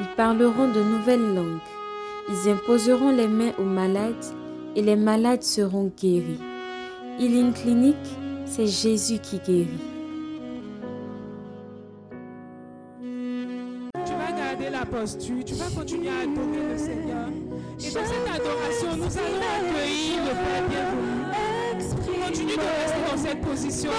Ils parleront de nouvelles langues. Ils imposeront les mains aux malades et les malades seront guéris. Healing Clinic, c'est Jésus qui guérit. Tu vas garder la posture, tu vas continuer à adorer le Seigneur. Et dans cette adoration, nous allons accueillir le Père bienvenu. Continue de rester dans cette position.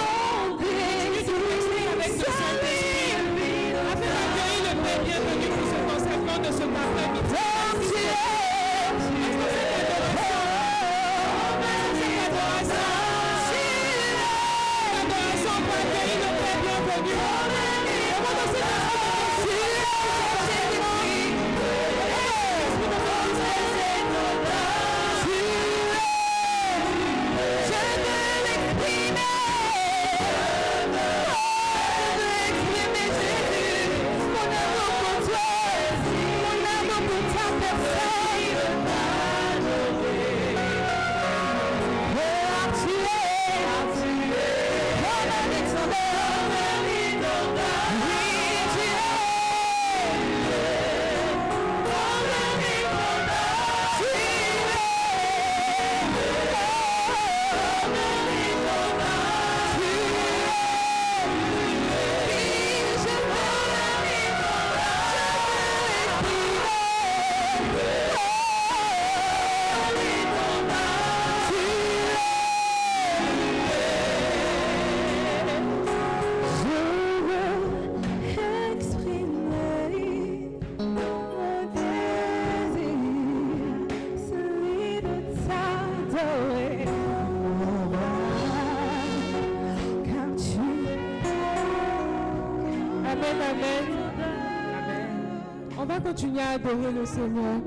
À adorer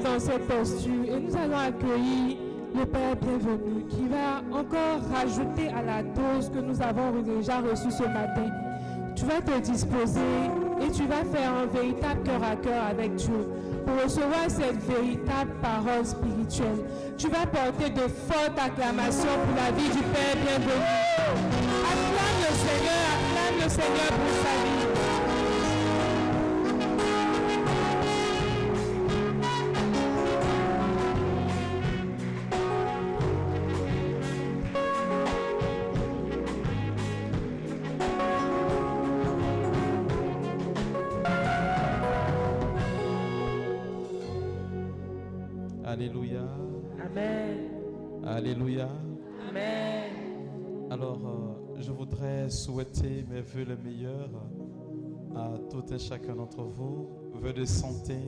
dans cette posture et nous allons accueillir le Père bienvenu qui va encore rajouter à la dose que nous avons déjà reçue ce matin. Tu vas te disposer et tu vas faire un véritable cœur à cœur avec Dieu pour recevoir cette véritable parole spirituelle. Tu vas porter de fortes acclamations pour la vie du Père bienvenu. Acclame le Seigneur, acclame le Seigneur pour sa vie. Les meilleurs à tout et chacun d'entre vous. Vœux de santé,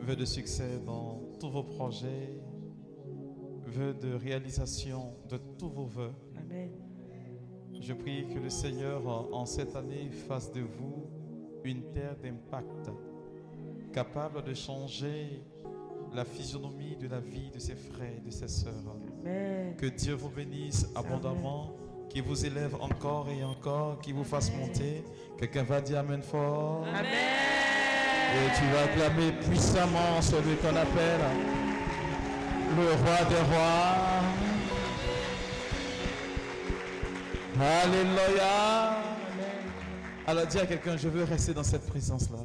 vœux de succès dans tous vos projets, vœux de réalisation de tous vos vœux. Amen. Je prie que le Seigneur, en cette année, fasse de vous une terre d'impact, capable de changer la physionomie de la vie de ses frères et de ses sœurs. Amen. Que Dieu vous bénisse abondamment, qu'il vous élève encore et encore, qu'il vous fasse monter. Quelqu'un va dire Amen fort. Amen. Et tu vas acclamer puissamment celui qu'on appelle le roi des rois. Alléluia. Alors dis à quelqu'un, je veux rester dans cette présence-là.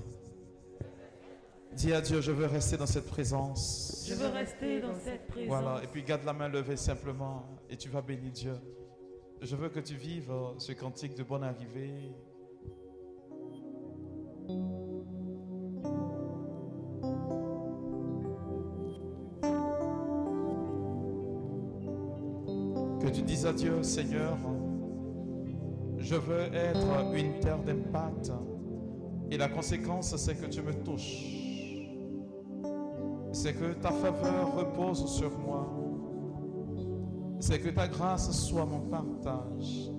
Dis à Dieu, je veux rester dans cette présence. Je veux rester dans cette présence. Voilà, et puis garde la main levée simplement et tu vas bénir Dieu. Je veux que tu vives ce cantique de bonne arrivée. Que tu dises à Dieu, Seigneur, je veux être une terre d'impact. Et la conséquence, c'est que tu me touches. C'est que ta faveur repose sur moi. C'est que ta grâce soit mon partage.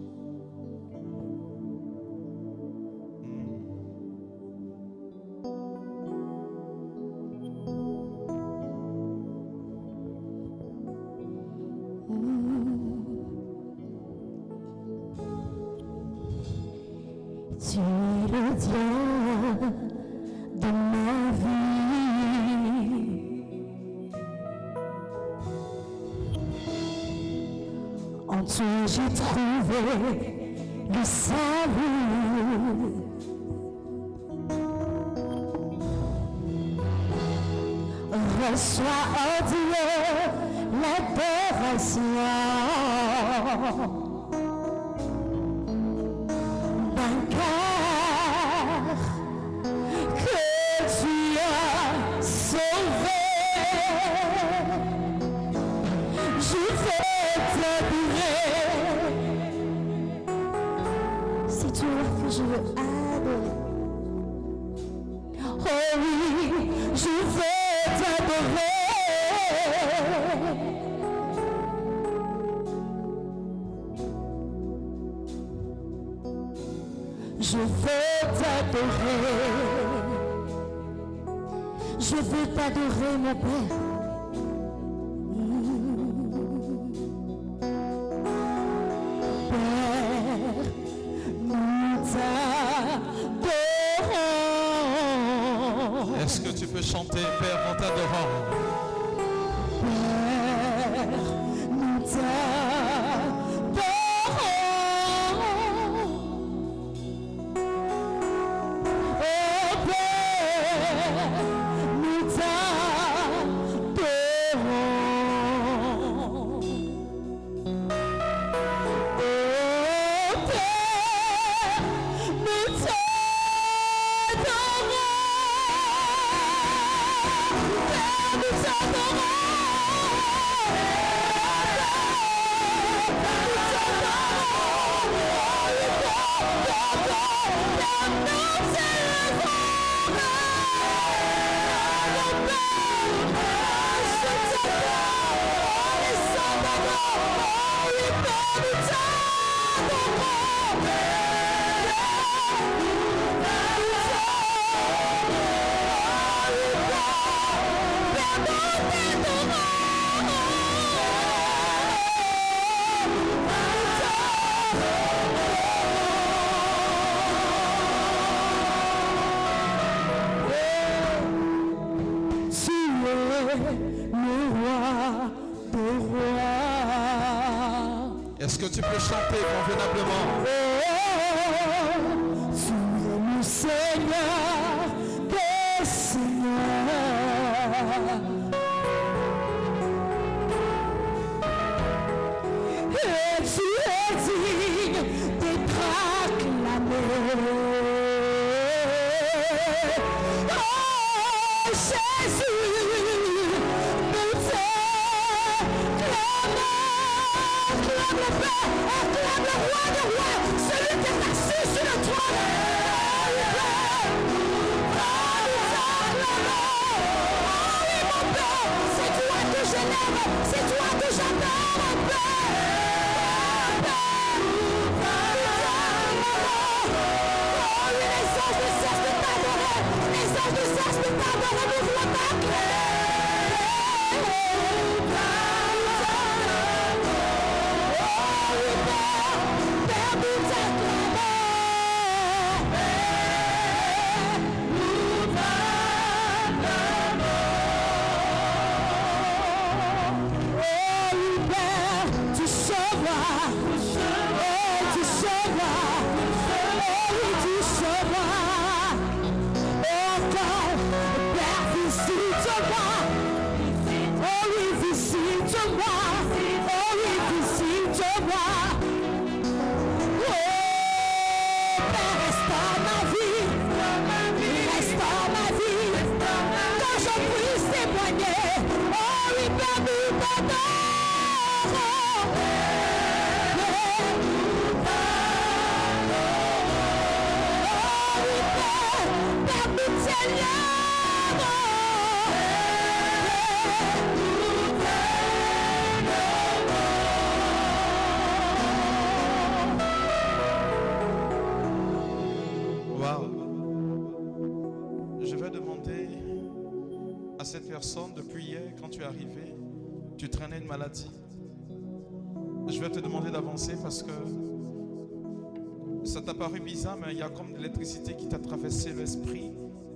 Qui t'a traversé l'esprit,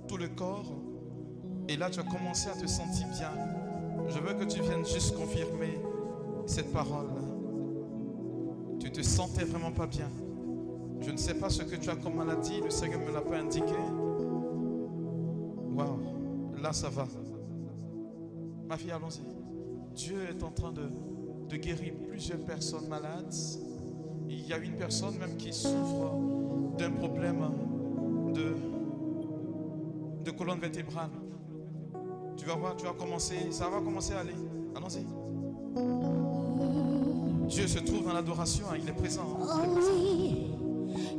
tout le corps. Et là, tu as commencé à te sentir bien. Je veux que tu viennes juste confirmer cette parole. Tu te sentais vraiment pas bien. Je ne sais pas ce que tu as comme maladie, le Seigneur ne me l'a pas indiqué. Waouh, là ça va. Ma fille, allons-y. Dieu est en train de guérir plusieurs personnes malades. Il y a une personne même qui souffre d'un problème de, de colonne vertébrale. Tu vas voir, tu vas commencer, ça va commencer à aller. Allons-y. Dieu se trouve dans l'adoration, hein, il est présent. hein. Oh oui,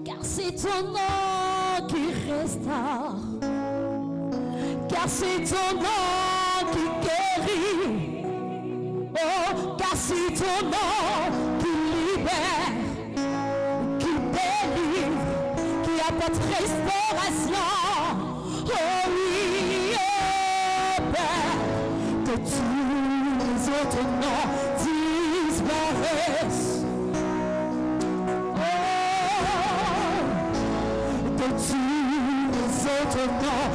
car c'est ton nom qui restaure, car c'est ton nom qui guérit, oh, car c'est ton nom qui libère, apporte restauration. Oh oui, Père, que tous les autres noms disparaissent. Oh, que tous les autres noms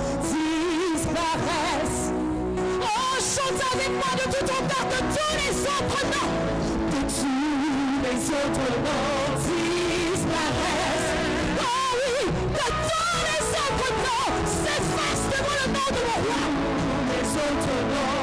disparaissent. Oh, chante avec moi de tout ton cœur que tous les autres noms, que tous les autres noms devant le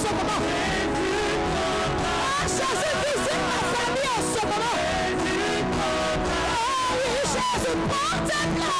ce moment. Jésus, visite ma famille en ce moment. Oh oui, Jésus, prends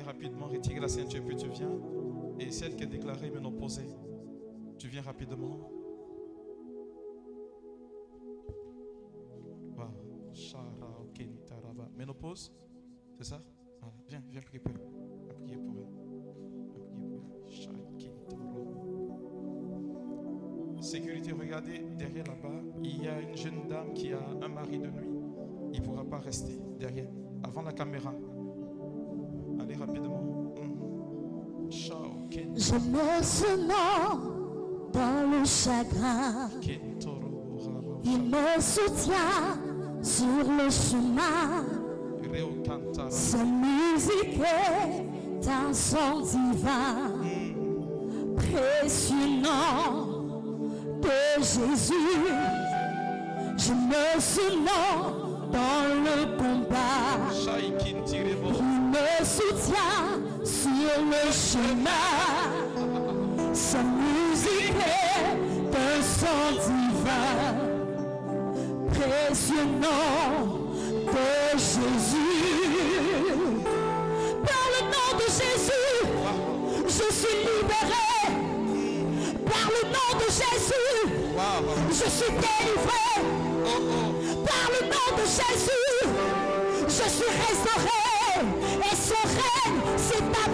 rapidement retirer la ceinture, puis tu viens. Et celle qui est déclarée ménopausée, tu viens rapidement. Ménopause, c'est ça? Voilà. Viens, viens prier pour elle. Viens prier pour elle. Sécurité, regardez derrière là-bas, il y a une jeune dame qui a un mari de nuit. Il ne pourra pas rester derrière, avant la caméra. Allez rapidement. Je me sens dans le chagrin. Il me soutient sur le chemin. Sa musique est un son divin. Précieux nom de Jésus. Je me sens dans le combat. Il me soutient sur le chemin. Sa musique est un son divin. Précieux nom de Jésus. Par le nom de Jésus, je suis libéré. Par le nom de Jésus, je suis délivré. Par le nom de Jésus, je suis restauré et son règne s'établit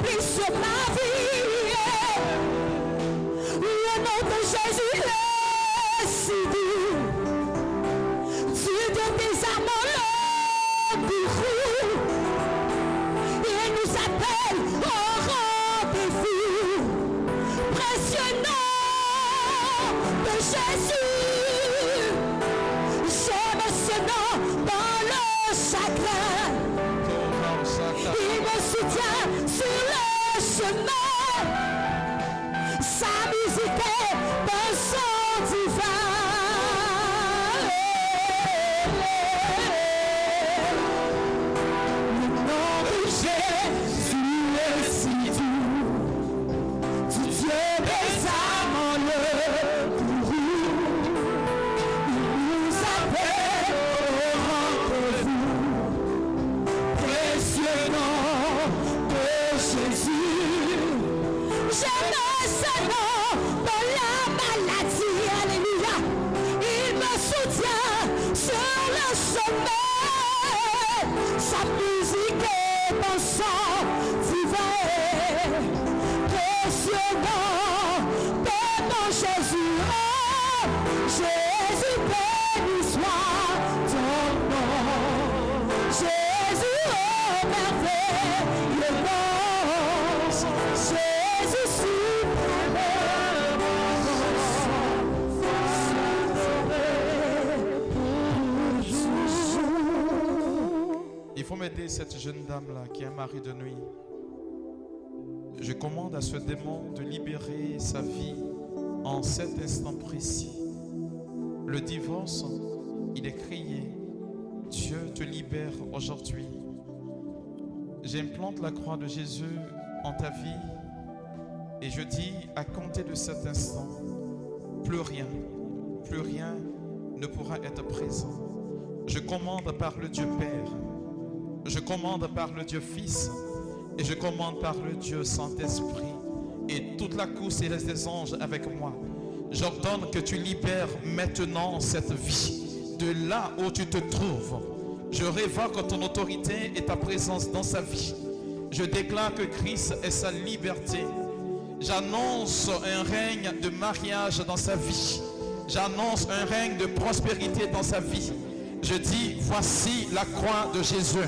cette jeune dame-là qui est un mari de nuit, je commande à ce démon de libérer sa vie en cet instant précis. Le divorce, il est crié. Dieu te libère aujourd'hui. J'implante la croix de Jésus en ta vie et je dis à compter de cet instant, plus rien, plus rien ne pourra être présent. Je commande par le Dieu Père, je commande par le Dieu Fils et je commande par le Dieu Saint-Esprit et toute la cour céleste des anges avec moi. J'ordonne que tu libères maintenant cette vie de là où tu te trouves. Je révoque ton autorité et ta présence dans sa vie. Je déclare que Christ est sa liberté. J'annonce un règne de mariage dans sa vie. J'annonce un règne de prospérité dans sa vie. Je dis, voici la croix de Jésus.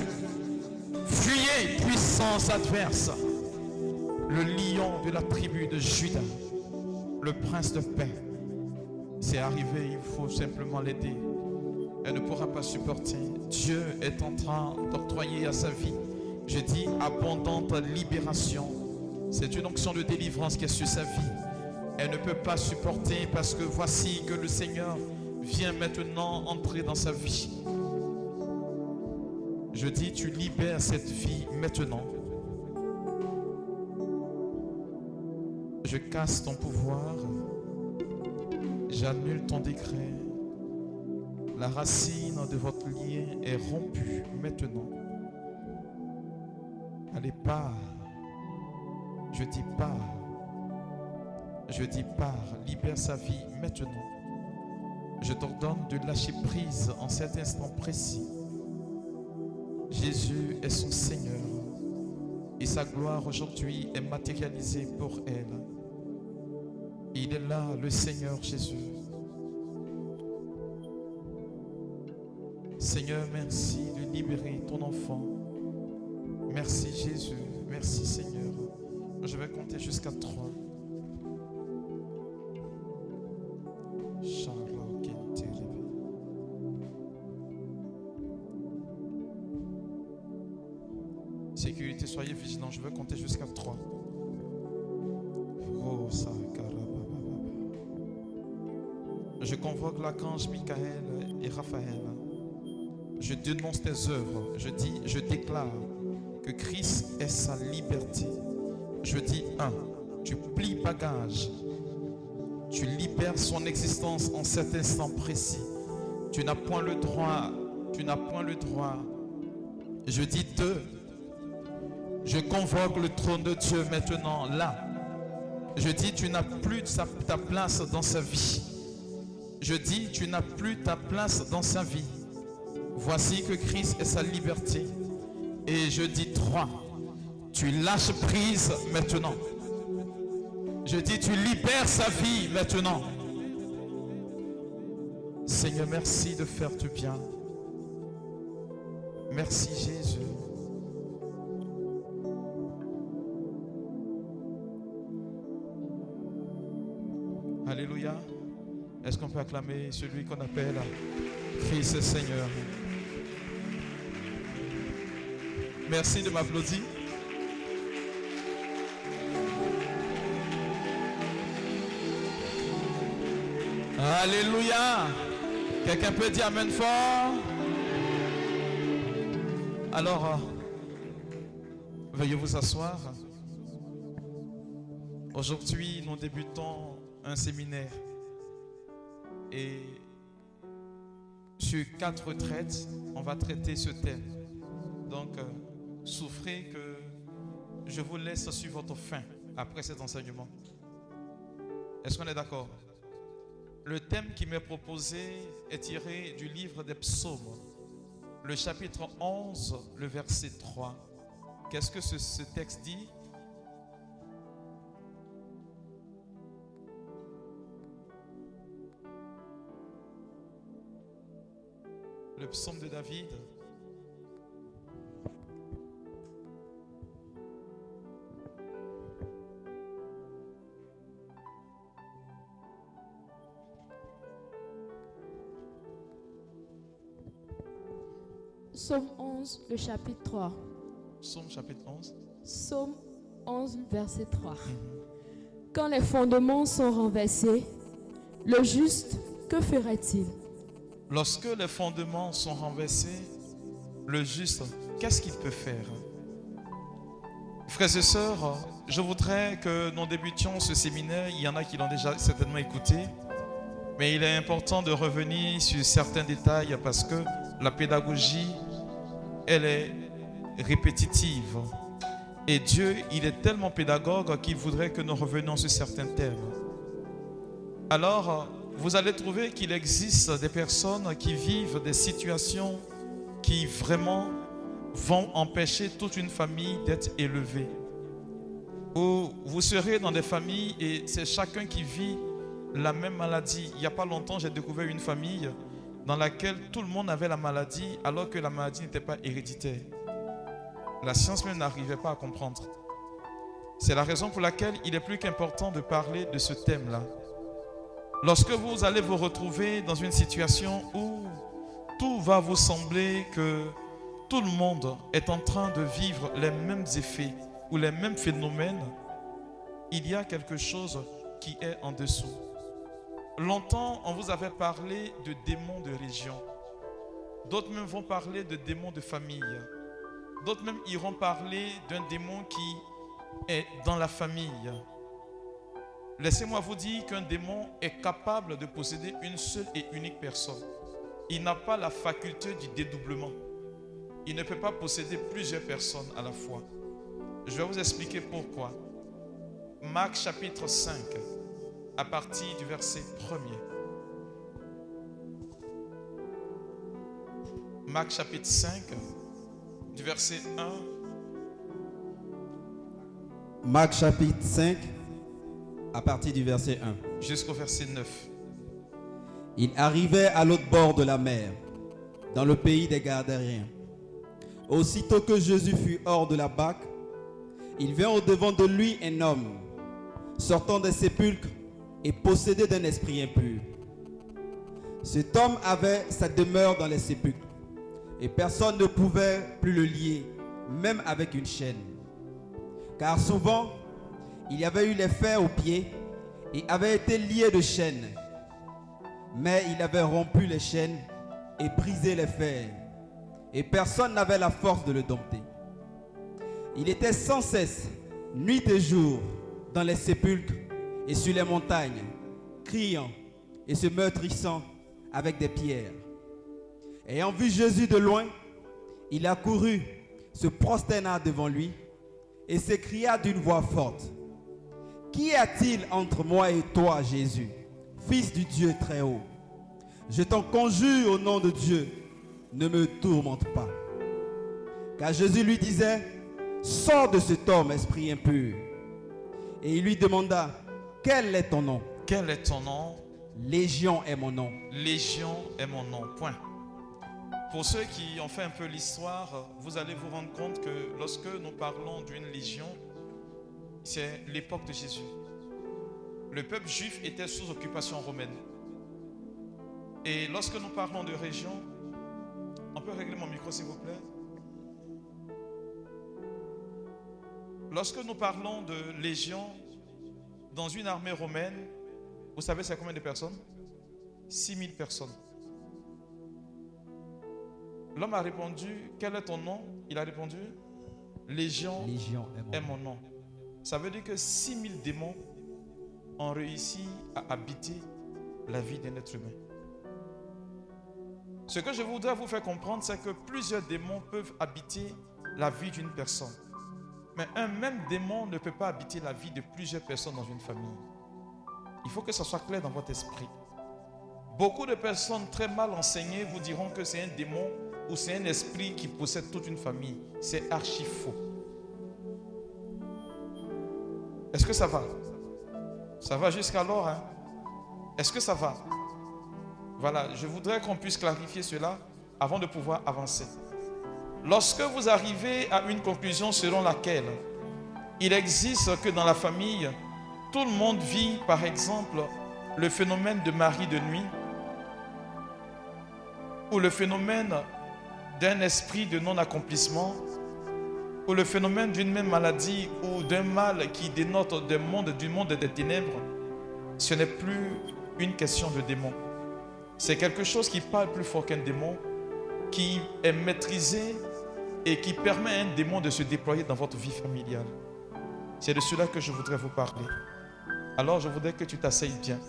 Fuyez, puissance adverse. Le lion de la tribu de Judas, le prince de paix, c'est arrivé, il faut simplement l'aider. Elle ne pourra pas supporter. Dieu est en train d'octroyer à sa vie, je dis, abondante libération. C'est une onction de délivrance qui est sur sa vie. Elle ne peut pas supporter parce que voici que le Seigneur vient maintenant entrer dans sa vie. Je dis, tu libères cette vie maintenant. Je casse ton pouvoir. J'annule ton décret. La racine de votre lien est rompue maintenant. Allez, pas. Je dis pas. Je dis pars. Libère sa vie maintenant. Je t'ordonne de lâcher prise en cet instant précis. Jésus est son Seigneur et sa gloire aujourd'hui est matérialisée pour elle. Il est là, le Seigneur Jésus. Seigneur, merci de libérer ton enfant. Merci Jésus. Merci Seigneur. Je vais compter jusqu'à trois. Sécurité, soyez vigilants. Je vais compter jusqu'à trois. Oh, Je convoque l'archange Michael et Raphaël. Je dénonce tes œuvres. Je dis, je déclare que Christ est sa liberté. Je dis, un, tu plies bagage. Tu libères son existence en cet instant précis. Tu n'as point le droit. Tu n'as point le droit. Je dis deux, je convoque le trône de Dieu maintenant là. Je dis, tu n'as plus ta place dans sa vie. Je dis, tu n'as plus ta place dans sa vie. Voici que Christ est sa liberté. Et je dis trois, tu lâches prise maintenant. Je dis, tu libères sa vie maintenant. Seigneur, merci de faire du bien. Merci Jésus. Est-ce qu'on peut acclamer celui qu'on appelle Christ Seigneur? Merci de m'applaudir. Alléluia. Quelqu'un peut dire Amen fort? Alors, euh, veuillez vous asseoir. Aujourd'hui, nous débutons un séminaire. Et sur quatre retraites, on va traiter ce thème. Donc, euh, souffrez que je vous laisse sur votre fin après cet enseignement. Est-ce qu'on est, d'accord? Le thème qui m'est proposé est tiré du livre des psaumes, le chapitre 11, le verset 3. Qu'est-ce que ce texte dit? Le psaume de David. Psaume 11, le chapitre 3. Psaume chapitre 11. Psaume 11, verset 3. Quand les fondements sont renversés, le juste, que ferait-il? Lorsque les fondements sont renversés, le juste, qu'est-ce qu'il peut faire? Frères et sœurs, je voudrais que nous débutions ce séminaire. Il y en a qui l'ont déjà certainement écouté. Mais il est important de revenir sur certains détails parce que la pédagogie, elle est répétitive. Et Dieu, il est tellement pédagogue qu'il voudrait que nous revenions sur certains termes. Alors, vous allez trouver qu'il existe des personnes qui vivent des situations qui vraiment vont empêcher toute une famille d'être élevée. Ou vous serez dans des familles et c'est chacun qui vit la même maladie. Il n'y a pas longtemps, j'ai découvert une famille dans laquelle tout le monde avait la maladie alors que la maladie n'était pas héréditaire. La science même n'arrivait pas à comprendre. C'est la raison pour laquelle il est plus qu'important de parler de ce thème-là. Lorsque vous allez vous retrouver dans une situation où tout va vous sembler que tout le monde est en train de vivre les mêmes effets ou les mêmes phénomènes, il y a quelque chose qui est en dessous. Longtemps, on vous avait parlé de démons de région. D'autres même vont parler de démons de famille. D'autres même iront parler d'un démon qui est dans la famille. Laissez-moi vous dire qu'un démon est capable de posséder une seule et unique personne. Il n'a pas la faculté du dédoublement. Il ne peut pas posséder plusieurs personnes à la fois. Je vais vous expliquer pourquoi. Marc chapitre 5, à partir du verset 1er. Marc chapitre 5, du verset 1. Marc chapitre 5, à partir du verset 1. Jusqu'au verset 9. Il arrivait à l'autre bord de la mer, dans le pays des Gardériens. Aussitôt que Jésus fut hors de la barque, il vint au-devant de lui un homme, sortant des sépulcres et possédé d'un esprit impur. Cet homme avait sa demeure dans les sépulcres, et personne ne pouvait plus le lier, même avec une chaîne. Car souvent, il avait eu les fers aux pieds et avait été lié de chaînes. Mais il avait rompu les chaînes et brisé les fers, et personne n'avait la force de le dompter. Il était sans cesse, nuit et jour, dans les sépulcres et sur les montagnes, criant et se meurtrissant avec des pierres. Ayant vu Jésus de loin, il accourut, se prosterna devant lui et s'écria d'une voix forte, Qu'y a-t-il entre moi et toi, Jésus, Fils du Dieu très haut? Je t'en conjure au nom de Dieu, ne me tourmente pas. Car Jésus lui disait, Sors de cet homme, esprit impur. Et il lui demanda, Quel est ton nom? Quel est ton nom? Légion est mon nom. Légion est mon nom. Point. Pour ceux qui ont fait un peu l'histoire, vous allez vous rendre compte que lorsque nous parlons d'une légion, c'est l'époque de Jésus. Le peuple juif était sous occupation romaine. Et lorsque nous parlons de région, on peut régler mon micro s'il vous plaît? Lorsque nous parlons de légion dans une armée romaine, vous savez c'est combien de personnes? 6000 personnes. L'homme a répondu, quel est ton nom? Il a répondu, Légion, Légion est est mon nom. Ça veut dire que 6000 démons ont réussi à habiter la vie d'un être humain. Ce que je voudrais vous faire comprendre, c'est que plusieurs démons peuvent habiter la vie d'une personne. Mais un même démon ne peut pas habiter la vie de plusieurs personnes dans une famille. Il faut que ça soit clair dans votre esprit. Beaucoup de personnes très mal enseignées vous diront que c'est un démon ou c'est un esprit qui possède toute une famille. C'est archi faux. Est-ce que ça va? Ça va jusqu'alors hein? Est-ce que ça va? Voilà, je voudrais qu'on puisse clarifier cela avant de pouvoir avancer. Lorsque vous arrivez à une conclusion selon laquelle il existe que dans la famille, tout le monde vit, par exemple, le phénomène de mari de nuit ou le phénomène d'un esprit de non-accomplissement ou le phénomène d'une même maladie ou d'un mal qui dénote du monde, du monde des ténèbres, ce n'est plus une question de démon. C'est quelque chose qui parle plus fort qu'un démon, qui est maîtrisé et qui permet à un démon de se déployer dans votre vie familiale. C'est de cela que je voudrais vous parler. Alors je voudrais que tu t'asseyes bien.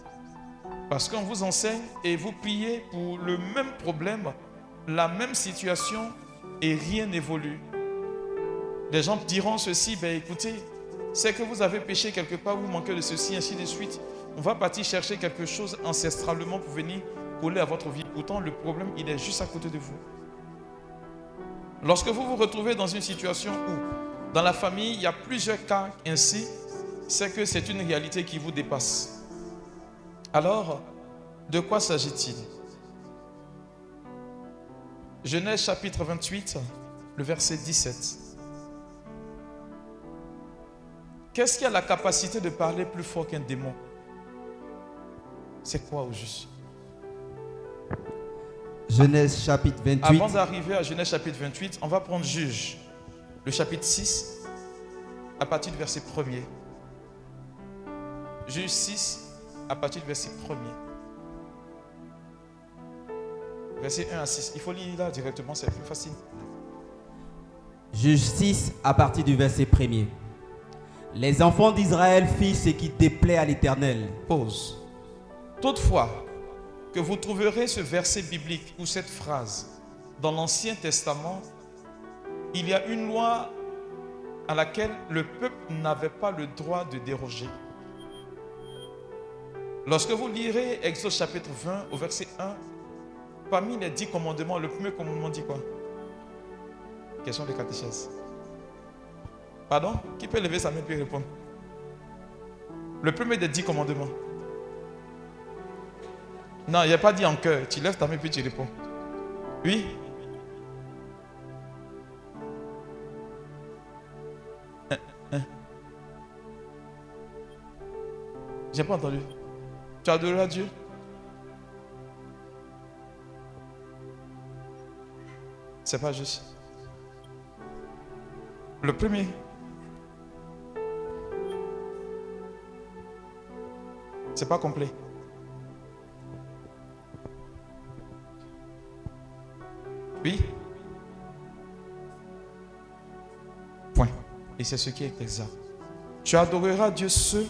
Parce qu'on vous enseigne et vous priez pour le même problème, la même situation et rien n'évolue. Les gens diront ceci, ben écoutez, c'est que vous avez péché quelque part, vous manquez de ceci, ainsi de suite. On va partir chercher quelque chose ancestralement pour venir coller à votre vie. Pourtant, le problème, il est juste à côté de vous. Lorsque vous vous retrouvez dans une situation où, dans la famille, il y a plusieurs cas ainsi, c'est que c'est une réalité qui vous dépasse. Alors, de quoi s'agit-il? Genèse chapitre 28, le verset 17. Qu'est-ce qui a la capacité de parler plus fort qu'un démon? C'est quoi au juste? Genèse chapitre 28. Avant d'arriver à Genèse chapitre 28, on va prendre Juge, le chapitre 6, à partir du verset 1er. Juge 6, à partir du verset 1er. Verset 1 à 6. Il faut lire là directement, c'est plus facile. Juge 6 à partir du verset 1er. Les enfants d'Israël firent ce qui déplaît à l'Éternel. Pause. Toutefois, que vous trouverez ce verset biblique ou cette phrase dans l'Ancien Testament, il y a une loi à laquelle le peuple n'avait pas le droit de déroger. Lorsque vous lirez Exode chapitre 20 au verset 1, parmi les dix commandements, le premier commandement dit quoi? Question de catéchèse. Pardon? Qui peut lever sa main et répondre? Le premier des dix commandements. Non, il n'y a pas dit en cœur. Tu lèves ta main puis tu réponds. Oui? Hein, hein. J'ai pas entendu. Tu adoreras Dieu? C'est pas juste. Le premier. C'est pas complet. Oui Point. Et c'est ce qui est exact. Tu adoreras Dieu seul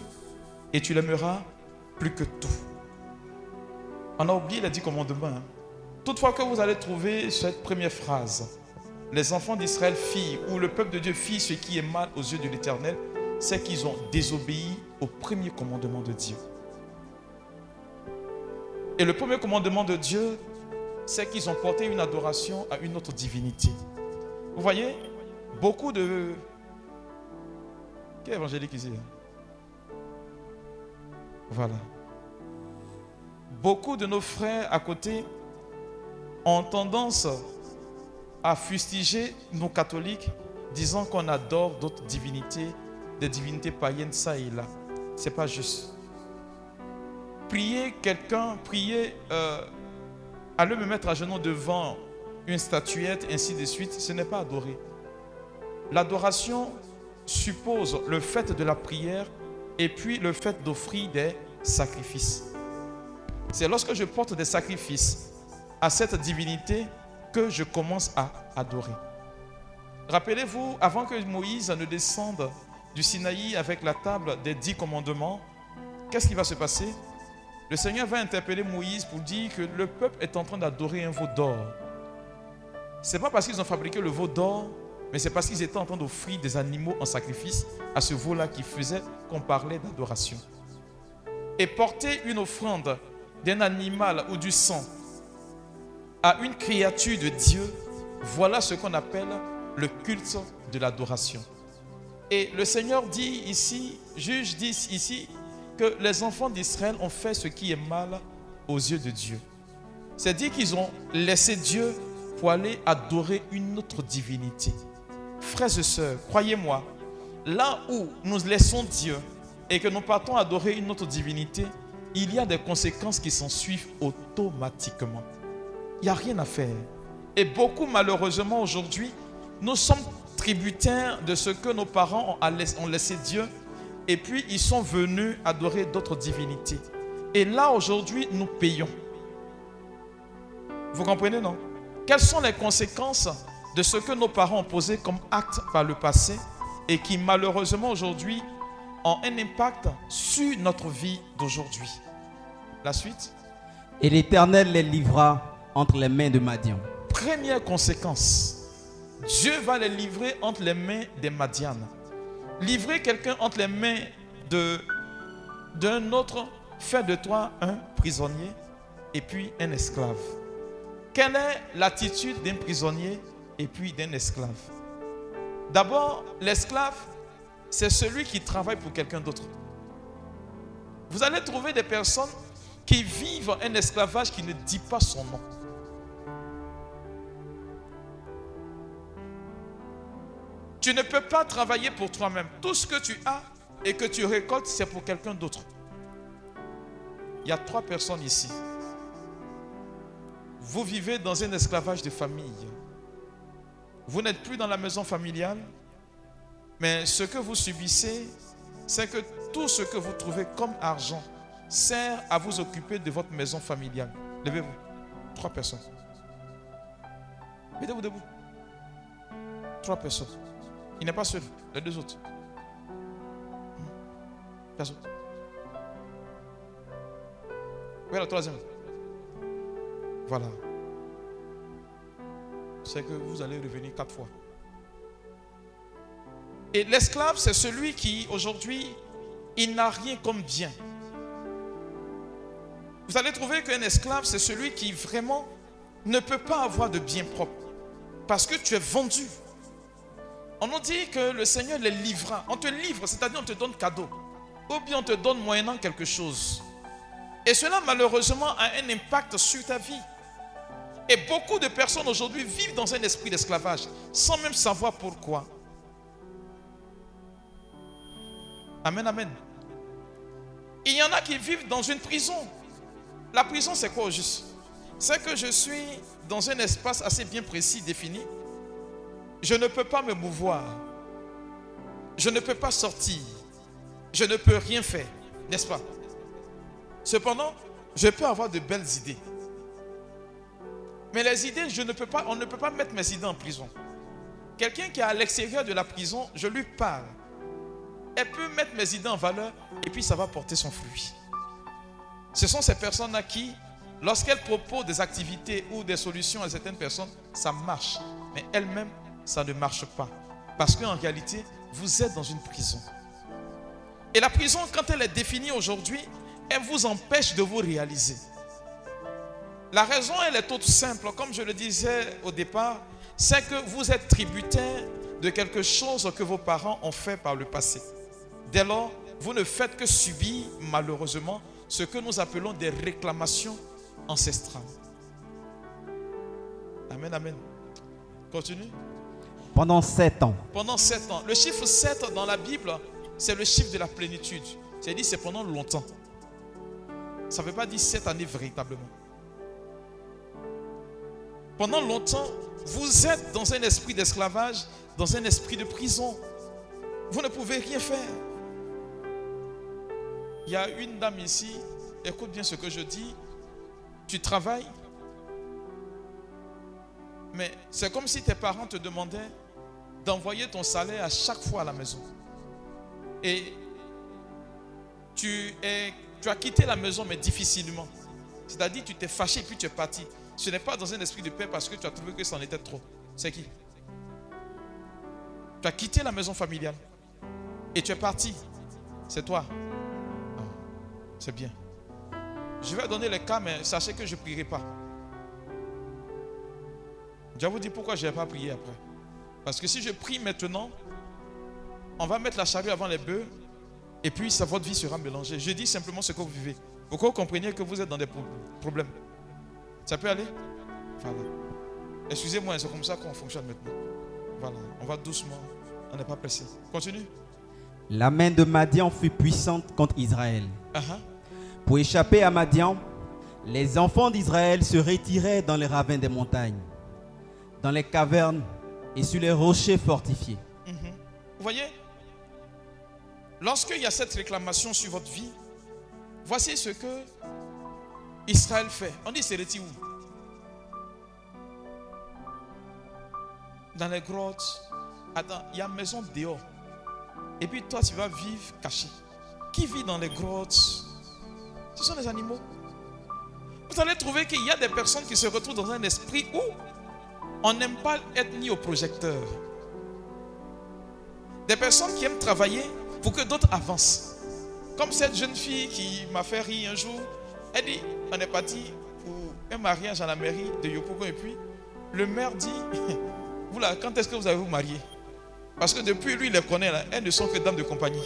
et tu l'aimeras plus que tout. On a oublié les dix commandements. Hein. Toutefois que vous allez trouver cette première phrase, les enfants d'Israël filles ou le peuple de Dieu fit ce qui est mal aux yeux de l'Éternel, c'est qu'ils ont désobéi au premier commandement de Dieu. Et le premier commandement de Dieu, c'est qu'ils ont porté une adoration à une autre divinité. Vous voyez, beaucoup de... Quel évangélique ici hein? Voilà. Beaucoup de nos frères à côté ont tendance à fustiger nos catholiques disant qu'on adore d'autres divinités, des divinités païennes ça et là. C'est pas juste. Prier quelqu'un, prier, euh, aller me mettre à genoux devant une statuette, ainsi de suite, ce n'est pas adorer. L'adoration suppose le fait de la prière et puis le fait d'offrir des sacrifices. C'est lorsque je porte des sacrifices à cette divinité que je commence à adorer. Rappelez-vous, avant que Moïse ne descende du Sinaï avec la table des dix commandements, qu'est-ce qui va se passer? Le Seigneur va interpeller Moïse pour dire que le peuple est en train d'adorer un veau d'or. Ce n'est pas parce qu'ils ont fabriqué le veau d'or, mais c'est parce qu'ils étaient en train d'offrir des animaux en sacrifice à ce veau-là qui faisait qu'on parlait d'adoration. Et porter une offrande d'un animal ou du sang à une créature de Dieu, voilà ce qu'on appelle le culte de l'adoration. Et le Seigneur dit ici, juge dit ici, que les enfants d'Israël ont fait ce qui est mal aux yeux de Dieu. C'est dire qu'ils ont laissé Dieu pour aller adorer une autre divinité. Frères et sœurs, croyez-moi, là où nous laissons Dieu et que nous partons adorer une autre divinité, il y a des conséquences qui s'en suivent automatiquement. Il n'y a rien à faire. Et beaucoup, malheureusement, aujourd'hui, nous sommes tributaires de ce que nos parents ont laissé- ont laissé Dieu. Et puis, ils sont venus adorer d'autres divinités. Et là, aujourd'hui, nous payons. Vous comprenez, non? Quelles sont les conséquences de ce que nos parents ont posé comme acte par le passé et qui, malheureusement, aujourd'hui, ont un impact sur notre vie d'aujourd'hui? La suite? Et l'Éternel les livra entre les mains de Madian. Première conséquence, Dieu va les livrer entre les mains des Madianes. Livrer quelqu'un entre les mains d'un autre fait de toi un prisonnier et puis un esclave. Quelle est l'attitude d'un prisonnier et puis d'un esclave? D'abord, l'esclave, c'est celui qui travaille pour quelqu'un d'autre. Vous allez trouver des personnes qui vivent un esclavage qui ne dit pas son nom. Tu ne peux pas travailler pour toi-même. Tout ce que tu as et que tu récoltes, c'est pour quelqu'un d'autre. Il y a trois personnes ici. Vous vivez dans un esclavage de famille. Vous n'êtes plus dans la maison familiale, mais ce que vous subissez, c'est que tout ce que vous trouvez comme argent sert à vous occuper de votre maison familiale. Levez-vous. Trois personnes. Mettez-vous debout. Trois personnes. Il n'est pas seul. Les deux autres. Hmm. Personne. Oui, la troisième. Voilà. C'est que vous allez revenir quatre fois. Et l'esclave, c'est celui qui, aujourd'hui, il n'a rien comme bien. Vous allez trouver qu'un esclave, c'est celui qui vraiment ne peut pas avoir de bien propre. Parce que tu es vendu. On nous dit que le Seigneur les livra. On te livre, c'est-à-dire on te donne cadeau. Ou bien on te donne moyennant quelque chose. Et cela, malheureusement, a un impact sur ta vie. Et beaucoup de personnes aujourd'hui vivent dans un esprit d'esclavage sans même savoir pourquoi. Amen, amen. Il y en a qui vivent dans une prison. La prison, c'est quoi au juste? C'est que je suis dans un espace assez bien précis, défini. Je ne peux pas me mouvoir. Je ne peux pas sortir. Je ne peux rien faire. N'est-ce pas? Cependant, je peux avoir de belles idées. Mais les idées, on ne peut pas mettre mes idées en prison. Quelqu'un qui est à l'extérieur de la prison, je lui parle. Elle peut mettre mes idées en valeur et puis ça va porter son fruit. Ce sont ces personnes à qui, lorsqu'elles proposent des activités ou des solutions à certaines personnes, ça marche. Mais elles-mêmes, ça ne marche pas. Parce qu'en réalité, vous êtes dans une prison. Et la prison, quand elle est définie aujourd'hui, elle vous empêche de vous réaliser. La raison, elle est toute simple. Comme je le disais au départ, c'est que vous êtes tributaire de quelque chose que vos parents ont fait par le passé. Dès lors, vous ne faites que subir, malheureusement, ce que nous appelons des réclamations ancestrales. Amen, amen. Continue. Pendant sept ans. Pendant sept ans. Le chiffre 7 dans la Bible, c'est le chiffre de la plénitude. C'est dit, c'est pendant longtemps. Ça ne veut pas dire sept années véritablement. Pendant longtemps, vous êtes dans un esprit d'esclavage, dans un esprit de prison. Vous ne pouvez rien faire. Il y a une dame ici, écoute bien ce que je dis. Tu travailles, mais c'est comme si tes parents te demandaient d'envoyer ton salaire à chaque fois à la maison. Et tu, as quitté la maison, mais difficilement. C'est-à-dire, tu t'es fâché et puis tu es parti. Ce n'est pas dans un esprit de paix parce que tu as trouvé que c'en était trop. C'est qui? Tu as quitté la maison familiale et tu es parti. C'est toi. C'est bien. Je vais donner les cas, mais sachez que je ne prierai pas. Je vais vous dire pourquoi je n'ai pas prié après. Parce que si je prie maintenant, on va mettre la charrue avant les bœufs et puis ça, votre vie sera mélangée. Je dis simplement ce que vous vivez. Pour que vous compreniez que vous êtes dans des pro- problèmes? Ça peut aller? Voilà. Excusez-moi, c'est comme ça qu'on fonctionne maintenant. Voilà, on va doucement. On n'est pas pressé. Continue. La main de Madian fut puissante contre Israël. Ah, ah. Pour échapper à Madian, les enfants d'Israël se retiraient dans les ravins des montagnes. dans les cavernes et sur les rochers fortifiés. Mhm. Vous voyez Lorsqu'il y a cette réclamation sur votre vie, voici ce que Israël fait. On dit c'est retire où? Dans les grottes. Attends, il y a une maison dehors. Et puis toi, tu vas vivre caché. Qui vit dans les grottes? Ce sont les animaux. Vous allez trouver qu'il y a des personnes qui se retrouvent dans un esprit où on n'aime pas être mis au projecteur. Des personnes qui aiment travailler pour que d'autres avancent. Comme cette jeune fille qui m'a fait rire un jour. Elle dit, on est parti pour un mariage à la mairie de Yopougon et puis le maire dit, vous là, quand est-ce que vous allez vous marier? Parce que depuis lui, il les connaît, là, elles ne sont que dames de compagnie.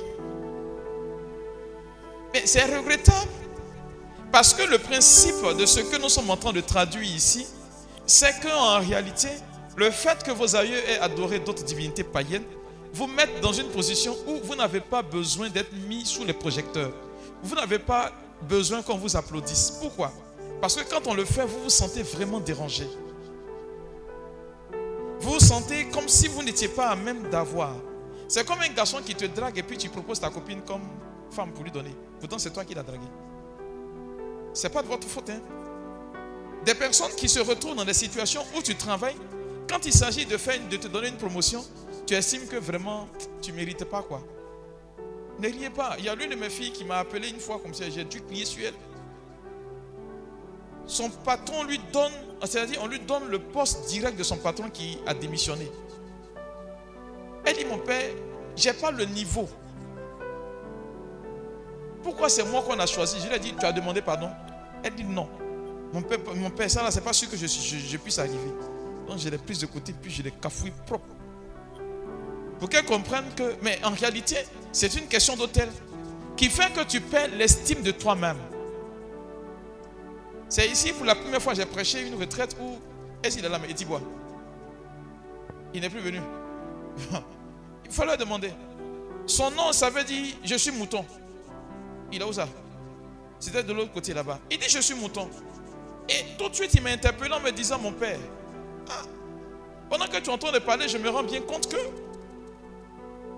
Mais c'est regrettable. Parce que le principe de ce que nous sommes en train de traduire ici, c'est qu'en réalité, le fait que vos aïeux aient adoré d'autres divinités païennes vous met dans une position où vous n'avez pas besoin d'être mis sous les projecteurs. Vous n'avez pas besoin qu'on vous applaudisse. Pourquoi? Parce que quand on le fait, vous vous sentez vraiment dérangé. Vous vous sentez comme si vous n'étiez pas à même d'avoir. C'est comme un garçon qui te drague et puis tu proposes ta copine comme femme pour lui donner. Pourtant, c'est toi qui l'as dragué. C'est pas de votre faute. Hein? Des personnes qui se retrouvent dans des situations où tu travailles, quand il s'agit de, faire, de te donner une promotion, tu estimes que vraiment tu ne mérites pas quoi. Ne riez pas. Il y a l'une de mes filles qui m'a appelé une fois comme ça, j'ai dû crier sur elle. Son patron lui donne, c'est-à-dire on lui donne le poste direct de son patron qui a démissionné. Elle dit mon père, j'ai pas le niveau. Pourquoi c'est moi qu'on a choisi? Je lui ai dit, tu as demandé pardon Elle dit non. Mon père, ça là, c'est pas sûr que je, puisse arriver. Donc je l'ai prise de côté, puis je l'ai cafouille propre. Pour qu'elle comprenne que, mais en réalité, c'est une question d'hôtel qui fait que tu perds l'estime de toi-même. C'est ici pour la première fois j'ai prêché une retraite où est-ce qu'il est là, mais Etibois Il n'est plus venu. Il leur demander. Son nom, ça veut dire je suis mouton. Il est où ça? C'était de l'autre côté là-bas. Il dit je suis mouton. Et tout de suite, il m'a interpellé en me disant mon père, ah, pendant que tu entends de parler, je me rends bien compte que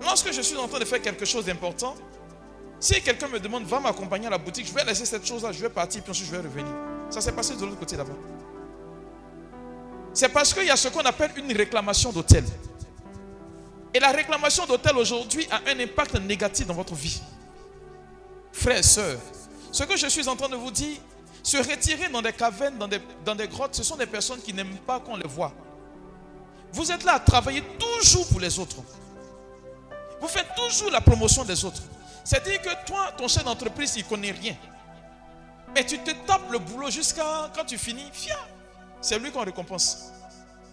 Lorsque je suis en train de faire quelque chose d'important, si quelqu'un me demande, va m'accompagner à la boutique, je vais laisser cette chose-là, je vais partir, puis ensuite je vais revenir. Ça s'est passé de l'autre côté là-bas. C'est parce qu'il y a ce qu'on appelle une réclamation d'hôtel. Et la réclamation d'hôtel aujourd'hui a un impact négatif dans votre vie. Frères et sœurs, ce que je suis en train de vous dire, se retirer dans des cavernes, dans des, dans des grottes, ce sont des personnes qui n'aiment pas qu'on les voit. Vous êtes là à travailler toujours pour les autres. Vous faites toujours la promotion des autres. C'est-à-dire que toi, ton chef d'entreprise, il ne connaît rien. Mais tu te tapes le boulot jusqu'à quand tu finis, fier. C'est lui qu'on récompense.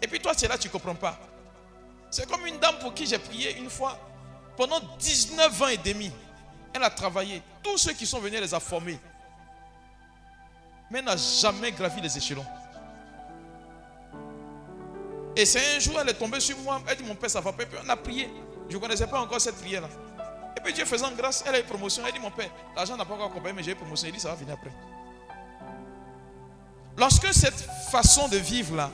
Et puis toi, tu es là, tu ne comprends pas. C'est comme une dame pour qui j'ai prié une fois. Pendant 19 ans et demi, elle a travaillé. Tous ceux qui sont venus, les a formés. Mais n'a jamais gravi les échelons. Et c'est un jour, elle est tombée sur moi. Elle dit Mon père, ça va pas. Et puis on a prié. Je ne connaissais pas encore cette prière-là. Et puis Dieu faisant grâce, elle a eu promotion. Elle dit Mon père, l'argent n'a pas encore accompagné, mais j'ai eu promotion. Il dit Ça va venir après. Lorsque cette façon de vivre-là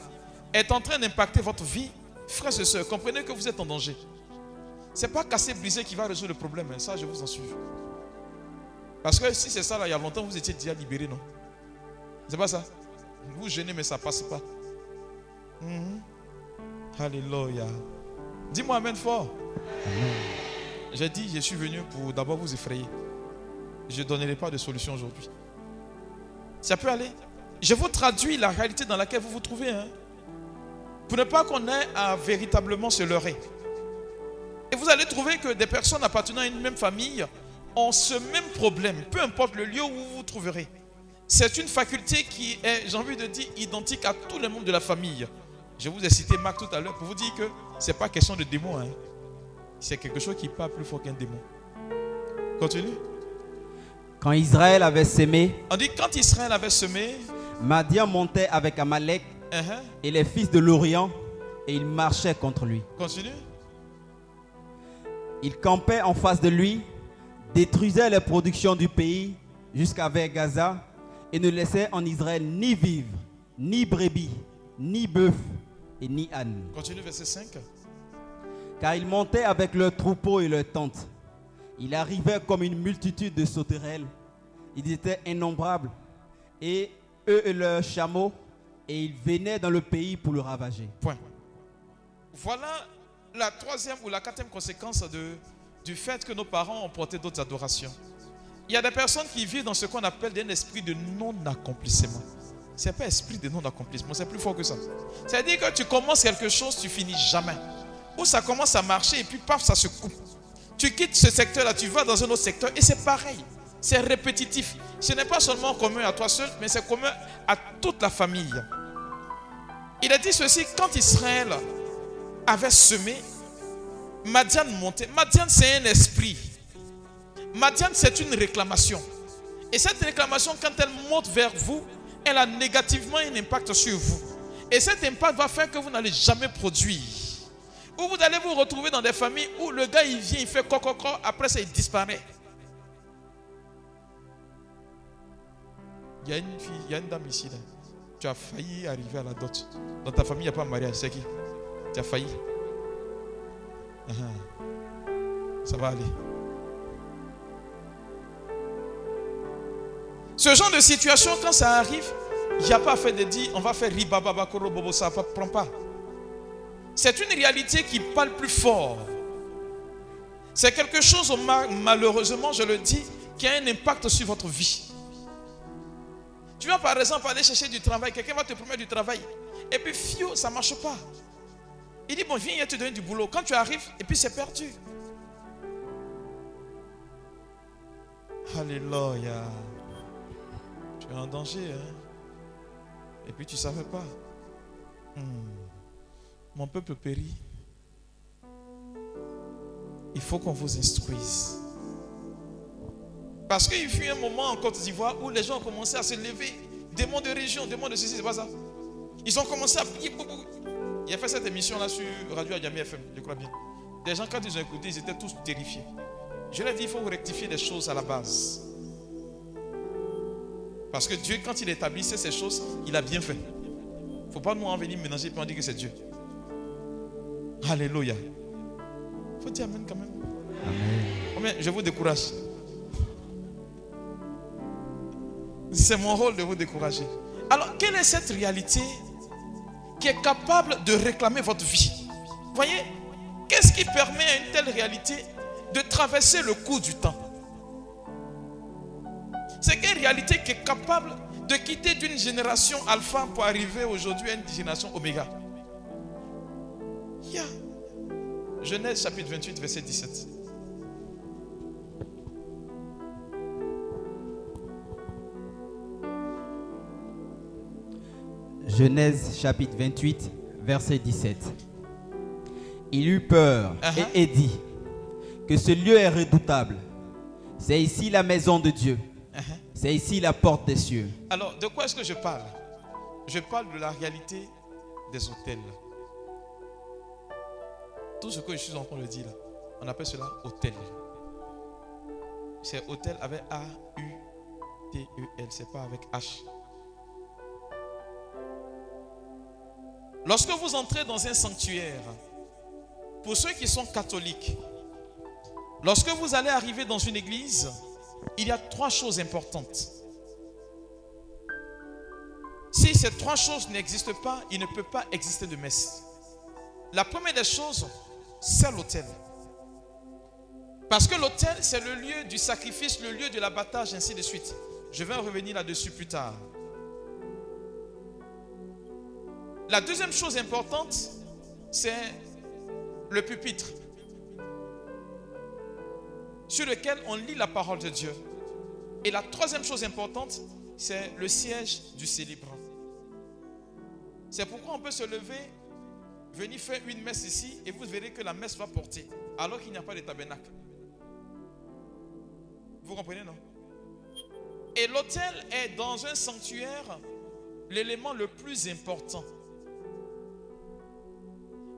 est en train d'impacter votre vie, frères et sœurs, comprenez que vous êtes en danger. Ce n'est pas casser, briser qui va résoudre le problème. Hein. Ça, je vous en suis. Parce que si c'est ça, là, il y a longtemps, vous étiez déjà libéré, non? C'est pas ça? Vous gênez, mais ça passe pas. Mhm. Alléluia. Dis-moi Amen fort. J'ai dit, je suis venu pour d'abord vous effrayer. Je ne donnerai pas de solution aujourd'hui. Ça peut aller. Je vous traduis la réalité dans laquelle vous vous trouvez. Hein. Pour ne pas qu'on ait à véritablement se leurrer. Et vous allez trouver que des personnes appartenant à une même famille ont ce même problème, peu importe le lieu où vous vous trouverez. C'est une faculté qui est, j'ai envie de dire, identique à tous les membres de la famille. Je vous ai cité Marc tout à l'heure pour vous dire que ce n'est pas question de démon. Hein. C'est quelque chose qui parle plus fort qu'un démon. Continue. Quand Israël avait semé. On dit quand Israël avait semé. Madian montait avec Amalek uh-huh. et les fils de l'Orient et il marchait contre lui. Continue. Il campait en face de lui, détruisait les productions du pays jusqu'à vers Gaza et ne laissait en Israël ni vivre, ni brebis, ni bœuf, et ni âne. Continue verset 5. Car ils montaient avec leurs troupeaux et leurs tentes. Il arrivait comme une multitude de sauterelles. Ils étaient innombrables. Et eux et leurs chameaux. Et ils venaient dans le pays pour le ravager. Point. Voilà la troisième ou la quatrième conséquence de, du fait que nos parents ont porté d'autres adorations. Il y a des personnes qui vivent dans ce qu'on appelle un esprit de non-accomplissement. Ce n'est pas esprit de non-accomplissement, c'est plus fort que ça. C'est-à-dire que tu commences quelque chose, tu finis jamais. Ou ça commence à marcher et puis paf, ça se coupe. Tu quittes ce secteur-là, tu vas dans un autre secteur et c'est pareil. C'est répétitif. Ce n'est pas seulement commun à toi seul, mais c'est commun à toute la famille. Il a dit ceci, quand Israël avait semé, Madian montait. Madian, c'est un esprit. Madian, c'est une réclamation. Et cette réclamation, quand elle monte vers vous, elle a négativement un impact sur vous. Et cet impact va faire que vous n'allez jamais produire. Ou vous allez vous retrouver dans des familles où le gars, il vient, il fait coco, après ça, il disparaît. Il y a une fille, il y a une dame ici. Là. Tu as failli arriver à la dot. Dans ta famille, il n'y a pas de mariage. C'est qui? Tu as failli. Uh-huh. Ça va aller. Ce genre de situation, quand ça arrive, il n'y a pas fait de dire on va faire ribaba bobo, ça ne prend pas. C'est une réalité qui parle plus fort. C'est quelque chose, malheureusement, je le dis, qui a un impact sur votre vie. Tu vas par exemple aller chercher du travail, quelqu'un va te promettre du travail, et puis fio, ça ne marche pas. Il dit, bon, viens, il te donner du boulot. Quand tu arrives, et puis c'est perdu. Alléluia. En danger, hein? Et puis tu ne savais pas. Hmm. Mon peuple périt. Il faut qu'on vous instruise. Parce qu'il fut un moment en Côte d'Ivoire où les gens ont commencé à se lever. Des mondes de région, des mondes de ceci, c'est pas ça. Ils ont commencé à prier. Il a fait cette émission-là sur Radio Adjami FM, je crois bien. Des gens, quand ils ont écouté, ils étaient tous terrifiés. Je leur ai dit, il faut rectifier les choses à la base. Parce que Dieu, quand il établissait ces choses, il a bien fait. Il ne faut pas nous en venir mélanger et on dire que c'est Dieu. Alléluia. Il faut dire Amen quand même. Amen. Je vous décourage. C'est mon rôle de vous décourager. Alors, quelle est cette réalité qui est capable de réclamer votre vie? Voyez, qu'est-ce qui permet à une telle réalité de traverser le cours du temps? C'est une réalité qui est capable de quitter d'une génération alpha pour arriver aujourd'hui à une génération oméga? Yeah. Genèse chapitre 28, verset 17. Genèse chapitre 28, verset 17. Il eut peur Uh-huh. et dit que ce lieu est redoutable. C'est ici la maison de Dieu. C'est ici la porte des cieux. Alors, de quoi est-ce que je parle? Je parle de la réalité des hôtels. Tout ce que je suis en train de dire on appelle cela hôtel. C'est hôtel avec A-U-T-E-L, c'est pas avec H. Lorsque vous entrez dans un sanctuaire, pour ceux qui sont catholiques, lorsque vous allez arriver dans une église, il y a trois choses importantes. Si ces trois choses n'existent pas, il ne peut pas exister de messe. La première des choses, c'est l'autel. Parce que l'autel, c'est le lieu du sacrifice, le lieu de l'abattage, ainsi de suite. Je vais en revenir là-dessus plus tard. La deuxième chose importante, c'est le pupitre sur lequel on lit la parole de Dieu. Et la troisième chose importante, c'est le siège du célébrant. C'est pourquoi on peut se lever, venir faire une messe ici, et vous verrez que la messe va porter, alors qu'il n'y a pas de tabernacle. Vous comprenez, non? Et l'autel est dans un sanctuaire l'élément le plus important.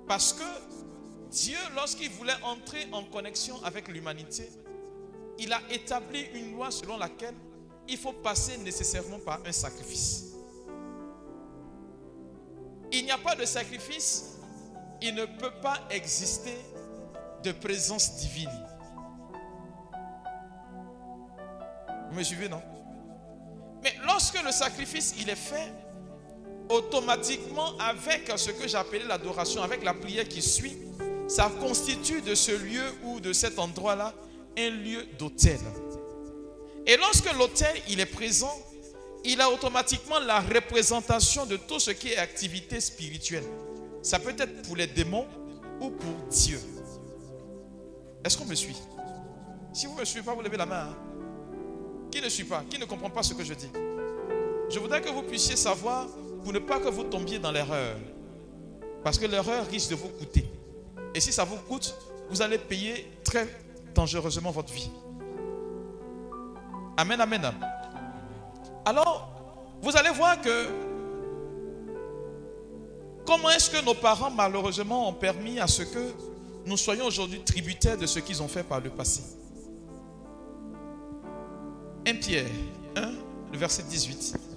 Parce que Dieu, lorsqu'il voulait entrer en connexion avec l'humanité, il a établi une loi selon laquelle il faut passer nécessairement par un sacrifice. Il n'y a pas de sacrifice, il ne peut pas exister de présence divine. Vous me suivez, non? Mais lorsque le sacrifice est fait, automatiquement avec ce que j'appelais l'adoration, avec la prière qui suit, ça constitue de ce lieu ou de cet endroit-là un lieu d'autel. Et lorsque l'autel il est présent, il a automatiquement la représentation de tout ce qui est activité spirituelle. Ça peut être pour les démons ou pour Dieu. Est-ce qu'on me suit? Si vous ne me suivez pas, vous levez la main. hein. Qui ne suit pas? Qui ne comprend pas ce que je dis? Je voudrais que vous puissiez savoir pour ne pas que vous tombiez dans l'erreur. Parce que l'erreur risque de vous coûter. Et si ça vous coûte, vous allez payer très dangereusement votre vie. Amen, amen. Alors, vous allez voir que comment est-ce que nos parents, malheureusement, ont permis à ce que nous soyons aujourd'hui tributaires de ce qu'ils ont fait par le passé. 1 Pierre 1, le verset 18. «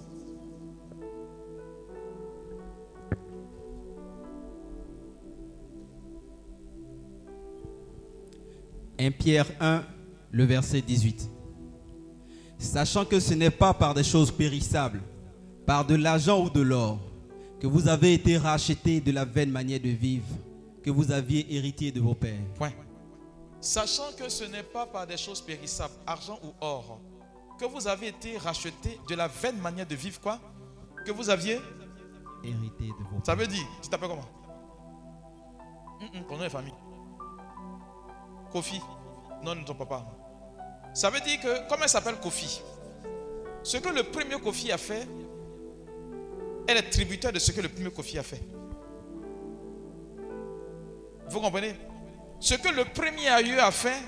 1 Pierre 1, le verset 18. Sachant que ce n'est pas par des choses périssables, par de l'argent ou de l'or, que vous avez été rachetés de la vaine manière de vivre que vous aviez hérité de vos pères. Point. Sachant que ce n'est pas par des choses périssables, argent ou or, que vous avez été rachetés de la vaine manière de vivre, quoi? Que vous aviez Hérité de vos Ça pères. veut dire, tu t'appelles comment? Ton nom et famille. Kofi. Non, non, ton papa. Ça veut dire que, comment elle s'appelle Kofi? Ce que le premier Kofi a fait, elle est tributaire de ce que le premier Kofi a fait. Vous comprenez? Ce que le premier aïeux a fait,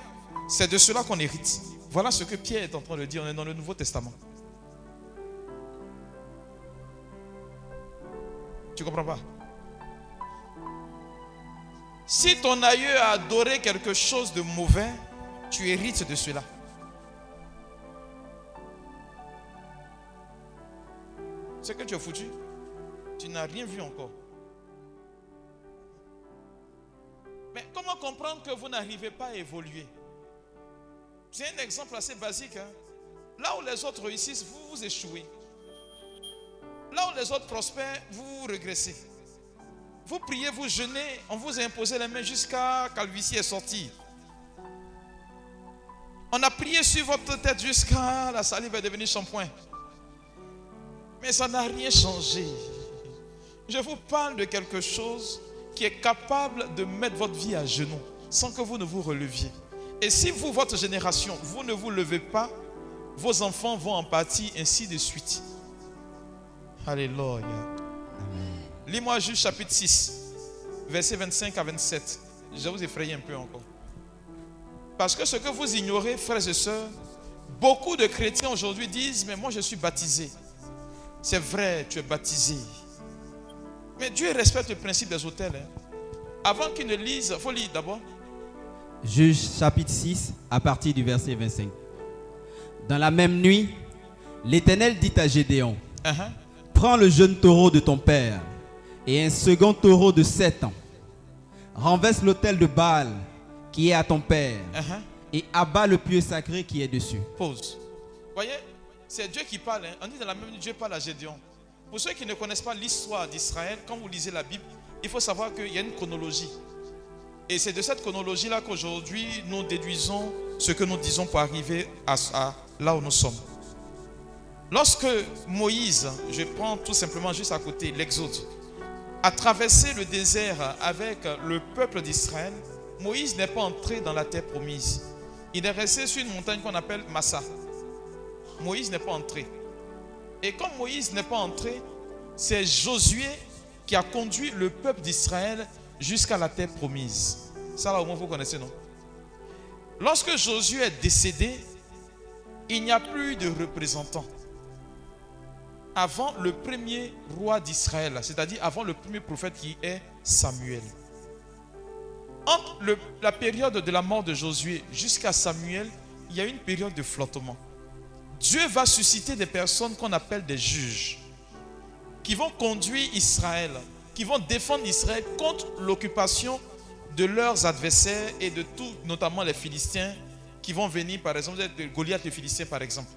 c'est de cela qu'on hérite. Voilà ce que Pierre est en train de dire. On est dans le Nouveau Testament. Tu comprends pas? Si ton aïeux a adoré quelque chose de mauvais, tu hérites de cela. C'est que tu es foutu. Tu n'as rien vu encore. Mais comment comprendre que vous n'arrivez pas à évoluer? C'est un exemple assez basique. hein. Là où les autres réussissent, vous échouez. Là où les autres prospèrent, vous vous. Vous priez, vous jeûnez, on vous a imposé les mains jusqu'à calvitie est sortie. On a prié sur votre tête jusqu'à la salive est devenue shampoing. Mais ça n'a rien changé. Je vous parle de quelque chose qui est capable de mettre votre vie à genoux sans que vous ne vous releviez. Et si vous, votre génération, vous ne vous levez pas, vos enfants vont en pâtir ainsi de suite. Alléluia. Lis-moi juste chapitre 6, versets 25 à 27. Je vais vous effrayer un peu encore. Parce que ce que vous ignorez, frères et sœurs, beaucoup de chrétiens aujourd'hui disent, mais moi je suis baptisé. C'est vrai, tu es baptisé. Mais Dieu respecte le principe des hôtels. hein. Avant qu'ils ne lisent, il faut lire d'abord. Juge chapitre 6 à partir du verset 25. Dans la même nuit, l'Éternel dit à Gédéon, Uh-huh. prends le jeune taureau de ton père et un second taureau de sept ans. Renverse l'autel de Baal qui est à ton père Uh-huh. et abat le pieu sacré qui est dessus. Pause. Voyez, c'est Dieu qui parle. hein. On dit dans la même Dieu parle à Gédéon. Pour ceux qui ne connaissent pas l'histoire d'Israël, quand vous lisez la Bible, il faut savoir qu'il y a une chronologie. Et c'est de cette chronologie-là qu'aujourd'hui, nous déduisons ce que nous disons pour arriver à, à là où nous sommes. Lorsque Moïse, je prends tout simplement juste à côté l'Exode, a traversé le désert avec le peuple d'Israël, Moïse n'est pas entré dans la terre promise. Il est resté sur une montagne qu'on appelle Massa. Moïse n'est pas entré. Et comme Moïse n'est pas entré, c'est Josué qui a conduit le peuple d'Israël jusqu'à la terre promise. Ça au moins vous connaissez, non? Lorsque Josué est décédé, il n'y a plus de représentant. Avant le premier roi d'Israël, c'est-à-dire avant le premier prophète qui est Samuel. Entre la période de la mort de Josué jusqu'à Samuel, il y a une période de flottement. Dieu va susciter des personnes qu'on appelle des juges, qui vont conduire Israël qui vont défendre Israël contre l'occupation de leurs adversaires et de tout, notamment les Philistins qui vont venir, par exemple, de Goliath le Philistin, par exemple.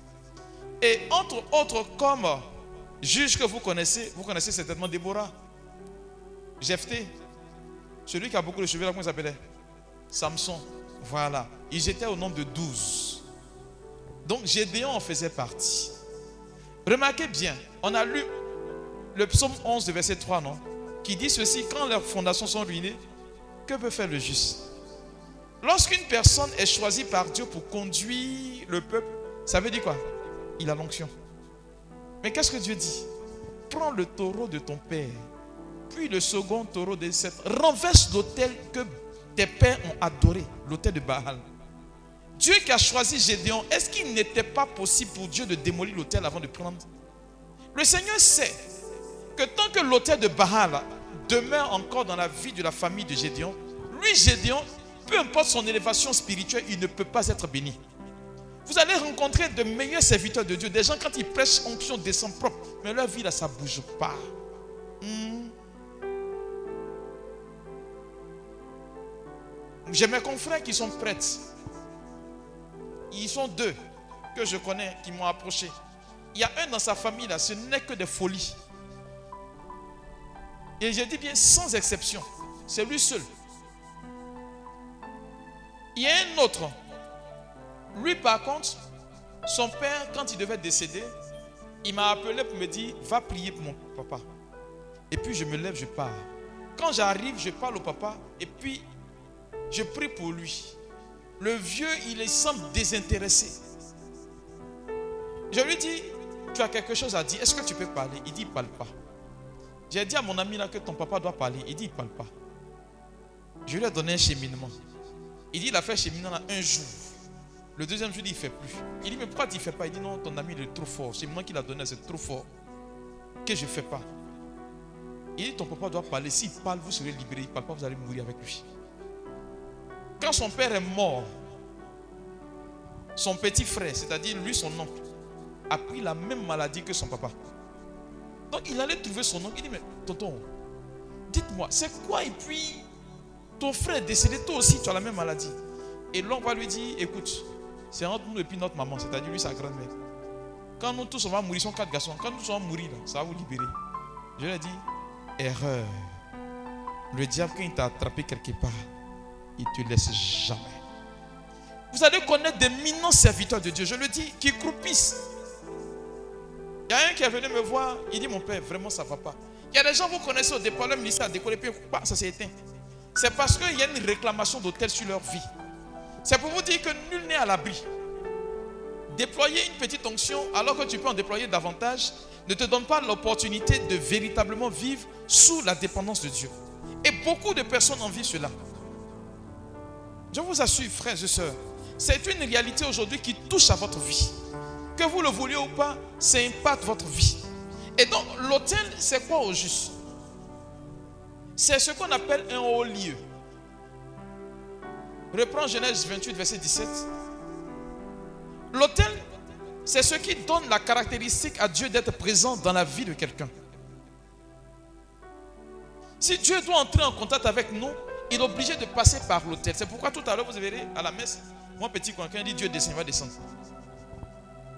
Et entre autres, comme juge que vous connaissez, vous connaissez certainement Déborah, Jephthé, celui qui a beaucoup de cheveux, là, comment il s'appelait? Samson. Voilà. Ils étaient au nombre de 12. Donc Gédéon en faisait partie. Remarquez bien, on a lu le psaume 11 de verset 3, non? Qui dit ceci, quand leurs fondations sont ruinées, que peut faire le juste Lorsqu'une personne est choisie par Dieu pour conduire le peuple, ça veut dire quoi? Il a l'onction. Mais qu'est-ce que Dieu dit? Prends le taureau de ton père, puis le second taureau de cette. Renverse l'autel que tes pères ont adoré, l'autel de Baal. Dieu qui a choisi Gédéon, est-ce qu'il n'était pas possible pour Dieu de démolir l'autel avant de prendre? Le Seigneur sait que tant que l'autel de Baal demeure encore dans la vie de la famille de Gédéon, lui, Gédéon, peu importe son élévation spirituelle, il ne peut pas être béni. Vous allez rencontrer de meilleurs serviteurs de Dieu, des gens quand ils prêchent onction descend propre, mais leur vie là, ça ne bouge pas. Hmm. J'ai mes confrères qui sont prêtres. Ils sont deux que je connais qui m'ont approché. Il y a un dans sa famille là, ce n'est que des folies. Et je dis bien sans exception. C'est lui seul. Il y a un autre. Lui par contre, son père, quand il devait décéder, il m'a appelé pour me dire, va prier pour mon papa. Et puis je me lève, je pars. Quand j'arrive, je parle au papa et puis je prie pour lui. Le vieux, il semble désintéressé. Je lui dis, tu as quelque chose à dire, est-ce que tu peux parler? Il dit, il ne parle pas. J'ai dit à mon ami là que ton papa doit parler. Il dit, il ne parle pas. Je lui ai donné un cheminement. Il dit, il a fait un cheminement un jour. Le deuxième jour, il ne fait plus. Il dit, mais pourquoi tu ne fais pas? Il dit, non, ton ami il est trop fort. C'est moi qui l'a donné, c'est trop fort. Que je ne fais pas. Il dit, ton papa doit parler. S'il parle, vous serez libéré. Il ne parle pas, vous allez mourir avec lui. Quand son père est mort, son petit frère, c'est-à-dire lui, son oncle, a pris la même maladie que son papa. Donc il allait trouver son oncle. Il dit, mais tonton, dites-moi, c'est quoi? Et puis, ton frère est décédé, toi aussi, tu as la même maladie. Et l'oncle va lui dire, écoute, c'est entre nous et notre maman, c'est-à-dire lui, sa grand-mère. Quand nous tous on va mourir, sont quatre garçons. Quand nous tous on va mourir, ça va vous libérer. Je lui ai dit, erreur. Le diable, quand il t'a attrapé quelque part, il ne te laisse jamais. Vous allez connaître d'éminents serviteurs de Dieu, je le dis, qui croupissent. Il y a un qui est venu me voir, il dit Mon père, vraiment ça ne va pas. Il y a des gens, vous connaissez au départ, le ministère a décollé, puis ça s'est éteint. C'est parce qu'il y a une réclamation d'hôtel sur leur vie. C'est pour vous dire que nul n'est à l'abri. Déployer une petite onction alors que tu peux en déployer davantage ne te donne pas l'opportunité de véritablement vivre sous la dépendance de Dieu. Et beaucoup de personnes en vivent cela. Je vous assure, frères et sœurs, c'est une réalité aujourd'hui qui touche à votre vie. Que vous le vouliez ou pas, ça impacte votre vie. Et donc, l'autel, c'est quoi au juste? C'est ce qu'on appelle un haut lieu. Reprends Genèse 28, verset 17. L'autel, c'est ce qui donne la caractéristique à Dieu d'être présent dans la vie de quelqu'un. Si Dieu doit entrer en contact avec nous, il est obligé de passer par l'autel. C'est pourquoi tout à l'heure, vous verrez à la messe, mon petit quand il dit Dieu descend, il va descendre.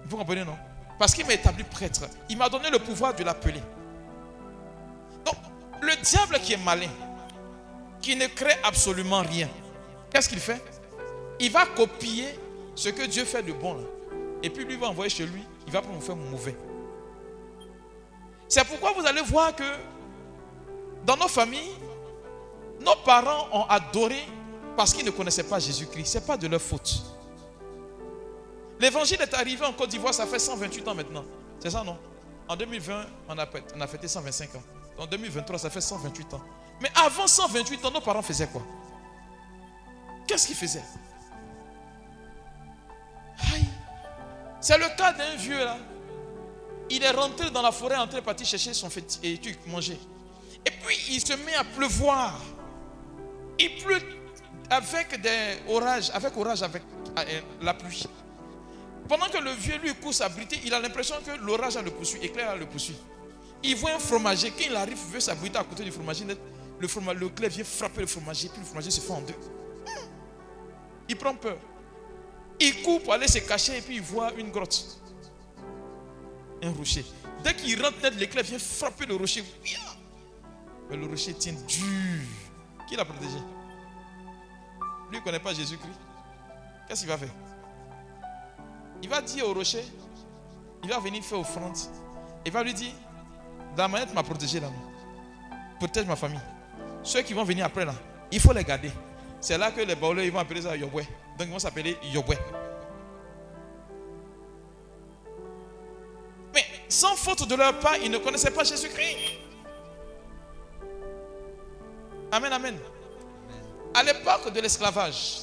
Vous comprenez, non? Parce qu'il m'a établi prêtre. Il m'a donné le pouvoir de l'appeler. Donc, le diable qui est malin, qui ne crée absolument rien, qu'est-ce qu'il fait? Il va copier ce que Dieu fait de bon. Et puis lui va envoyer chez lui, il va prendre faire mauvais. C'est pourquoi vous allez voir que dans nos familles, nos parents ont adoré parce qu'ils ne connaissaient pas Jésus-Christ. Ce n'est pas de leur faute. L'évangile est arrivé en Côte d'Ivoire, ça fait 128 ans maintenant. C'est ça, non? En 2020, on a, on a fêté 125 ans. En 2023, ça fait 128 ans. Mais avant 128 ans, nos parents faisaient quoi? Qu'est-ce qu'ils faisaient C'est le cas d'un vieux là. Il est rentré dans la forêt, entré parti chercher son tu manger. Et puis il se met à pleuvoir. Il pleut avec des orages, avec orage, avec euh, la pluie. Pendant que le vieux lui court s'abriter, il a l'impression que l'orage a le poursuit, éclair le poursuit. Il voit un fromager. Quand il arrive, il veut s'abriter à côté du fromager. Le, froma- le clé vient frapper le fromager. Puis le fromager se fait en deux. Il prend peur. Il court pour aller se cacher et puis il voit une grotte. Un rocher. Dès qu'il rentre l'éclair vient frapper le rocher. Mais le rocher tient dur. Qui l'a protégé? Lui ne connaît pas Jésus-Christ. Qu'est-ce qu'il va faire? Il va dire au rocher, il va venir faire offrande. Il va lui dire, la manette m'a protégé là. Protège ma famille. Ceux qui vont venir après là, il faut les garder. C'est là que les baoulés vont appeler ça Yobwe. Donc ils vont s'appeler Yobwe. Mais sans faute de leur part, ils ne connaissaient pas Jésus-Christ. Amen, amen. À l'époque de l'esclavage,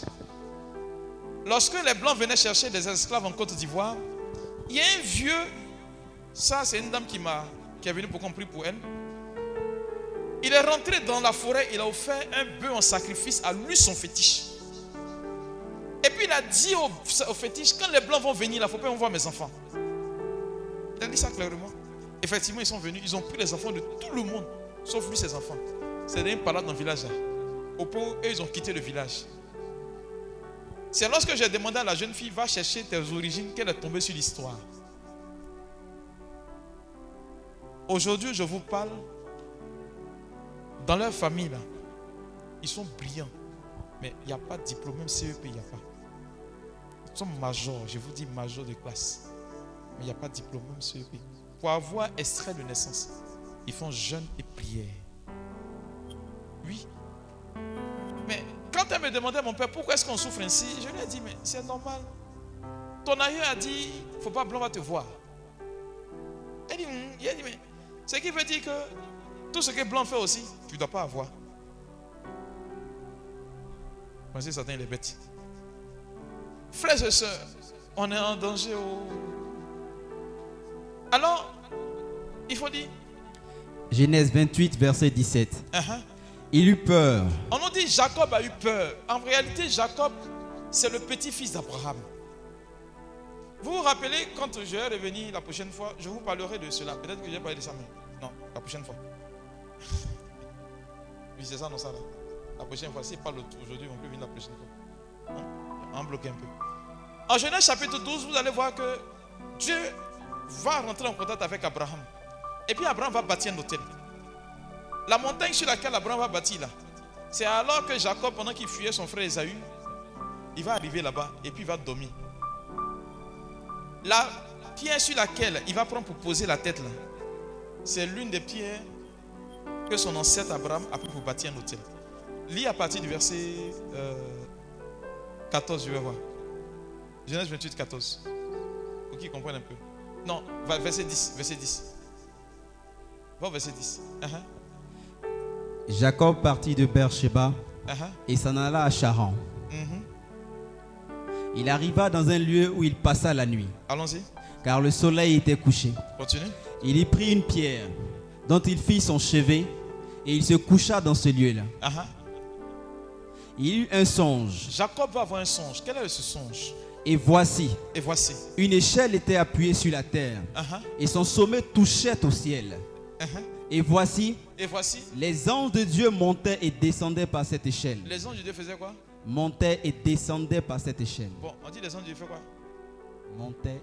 lorsque les Blancs venaient chercher des esclaves en Côte d'Ivoire, il y a un vieux, ça c'est une dame qui, qui est venue pour compris pour elle. Il est rentré dans la forêt, il a offert un bœuf en sacrifice à lui, son fétiche. Et puis il a dit au, fétiche, quand les Blancs vont venir, il ne faut pas voir mes enfants. Il a dit ça clairement. Effectivement, ils sont venus, ils ont pris les enfants de tout le monde, sauf lui, ses enfants. C'est une parade dans le village. là. Au point où eux, ils ont quitté le village. C'est lorsque j'ai demandé à la jeune fille, va chercher tes origines, qu'elle est tombée sur l'histoire. Aujourd'hui, je vous parle dans leur famille, là, ils sont brillants. Mais il n'y a pas de diplôme, même CEP, il n'y a pas. Ils sont majors, je vous dis majors de classe. Mais il n'y a pas de diplôme, même CEP. Pour avoir extrait de naissance, ils font jeûne et prière. Oui. Mais quand elle me demandait, mon père, pourquoi est-ce qu'on souffre ainsi, je lui ai dit, mais c'est normal. Ton aïeux a dit, il ne faut pas, blanc va te voir. Elle dit, Hum. il a dit, mais ce qui veut dire que tout ce que blanc fait aussi, tu ne dois pas avoir. Que Satan, il est bête. Frères et sœurs, on est en danger. oh. Alors, il faut dire, Genèse 28, verset 17. uh-huh. Il eut peur. On nous dit Jacob a eu peur. En réalité, Jacob, c'est le petit-fils d'Abraham. Vous vous rappelez, quand je vais revenir la prochaine fois, je vous parlerai de cela. Peut-être que je vais parler de ça, mais non, la prochaine fois. Oui, c'est ça, non, ça là. La prochaine fois, s'il parle aujourd'hui, on peut venir la prochaine fois. Hein? En bloquer un peu. En Genèse chapitre 12, vous allez voir que Dieu va rentrer en contact avec Abraham. Et puis Abraham va bâtir un hôtel. La montagne sur laquelle Abraham va bâtir là, c'est alors que Jacob, pendant qu'il fuyait son frère Esaü, il va arriver là-bas et puis il va dormir. La pierre sur laquelle il va prendre pour poser la tête là, c'est l'une des pierres que son ancêtre Abraham a pris pour bâtir un hôtel. Lis à partir du verset euh, 14, je vais voir. Genèse 28, 14. Pour qu'ils comprennent un peu. Non, verset 10. Verset 10. Va au verset 10. Uh-huh, Jacob partit de Beersheba uh-huh, et s'en alla à Charan. mhm. Il arriva dans un lieu où il passa la nuit, Allons-y. car le soleil était couché. Continue. Il y prit une pierre dont il fit son chevet et il se coucha dans ce lieu-là. Il eut un songe Jacob va avoir un songe. Quel est ce songe? Et voici, Et voici. une échelle était appuyée sur la terre et son sommet touchait au ciel. Et voici, Et voici. les anges de Dieu montaient et descendaient par cette échelle. Les anges de Dieu faisaient quoi? Montaient et descendaient par cette échelle. Bon, on dit les anges de Dieu faisaient quoi? Montaient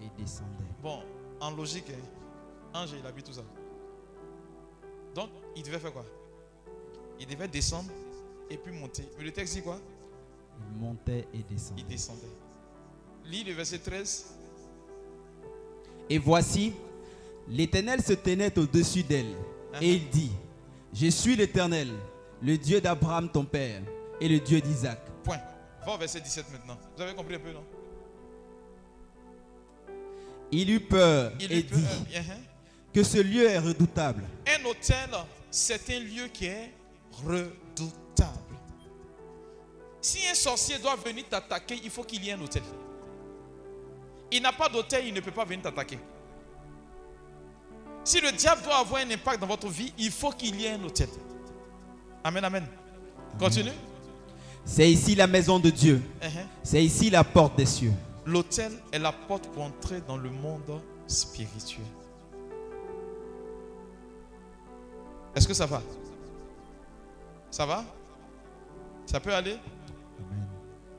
et descendaient. Bon, en logique, hein, ange, il habite tout ça? Donc, il devait faire quoi? Il devait descendre et puis monter. Mais le texte dit quoi? Ils montaient et Il descendaient. descendait. Lis le verset 13. Et voici, l'Éternel se tenait au-dessus d'elle. Et il dit, je suis l'Éternel, le Dieu d'Abraham ton père et le Dieu d'Isaac. Point. Va au verset 17 maintenant. Vous avez compris un peu, non? Il eut peur Il et eut peur. dit Uh-huh. Que ce lieu est redoutable. Un hôtel, c'est un lieu qui est redoutable. Si un sorcier doit venir t'attaquer, il faut qu'il y ait un hôtel. Il n'a pas d'hôtel, il ne peut pas venir t'attaquer. Si le diable doit avoir un impact dans votre vie, il faut qu'il y ait un hôtel. Amen, amen. Continue. C'est ici la maison de Dieu. Uh-huh. C'est ici la porte des cieux. L'hôtel est la porte pour entrer dans le monde spirituel. Est-ce que ça va? Ça va? Ça peut aller?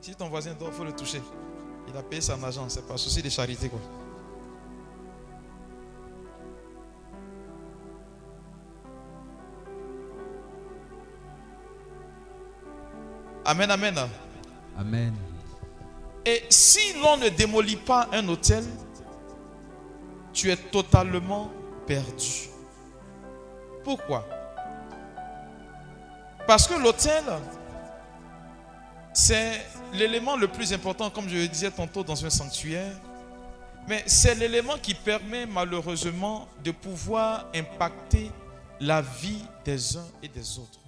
Si ton voisin dort, il faut le toucher. Il a payé son argent, c'est pas souci de charité quoi. Amen, amen. Amen. Et si l'on ne démolit pas un hôtel, tu es totalement perdu. Pourquoi? Parce que l'hôtel, c'est l'élément le plus important, comme je le disais tantôt, dans un sanctuaire. Mais c'est l'élément qui permet malheureusement de pouvoir impacter la vie des uns et des autres.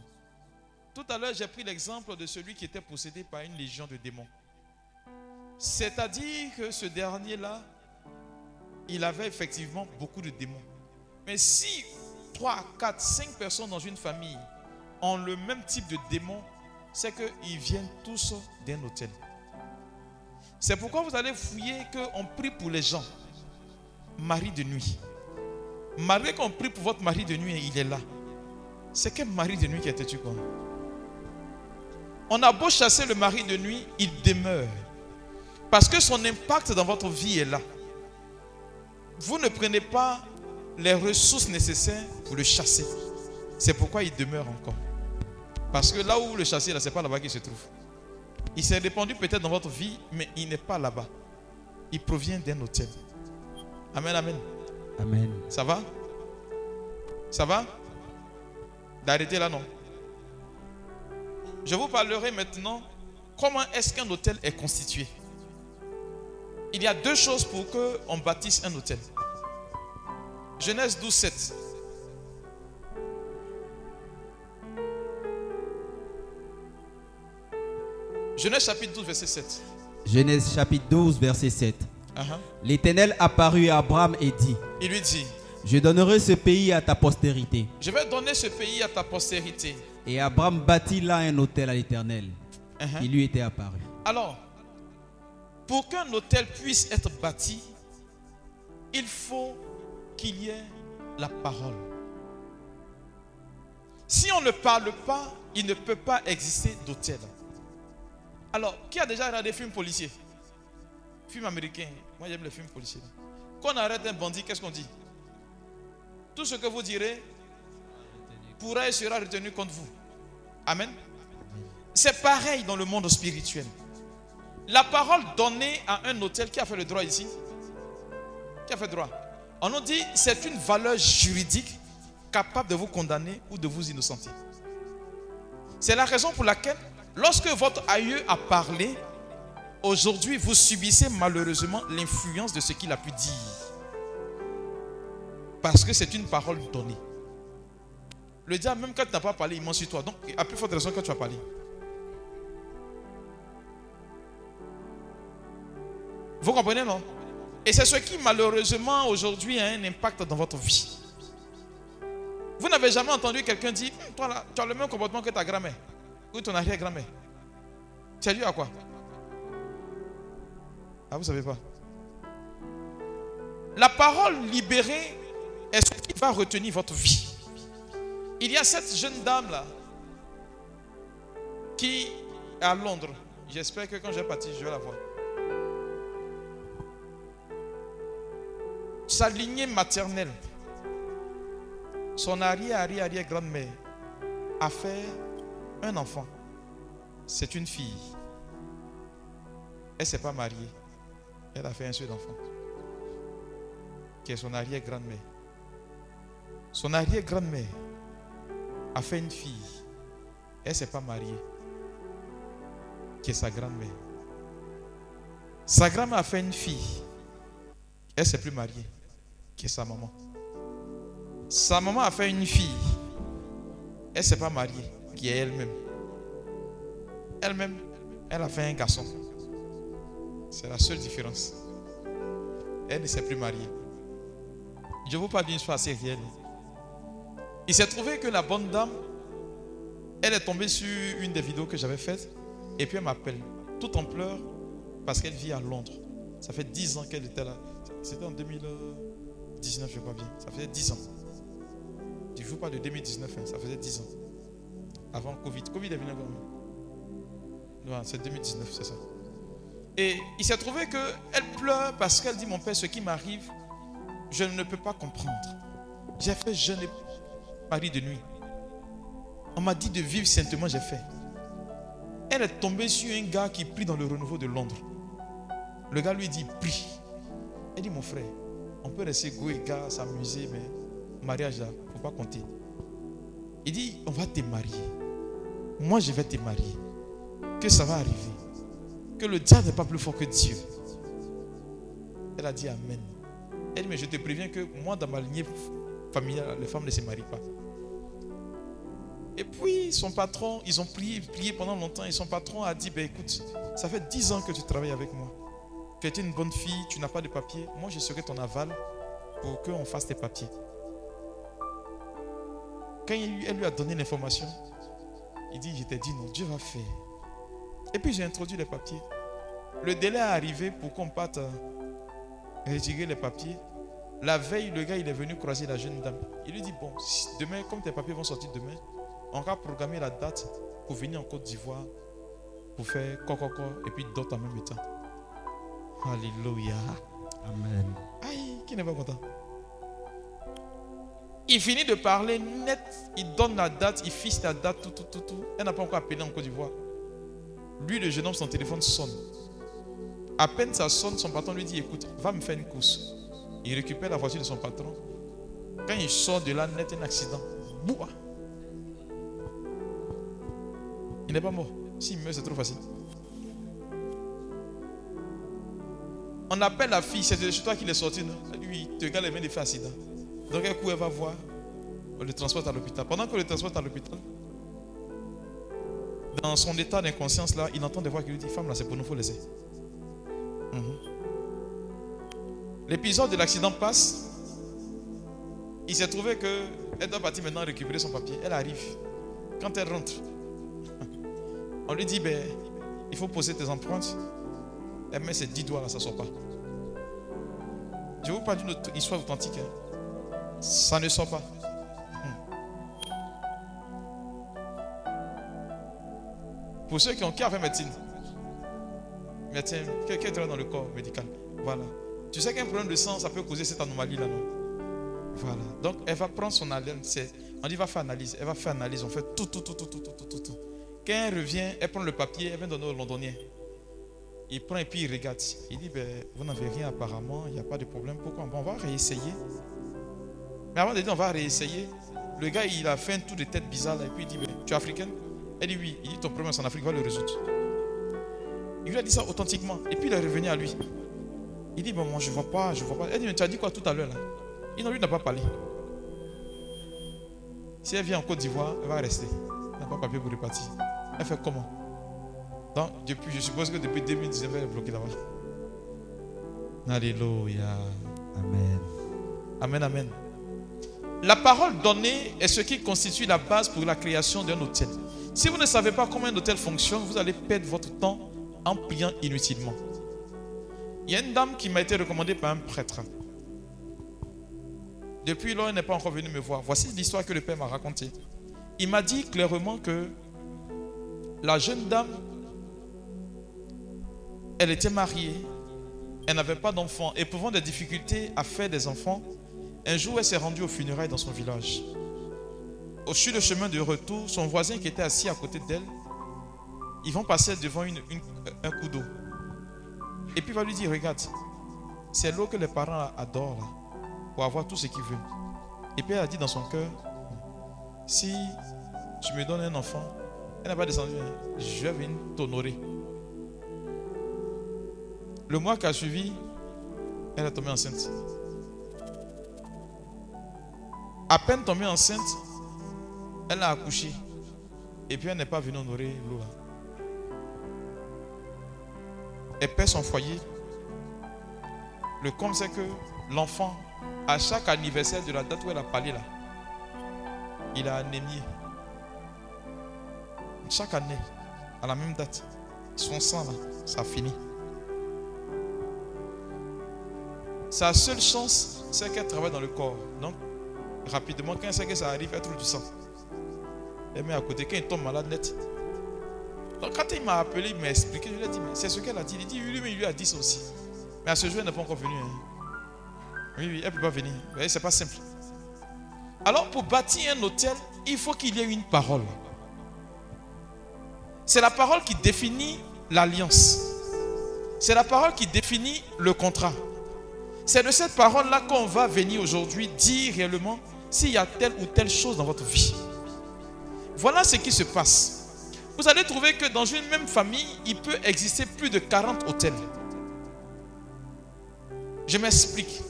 Tout à l'heure, j'ai pris l'exemple de celui qui était possédé par une légion de démons. C'est-à-dire que ce dernier-là, il avait effectivement beaucoup de démons. Mais si 3, 4, 5 personnes dans une famille ont le même type de démons, c'est qu'ils viennent tous d'un hôtel. C'est pourquoi vous allez fouiller qu'on prie pour les gens. Mari de nuit. Malgré qu'on prie pour votre mari de nuit et il est là. C'est quel mari de nuit qui était tu quoi On a beau chasser le mari de nuit, il demeure. Parce que son impact dans votre vie est là. Vous ne prenez pas les ressources nécessaires pour le chasser. C'est pourquoi il demeure encore. Parce que là où vous le chassez, là, ce n'est pas là-bas qu'il se trouve. Il s'est répandu peut-être dans votre vie, mais il n'est pas là-bas. Il provient d'un hôtel. Amen, amen. Amen. Ça va? Ça va? D'arrêter là, non Je vous parlerai maintenant comment est-ce qu'un hôtel est constitué. Il y a deux choses pour qu'on bâtisse un hôtel. Genèse 12, 7. Genèse chapitre 12, verset 7. Genèse chapitre 12, verset 7. Uh-huh. L'Éternel apparut à Abraham et dit, Il lui dit, je donnerai ce pays à ta postérité. je vais donner ce pays à ta postérité. Et Abraham bâtit là un hôtel à l'Éternel Uh-huh. qui lui était apparu. Alors, pour qu'un hôtel puisse être bâti, il faut qu'il y ait la parole. Si on ne parle pas, il ne peut pas exister d'hôtel. Alors, qui a déjà regardé des films policiers? Films américains. Moi, j'aime les films policiers. Quand on arrête un bandit, qu'est-ce qu'on dit? Tout ce que vous direz pourra et sera retenu contre vous. Amen. C'est pareil dans le monde spirituel. La parole donnée à un hôtel, qui a fait le droit ici Qui a fait le droit On nous dit c'est une valeur juridique capable de vous condamner ou de vous innocenter. C'est la raison pour laquelle, lorsque votre aïeux a parlé, aujourd'hui vous subissez malheureusement l'influence de ce qu'il a pu dire. Parce que c'est une parole donnée. Le diable, même quand tu n'as pas parlé, il ment sur toi. Donc, à plus forte raison quand tu as parlé. Vous comprenez, non? Et c'est ce qui, malheureusement, aujourd'hui, a un impact dans votre vie. Vous n'avez jamais entendu quelqu'un dire Hum, Toi, là, tu as le même comportement que ta grand-mère ou ton arrière-grand-mère. As dû à quoi? Ah, vous ne savez pas. La parole libérée est ce qui va retenir votre vie. Il y a cette jeune dame-là qui est à Londres. J'espère que quand je vais partir, je vais la voir. Sa lignée maternelle, son arrière-arrière-arrière-grand-mère a fait un enfant. C'est une fille. Elle ne s'est pas mariée. Elle a fait un seul enfant. Qui est son arrière-grand-mère. Son arrière-grand-mère a fait une fille. Elle ne s'est pas mariée. Qui est sa grand-mère. Sa grand-mère a fait une fille. Elle s'est plus mariée. Qui est sa maman. Sa maman a fait une fille. Elle ne s'est pas mariée. Qui est elle-même. Elle-même, elle a fait un garçon. C'est la seule différence. Elle ne s'est plus mariée. Je vous parle d'une histoire assez réelle. Il s'est trouvé que la bonne dame, elle est tombée sur une des vidéos que j'avais faites. Et puis elle m'appelle, tout en pleurs, parce qu'elle vit à Londres. Ça fait 10 ans qu'elle était là. C'était en 2019, je crois bien. Ça fait 10 ans. Je ne vous parle de 2019, hein, ça faisait 10 ans. Avant Covid. Covid est venu avant. Non, c'est 2019, c'est ça. Et il s'est trouvé qu'elle pleure parce qu'elle dit, mon père, ce qui m'arrive, je ne peux pas comprendre. J'ai fait jeûne et mari de nuit. On m'a dit de vivre saintement, j'ai fait. Elle est tombée sur un gars qui prie dans le renouveau de Londres. Le gars lui dit, prie. Elle dit, mon frère, on peut rester go et gars, s'amuser, mais mariage là, il ne faut pas compter. Il dit, on va te marier. Moi, je vais te marier. Que ça va arriver. Que le diable n'est pas plus fort que Dieu. Elle a dit Amen. Elle dit, mais je te préviens que moi, dans ma lignée familiale, les femmes ne se marient pas. Et puis, son patron, ils ont prié, prié pendant longtemps, et son patron a dit, ben écoute, ça fait 10 ans que tu travailles avec moi. Tu es une bonne fille, tu n'as pas de papier. Moi, je serai ton aval pour qu'on fasse tes papiers. Quand elle lui a donné l'information, il dit, je t'ai dit non, Dieu va faire. Et puis j'ai introduit les papiers. Le délai est arrivé pour qu'on parte retirer les papiers. La veille, le gars, il est venu croiser la jeune dame. Il lui dit, bon, demain, comme tes papiers vont sortir demain, on va programmer la date pour venir en Côte d'Ivoire pour faire coco et puis d'autres en même temps. Alléluia. Amen. Aïe, qui n'est pas content? Il finit de parler net, il donne la date, il fixe la date, tout, tout, tout, tout. Elle n'a pas encore appelé en Côte d'Ivoire. Lui, le jeune homme, son téléphone sonne. À peine ça sonne, son patron lui dit Écoute, va me faire une course. Il récupère la voiture de son patron. Quand il sort de là, net un accident. Boua. Il n'est pas mort. S'il meurt, c'est trop facile. On appelle la fille, c'est chez toi qu'il est sorti. Non? Lui, te regarde, elle vient de faire accident. Donc, un coup, elle va voir. On le transporte à l'hôpital. Pendant qu'on le transporte à l'hôpital, dans son état d'inconscience là, il entend des voix qui lui disent Femme là, c'est pour nous, il faut laisser. Mhm. L'épisode de l'accident passe. Il s'est trouvé qu'elle doit partir maintenant récupérer son papier. Elle arrive. Quand elle rentre, on lui dit ben, il faut poser tes empreintes. Elle met ses 10 doigts, là, ça ne sort pas. Je vous parle d'une autre histoire authentique. Hein. Ça ne sort pas. Hmm. Pour ceux qui ont cœur avec médecine, médecine, quelqu'un est dans le corps médical. Voilà. Tu sais qu'un problème de sang, ça peut causer cette anomalie-là, non? Voilà. Donc, elle va prendre son haleine. On dit, va faire analyse. Elle va faire analyse. On fait tout, tout, tout, tout, tout, tout, tout, tout. Quand elle revient, elle prend le papier, elle vient donner au londonien. Il prend et puis il regarde. Il dit, ben, vous n'avez rien apparemment, il n'y a pas de problème. Pourquoi? Bon, on va réessayer. Mais avant de dire, on va réessayer, le gars, il a fait un tour de tête bizarre là, et puis il dit, ben, tu es africaine? Elle dit oui. Il dit, ton problème c'est en Afrique, va le résoudre. Il lui a dit ça authentiquement. Et puis il est revenu à lui. Il dit, bon, moi je ne vois pas, je vois pas. Elle dit, mais tu as dit quoi tout à l'heure là? Il lui n'a pas parlé. Si elle vient en Côte d'Ivoire, elle va rester. Elle n'a pas papier pour repartir. Elle fait comment? Donc, depuis, je suppose que depuis 2019, elle est bloquée là-bas. Alléluia. Amen. Amen, amen. La parole donnée est ce qui constitue la base pour la création d'un hôtel. Si vous ne savez pas comment un hôtel fonctionne, vous allez perdre votre temps en priant inutilement. Il y a une dame qui m'a été recommandée par un prêtre. Depuis lors, elle n'est pas encore venue me voir. Voici l'histoire que le père m'a racontée. Il m'a dit clairement que la jeune dame, elle était mariée, elle n'avait pas d'enfant, éprouvant des difficultés à faire des enfants. Un jour, elle s'est rendue au funérailles dans son village. Au sur le chemin de retour, son voisin qui était assis à côté d'elle, ils vont passer devant un coup d'eau. Et puis il va lui dire, regarde, c'est l'eau que les parents adorent pour avoir tout ce qu'ils veulent. Et puis elle a dit dans son cœur, si tu me donnes un enfant, elle n'a pas descendu, je vais venir t'honorer. Le mois qui a suivi, elle est tombée enceinte. À peine tombée enceinte, elle a accouché. Et puis elle n'est pas venue honorer là. Elle perd son foyer. Le com c'est que l'enfant, à chaque anniversaire de la date où elle a parlé là, il a anémié. Chaque année, à la même date, son sang là, ça finit. Sa seule chance, c'est qu'elle travaille dans le corps. Donc, rapidement. Quand il sait que ça arrive, il trouve du sang. Elle met à côté. Quand il tombe malade net. Donc quand il m'a appelé, il m'a expliqué, je lui ai dit, mais c'est ce qu'elle a dit. Il dit, oui, mais il lui a dit ça aussi. Mais à ce jour, elle n'est pas encore venue. hein. Oui, oui, elle ne peut pas venir. Vous voyez, c'est pas simple. Alors, pour bâtir un hôtel, il faut qu'il y ait une parole. C'est la parole qui définit l'alliance. C'est la parole qui définit le contrat. C'est de cette parole-là qu'on va venir aujourd'hui dire réellement s'il y a telle ou telle chose dans votre vie. Voilà ce qui se passe. Vous allez trouver que dans une même famille, il peut exister plus de 40 hôtels. Je m'explique.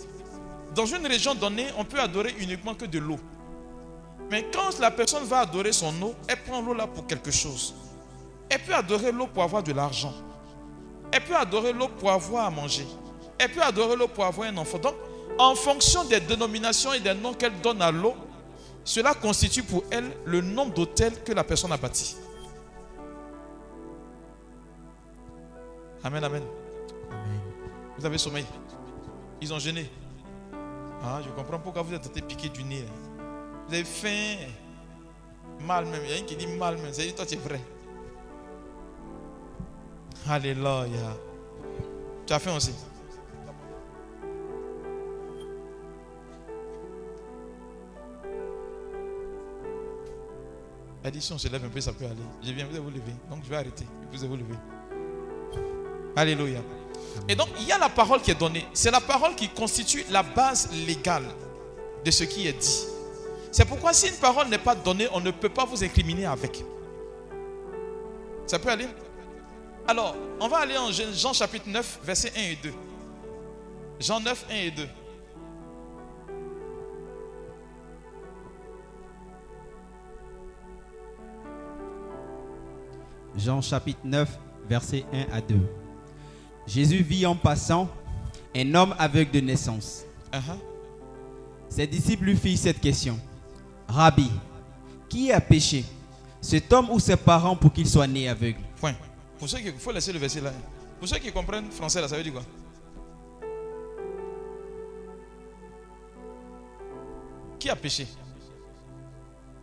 Dans une région donnée, on peut adorer uniquement que de l'eau. Mais quand la personne va adorer son eau, elle prend l'eau là pour quelque chose. Elle peut adorer l'eau pour avoir de l'argent. Elle peut adorer l'eau pour avoir à manger. Elle peut adorer l'eau pour avoir un enfant. Donc, en fonction des dénominations et des noms qu'elle donne à l'eau, cela constitue pour elle le nombre d'hôtels que la personne a bâti. Amen, amen. Vous avez sommeil. Ils ont gêné. Ah, je comprends pourquoi vous êtes été piqué du nez. Vous avez faim. Mal même. Il y a un qui dit mal même. C'est dit, toi, tu es vrai. Alléluia. Tu as faim aussi. Elle dit, si on se lève un peu, ça peut aller. Je viens, vous vous lever. Donc, je vais arrêter. Vous vous lever. Alléluia. Et donc, il y a la parole qui est donnée. C'est la parole qui constitue la base légale de ce qui est dit. C'est pourquoi si une parole n'est pas donnée, on ne peut pas vous incriminer avec. Ça peut aller? Alors, on va aller en Jean Jean chapitre 9, versets 1 et 2. Jean 9, 1 et 2. Jean chapitre 9, versets 1 à 2. Jésus vit en passant un homme aveugle de naissance. Uh-huh. Ses disciples lui firent cette question. Rabbi, qui a péché? Cet homme ou ses parents pour qu'il soit né aveugle? Point. Pour ceux qui. Faut laisser le verset là. Pour ceux qui comprennent français, là, ça veut dire quoi? Qui a péché?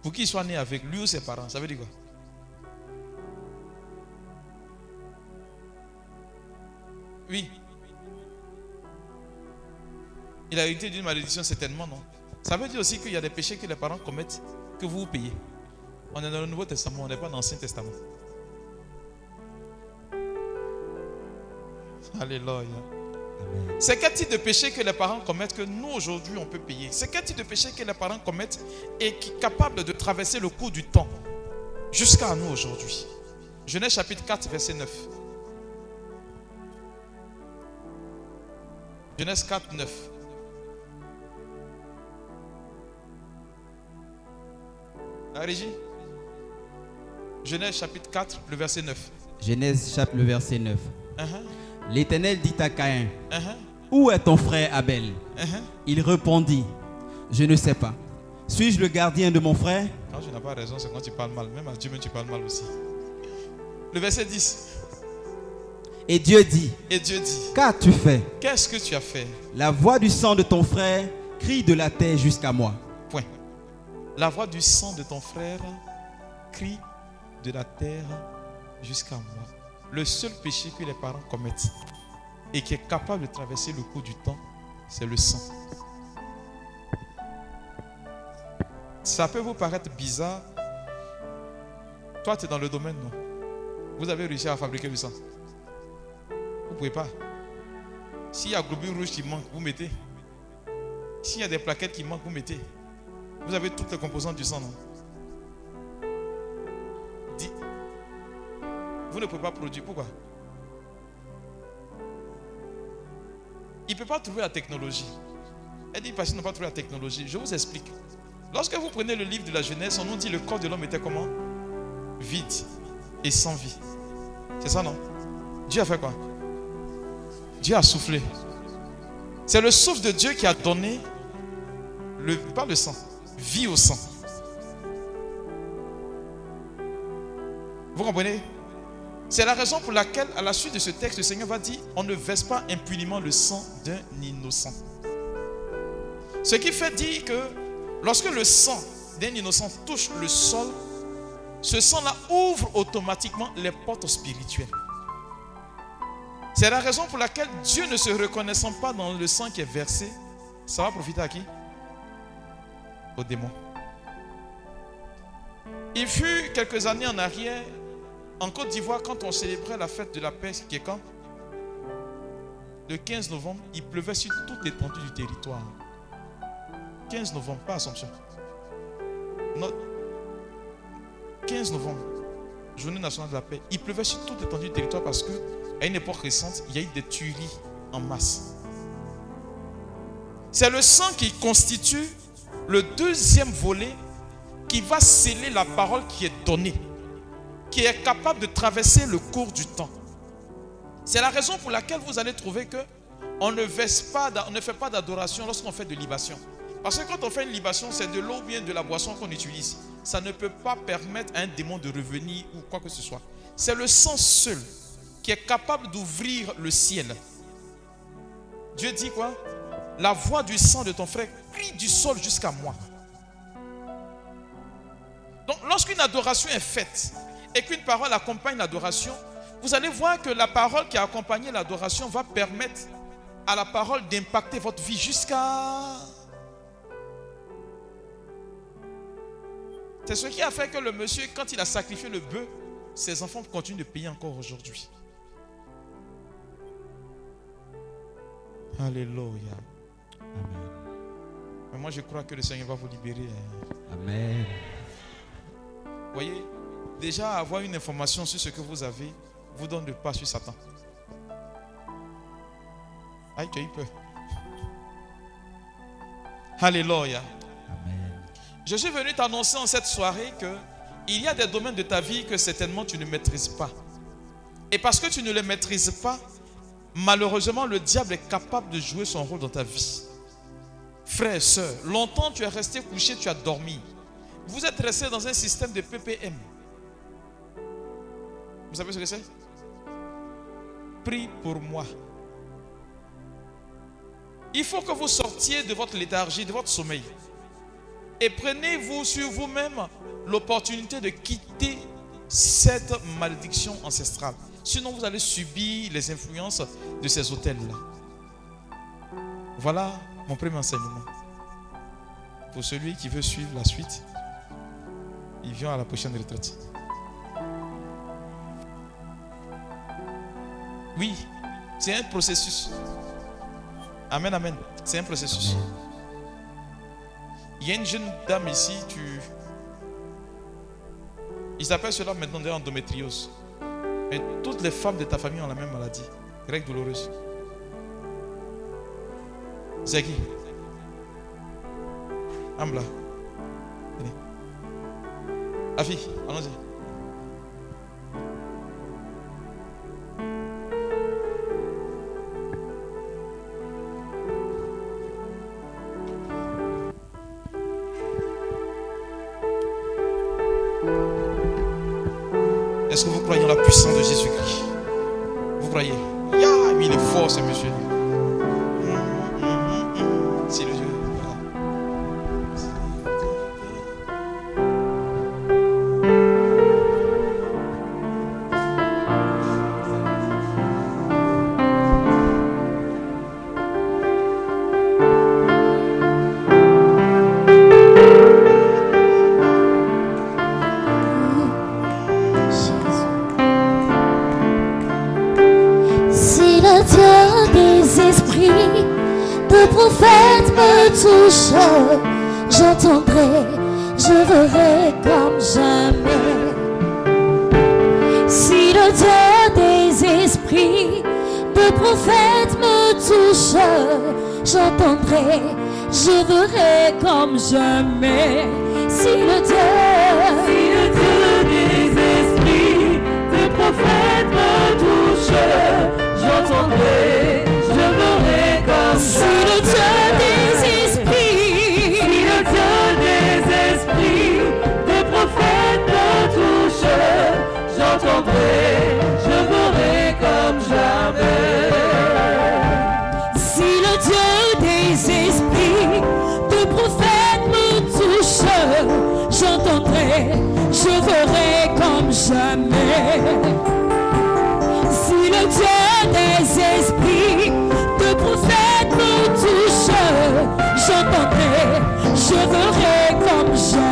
Pour qu'il soit né avec lui ou ses parents, ça veut dire quoi? Oui. Il a hérité d'une malédiction, certainement, non Ça veut dire aussi qu'il y a des péchés que les parents commettent que vous payez. On est dans le Nouveau Testament, on n'est pas dans l'Ancien Testament. Alléluia. C'est quel type de péché que les parents commettent que nous aujourd'hui on peut payer? C'est quel type de péché que les parents commettent et qui est capable de traverser le cours du temps jusqu'à nous aujourd'hui? Genèse chapitre 4, verset 9. Genèse 4, 9. La régie Genèse chapitre 4, le verset 9. Genèse chapitre le verset 9. Uh-huh, L'Éternel dit à Caïn, uh-huh, Où est ton frère Abel? Uh-huh. Il répondit, Je ne sais pas. Suis-je le gardien de mon frère? Quand tu n'as pas raison, c'est quand tu parles mal. Même à Dieu, tu parles mal aussi. Le verset 10. Et Dieu dit, Et Dieu dit, Qu'as-tu fait? qu'est-ce que tu as fait? La voix du sang de ton frère crie de la terre jusqu'à moi. Point. La voix du sang de ton frère crie de la terre jusqu'à moi. Le seul péché que les parents commettent et qui est capable de traverser le cours du temps, c'est le sang. Ça peut vous paraître bizarre. Toi, tu es dans le domaine, non? Vous avez réussi à fabriquer du sang. Vous ne pouvez pas. S'il y a globule rouge qui manque, vous mettez. S'il y a des plaquettes qui manquent, vous mettez. Vous avez toutes les composantes du sang, non? Vous ne pouvez pas produire. Pourquoi? Il ne peut pas trouver la technologie. Elle dit parce qu'ils n'ont pas trouvé la technologie. Je vous explique. Lorsque vous prenez le livre de la Genèse, on nous dit le corps de l'homme était comment? Vide et sans vie. C'est ça, non? Dieu a fait quoi? Dieu a soufflé. C'est le souffle de Dieu qui a donné, le, pas le sang, vie au sang. Vous comprenez? C'est la raison pour laquelle, à la suite de ce texte, le Seigneur va dire on ne verse pas impunément le sang d'un innocent. Ce qui fait dire que Lorsque le sang d'un innocent touche le sol, ce sang-là ouvre automatiquement les portes spirituelles. C'est la raison pour laquelle Dieu ne se reconnaissant pas dans le sang qui est versé, ça va profiter à qui? Aux démons. Il fut quelques années en arrière, en Côte d'Ivoire, quand on célébrait la fête de la paix, qui est quand? Le 15 novembre, il pleuvait sur toute l'étendue du territoire. 15 novembre, pas Assomption. Non. 15 novembre, journée nationale de la paix, il pleuvait sur toute l'étendue du territoire parce que, à une époque récente, il y a eu des tueries en masse. C'est le sang qui constitue le deuxième volet qui va sceller la parole qui est donnée, qui est capable de traverser le cours du temps. C'est la raison pour laquelle vous allez trouver que on ne, pas, on ne fait pas d'adoration lorsqu'on fait de libation. Parce que quand on fait une libation, c'est de l'eau ou bien de la boisson qu'on utilise. Ça ne peut pas permettre à un démon de revenir ou quoi que ce soit. C'est le sang seul qui est capable d'ouvrir le ciel. Dieu dit quoi? La voix du sang de ton frère crie du sol jusqu'à moi. Donc lorsqu'une adoration est faite et qu'une parole accompagne l'adoration, vous allez voir que la parole qui a accompagné l'adoration va permettre à la parole d'impacter votre vie jusqu'à... C'est ce qui a fait que le monsieur, quand il a sacrifié le bœuf, ses enfants continuent de payer encore aujourd'hui. Alléluia. Amen. Mais moi, je crois que le Seigneur va vous libérer. hein. Amen. Vous voyez, déjà avoir une information sur ce que vous avez vous donne le pas sur Satan. Aïe, tu as eu peur. Alléluia. Amen. Je suis venu t'annoncer en cette soirée que il y a des domaines de ta vie que certainement tu ne maîtrises pas. Et parce que tu ne les maîtrises pas, malheureusement, le diable est capable de jouer son rôle dans ta vie. Frère et soeur, longtemps tu es resté couché, tu as dormi. Vous êtes resté dans un système de PPM. Vous savez ce que c'est? Prie pour moi. Il faut que vous sortiez de votre léthargie, de votre sommeil. Et prenez-vous sur vous-même l'opportunité de quitter cette malédiction ancestrale. Sinon, vous allez subir les influences de ces hôtels-là. Voilà mon premier enseignement. Pour celui qui veut suivre la suite, il vient à la prochaine retraite. Oui, c'est un processus. Amen, amen. C'est un processus. Il y a une jeune dame ici, tu. Ils appellent cela maintenant de endométriose. Mais toutes les femmes de ta famille ont la même maladie. Règle douloureuse. Qui Ambla. Venez. Afi, allons-y. Est-ce que vous croyez en la puissance de Jésus-Christ? Vous croyez? Ya, mais il est fort ce monsieur. shine.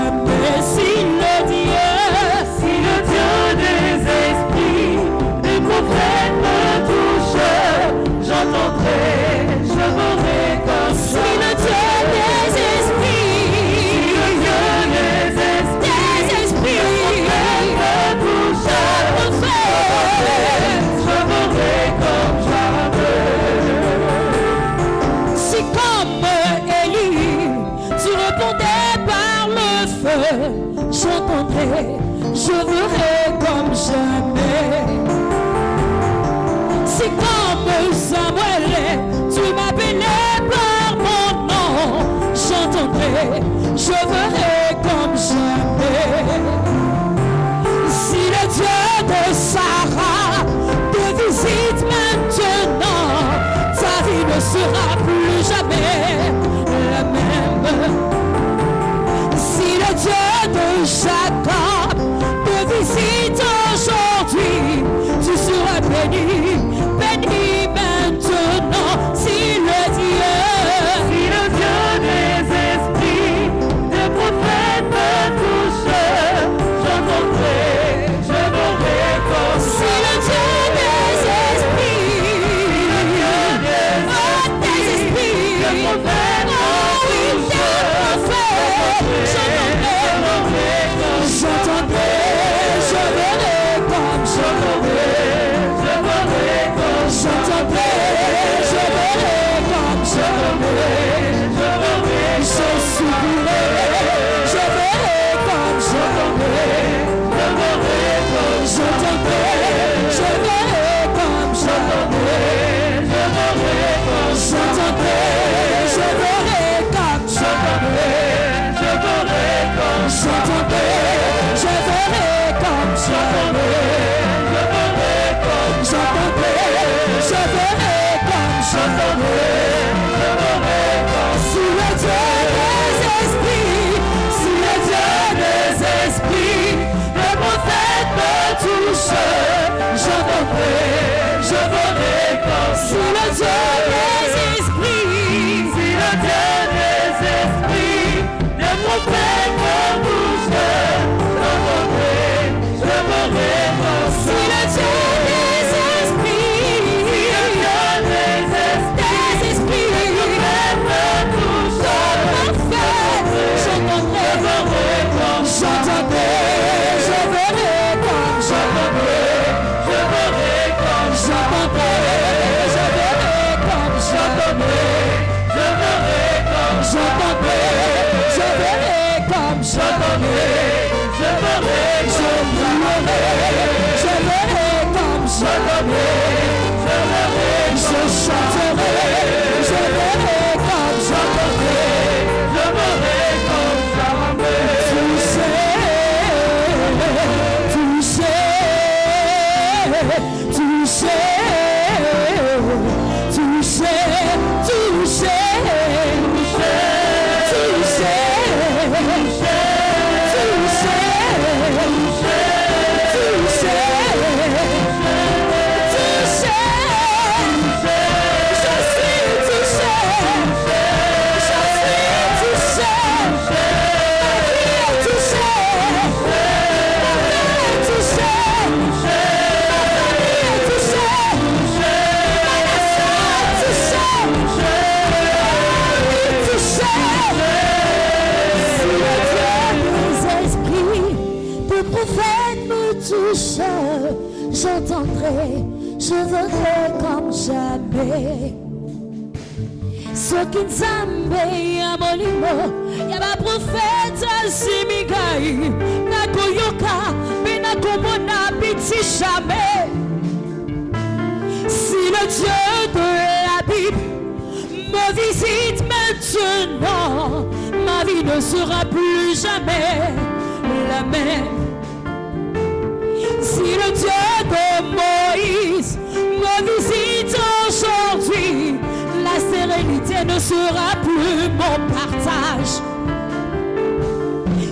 mountain. wewe soki nzambe ya molimo ya baprofete azimi ngai nakoyoka mpe nakomona biti jamais. si le dieu de la bible me visite maintenant ma vie ne sera plus jamais la même sera plus mon partage.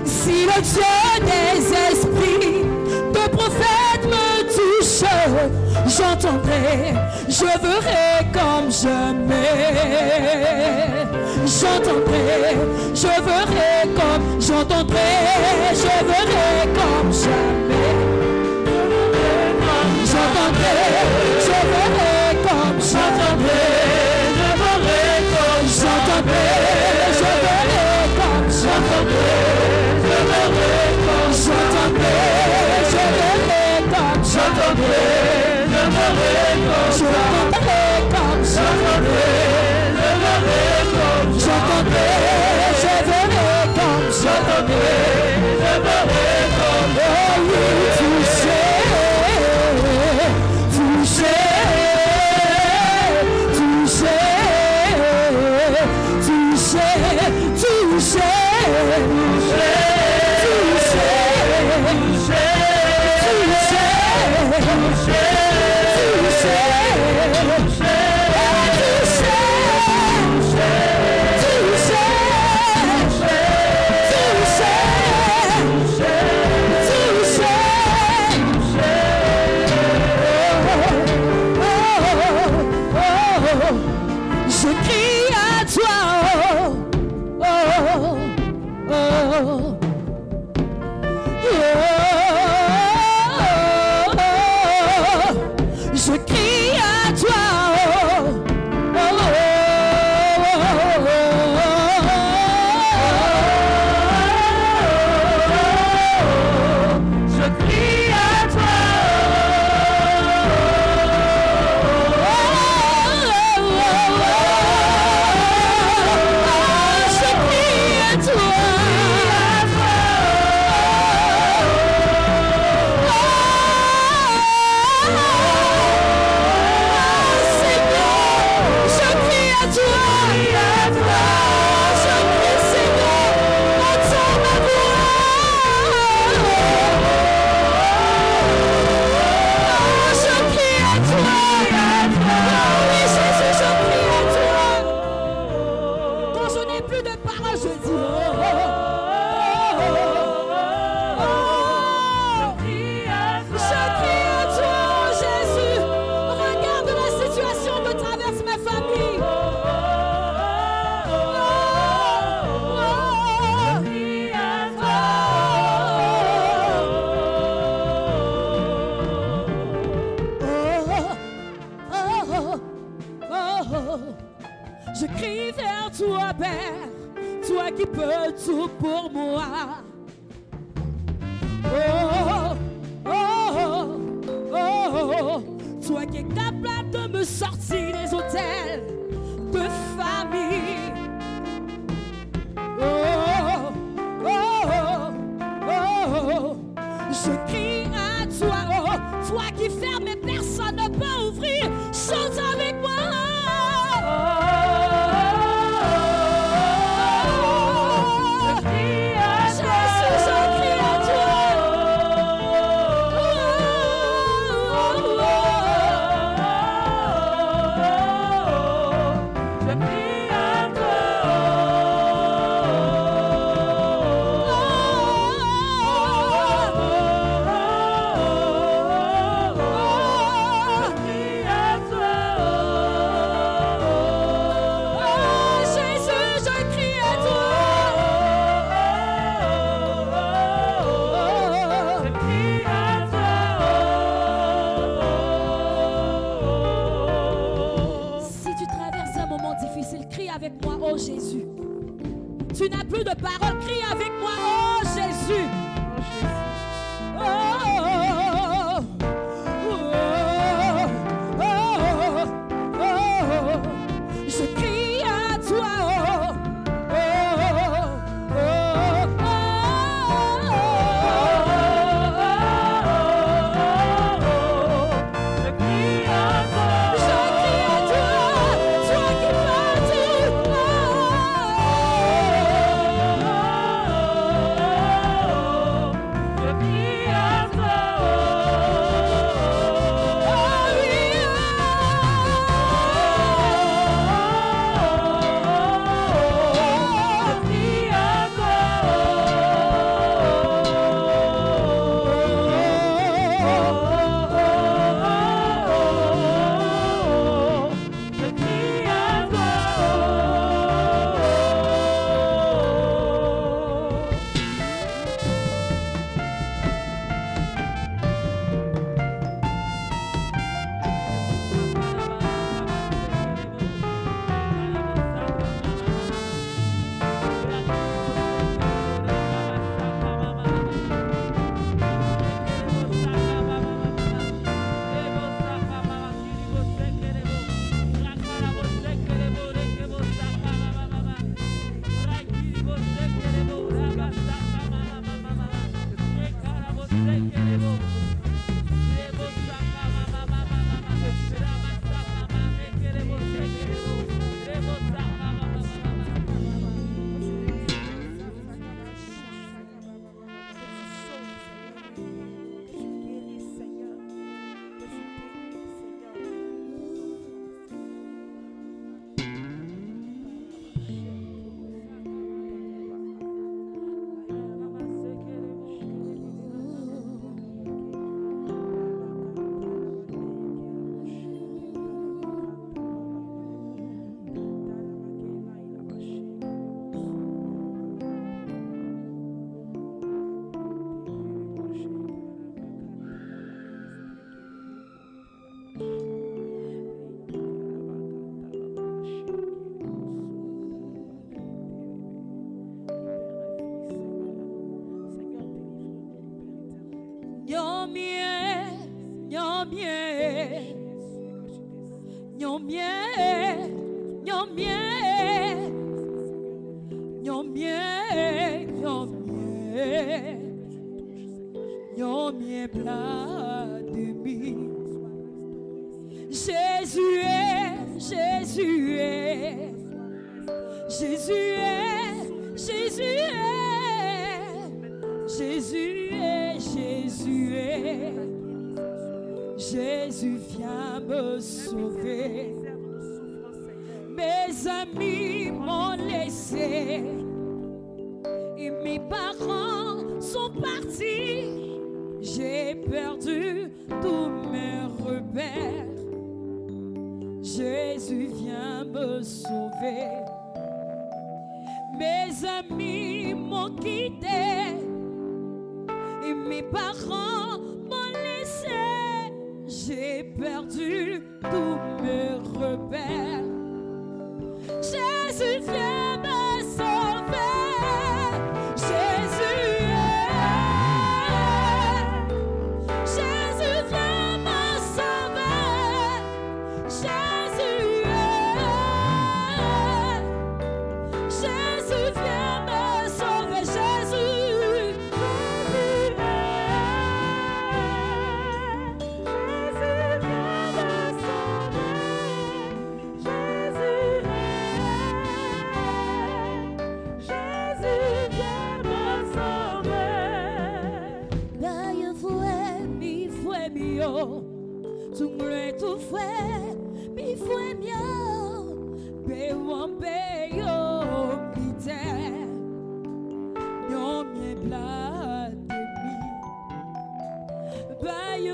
Si le Dieu des esprits de prophète me touche, j'entendrai, je verrai comme je m'ai. J'entendrai, je verrai comme, j'entendrai, je verrai comme jamais. J'entendrai, je verrai comme j'entendrai.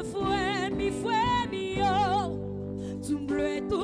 fouet, mi fouet, mi oh, tu bleu, tout.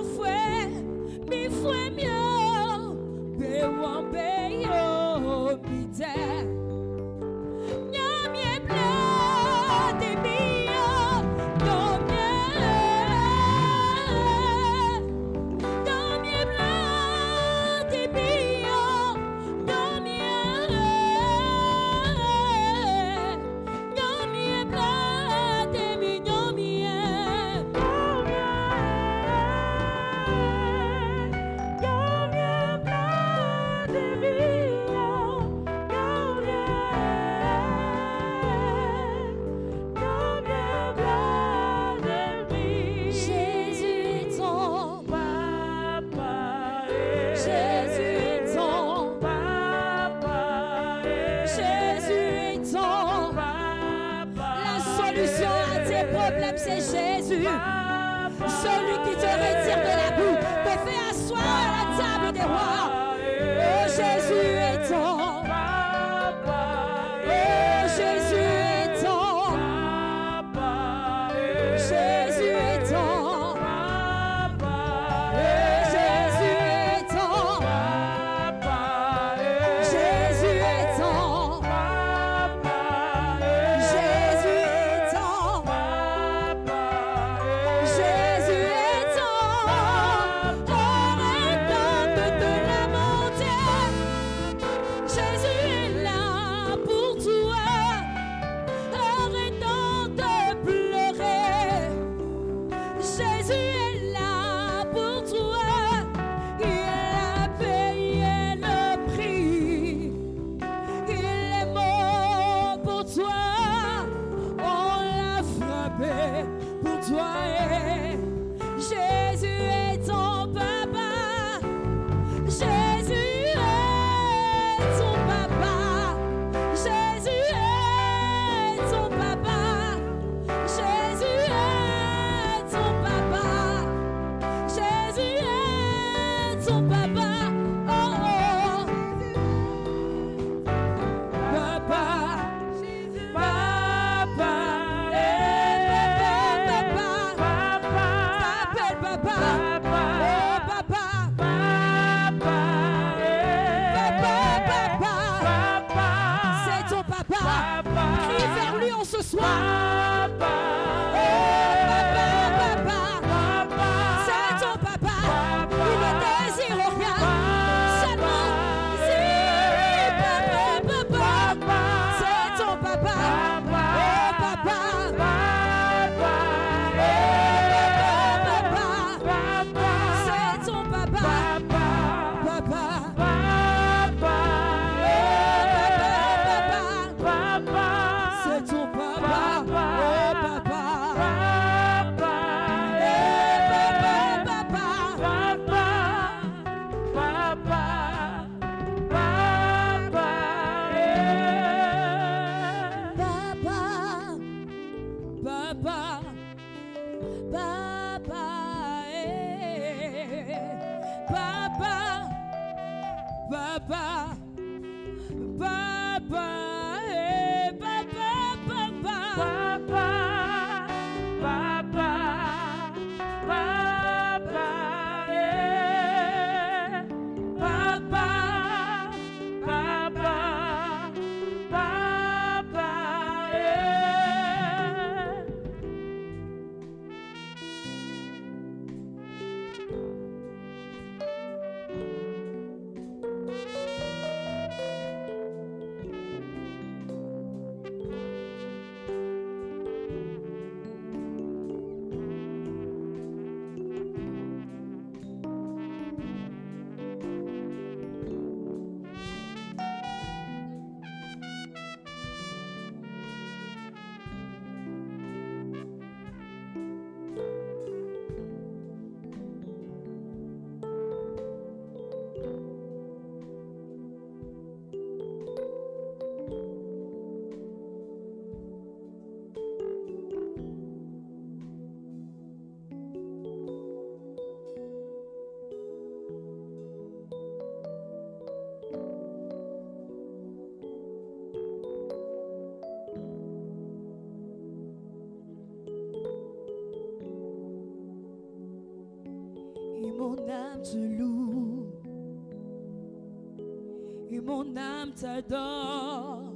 T'adore,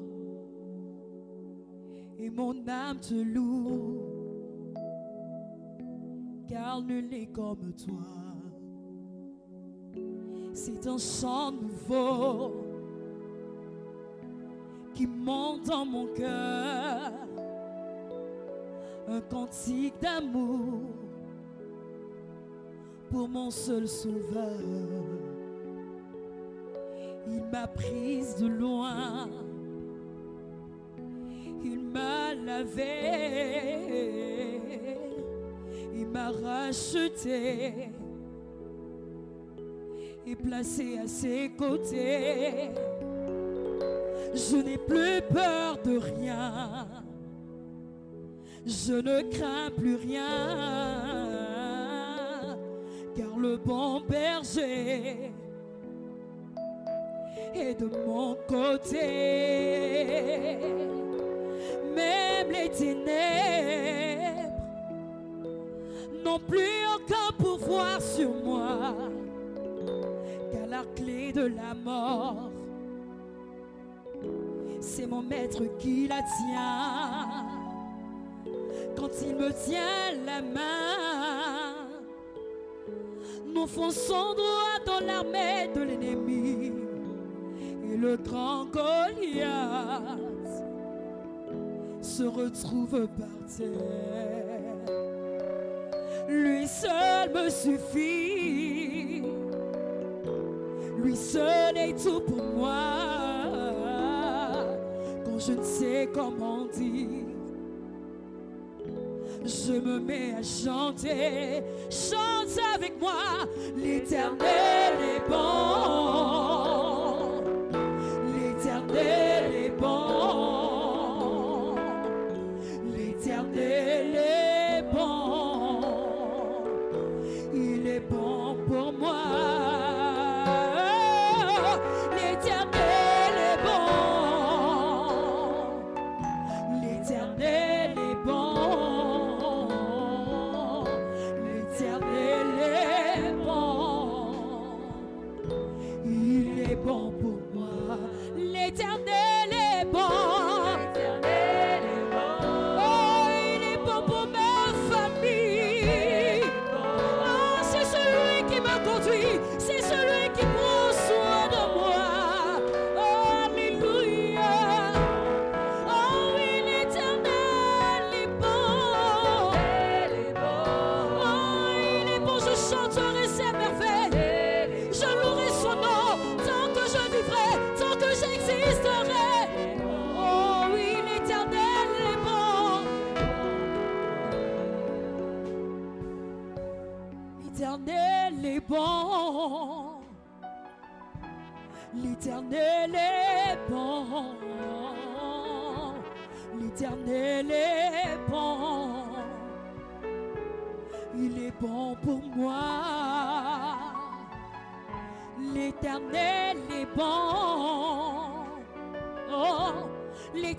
et mon âme te loue, car nul n'est comme toi. C'est un chant nouveau qui monte dans mon cœur, un cantique d'amour pour mon seul sauveur. Il m'a prise de loin, il m'a lavé, il m'a racheté et placé à ses côtés. Je n'ai plus peur de rien, je ne crains plus rien car le bon berger est de mon côté. Même les ténèbres n'ont plus aucun pouvoir sur moi, car la clé de la mort, c'est mon maître qui la tient. Quand il me tient la main, nous fonçons droit dans l'armée de l'ennemi. Le grand Goliath se retrouve par terre. Lui seul me suffit. Lui seul est tout pour moi. Quand je ne sais comment dire je me mets à chanter. Chante avec moi, l'éternel est bon.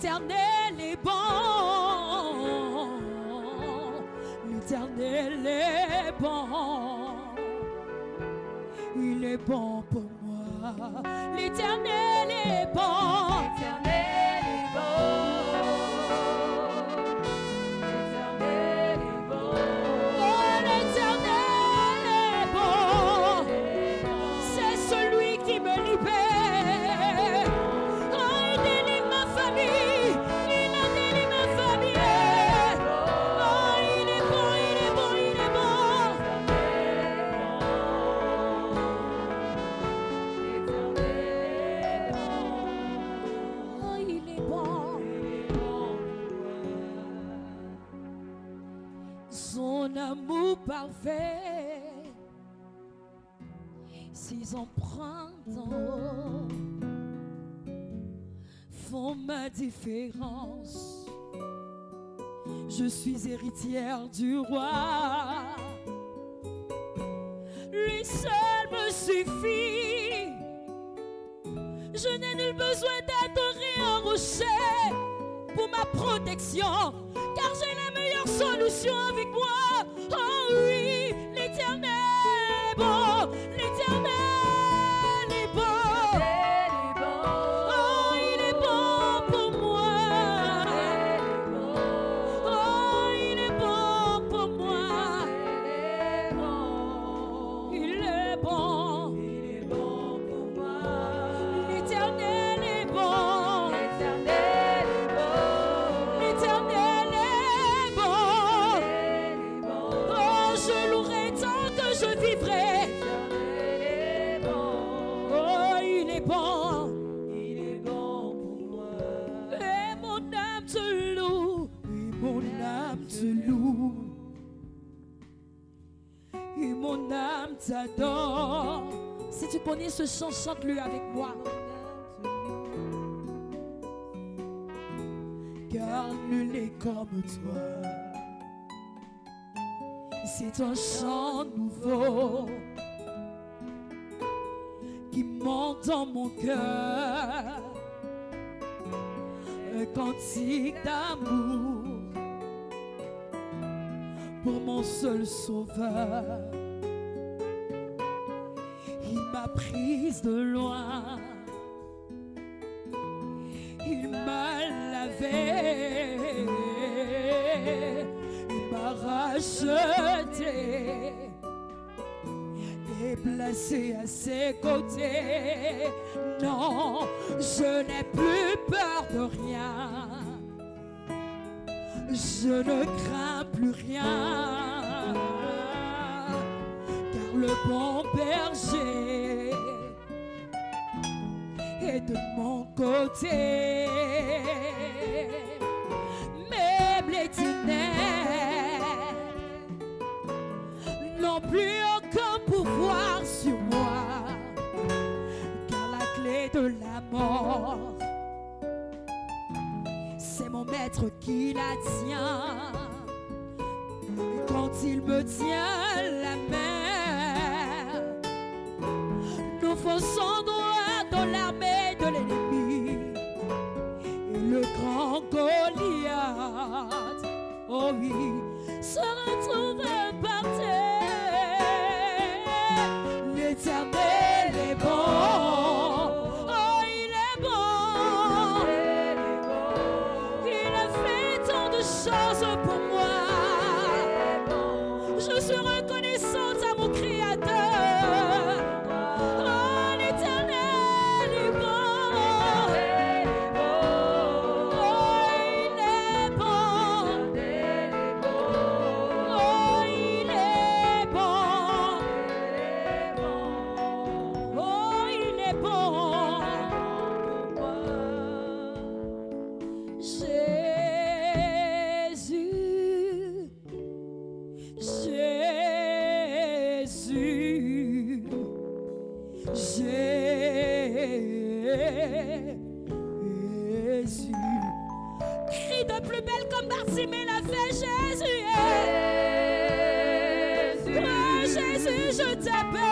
L'éternel est bon. L'éternel est bon. Il est bon pour moi. L'éternel différence. Je suis héritière du roi. Lui seul me suffit. Je n'ai nul besoin d'adorer un rocher pour ma protection, car j'ai la meilleure solution avec moi. T'adore. Si tu connais ce chant, chante-le avec moi. Car nul n'est comme toi. C'est un chant nouveau qui monte dans mon cœur. Un cantique d'amour pour mon seul sauveur. M'a prise de loin. Il m'a lavé. Il m'a racheté. Et placé à ses côtés. Non, je n'ai plus peur de rien. Je ne crains plus rien. Le bon berger est de mon côté. Les ténèbres n'ont plus aucun pouvoir sur moi. Car la clé de la mort, c'est mon maître qui la tient. Et quand il me tient la main, fonçons droit dans l'armée de l'ennemi. Et le grand Goliath, oh oui, se retrouve Jésus est. Jésus, je t'appelle.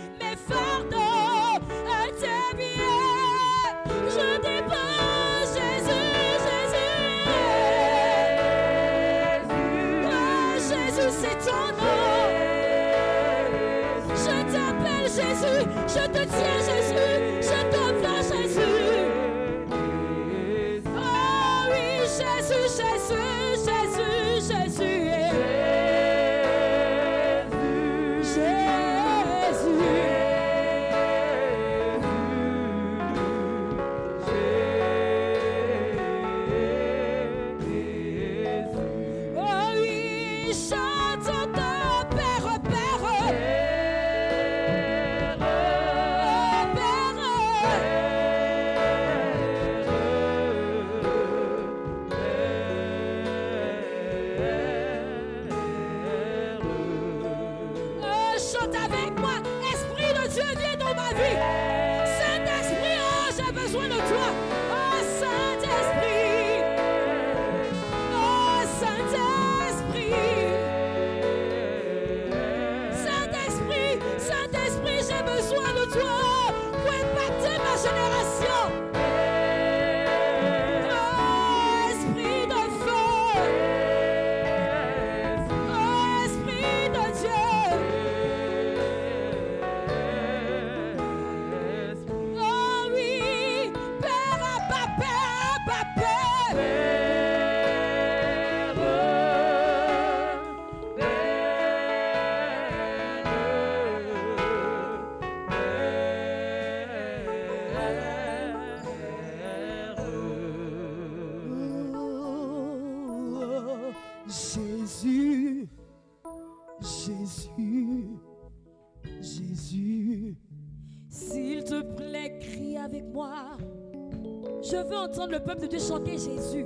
chanter Jésus.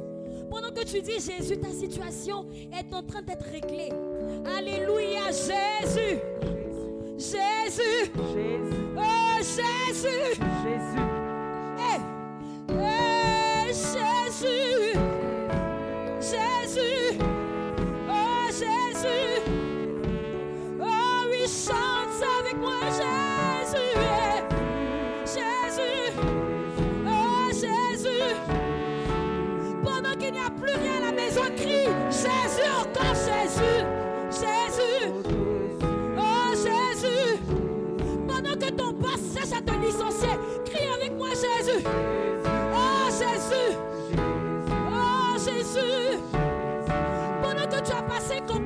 Pendant que tu dis Jésus, ta situation est en train d'être réglée. Alléluia, Jésus. Jésus. Oh, Jésus. Jésus.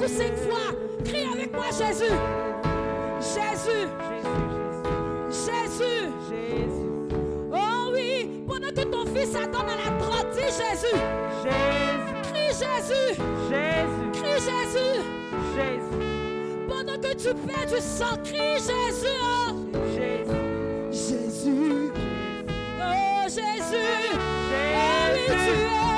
Cinq fois. Crie avec moi Jésus. Jésus. Jésus. Oh oui, pendant que ton fils attend dans la droite, dis Jésus. Crie Jésus. Jésus. Crie Jésus. Jésus. Pendant que tu perds du sang, crie Jésus. Jésus. Jésus. Oh Jésus. Oh oui.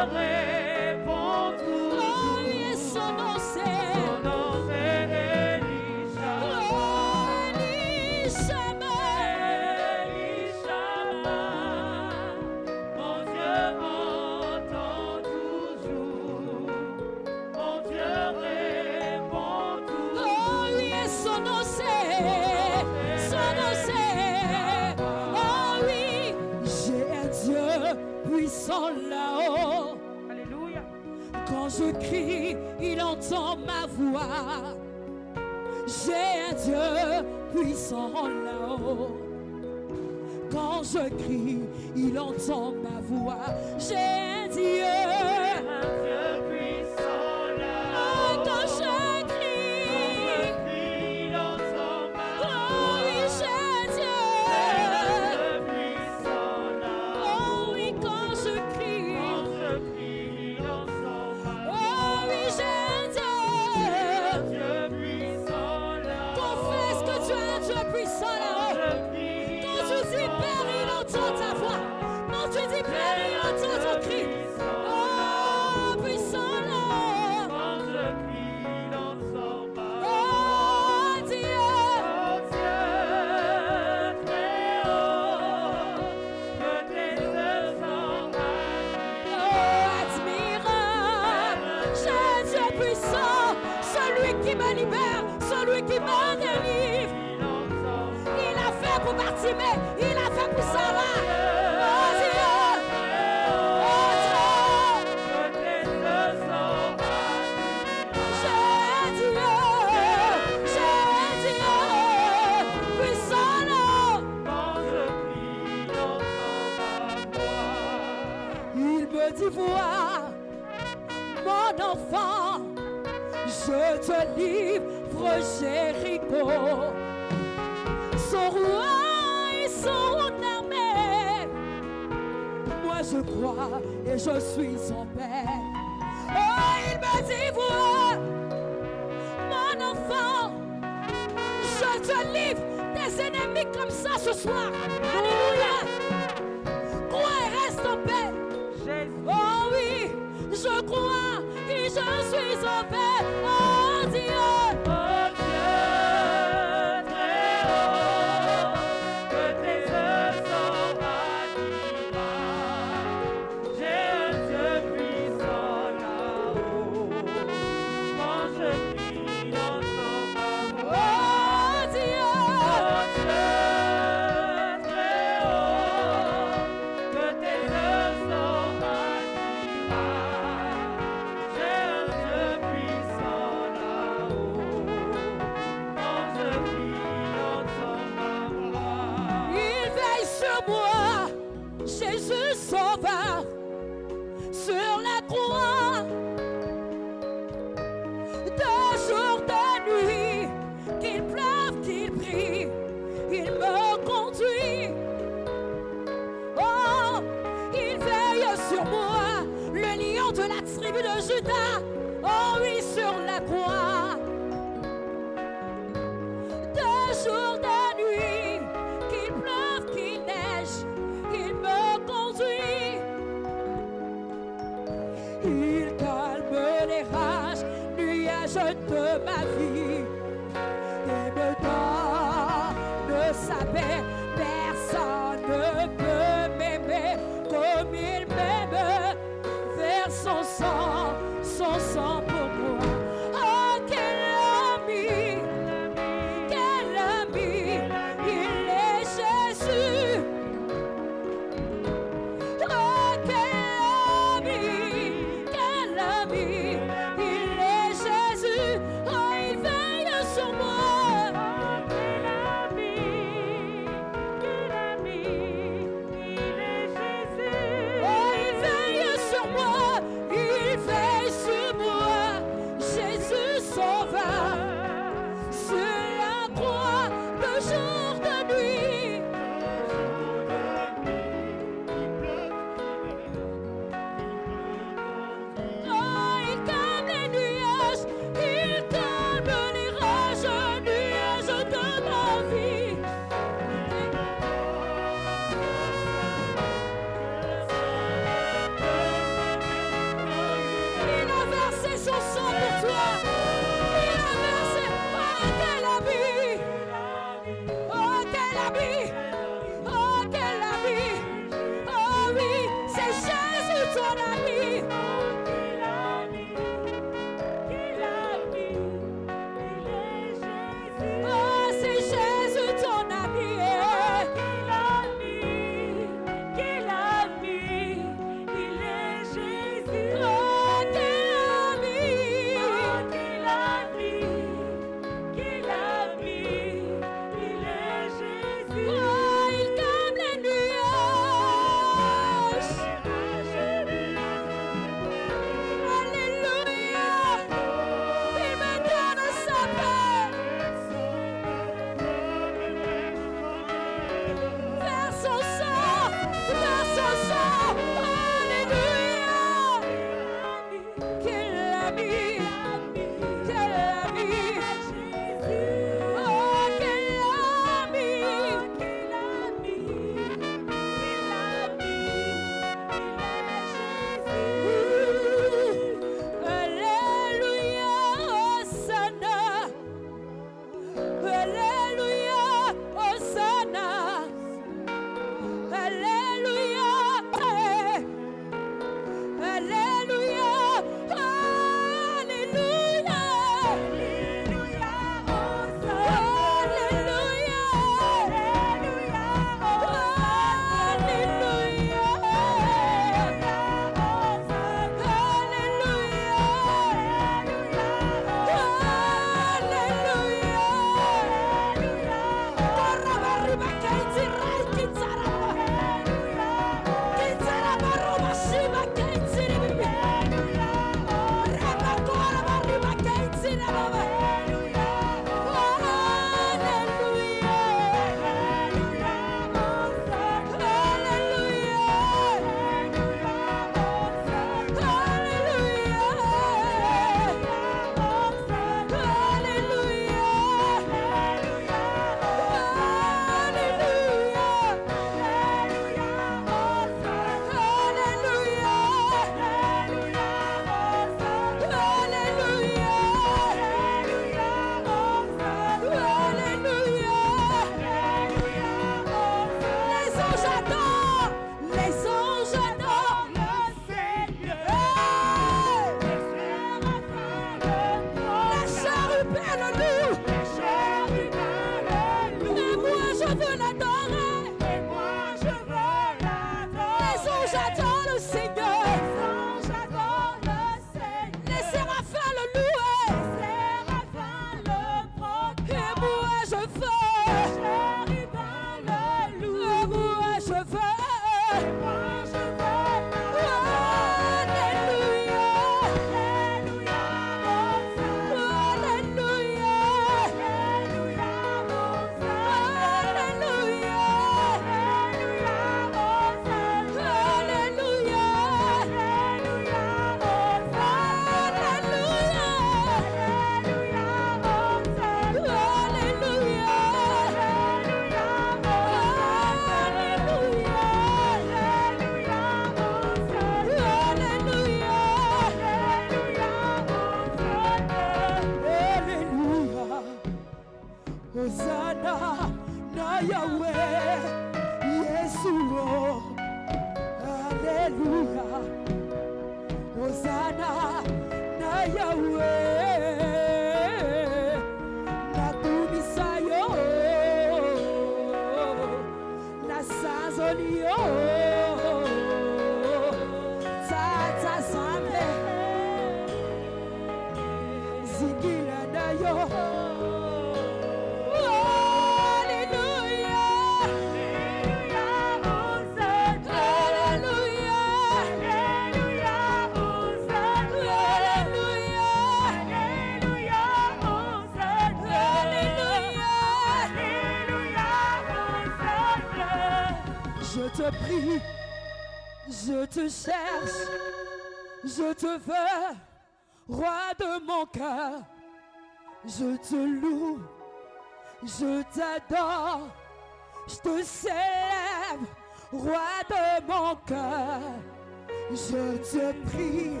te prie,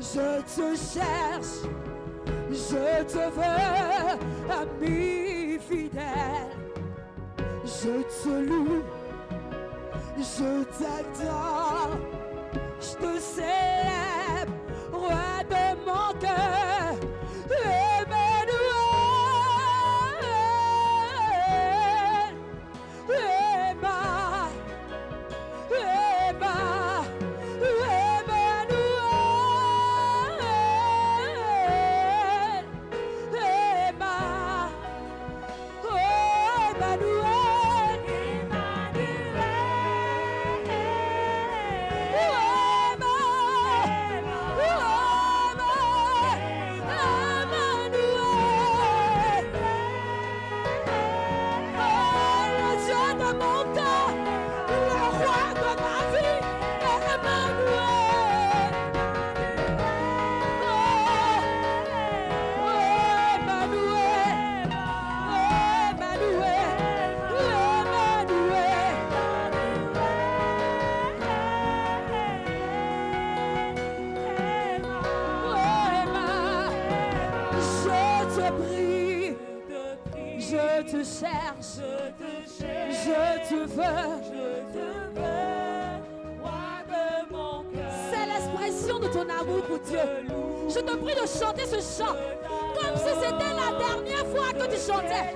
je te cherche. chanter ce chant comme si c'était la dernière fois que tu chantais.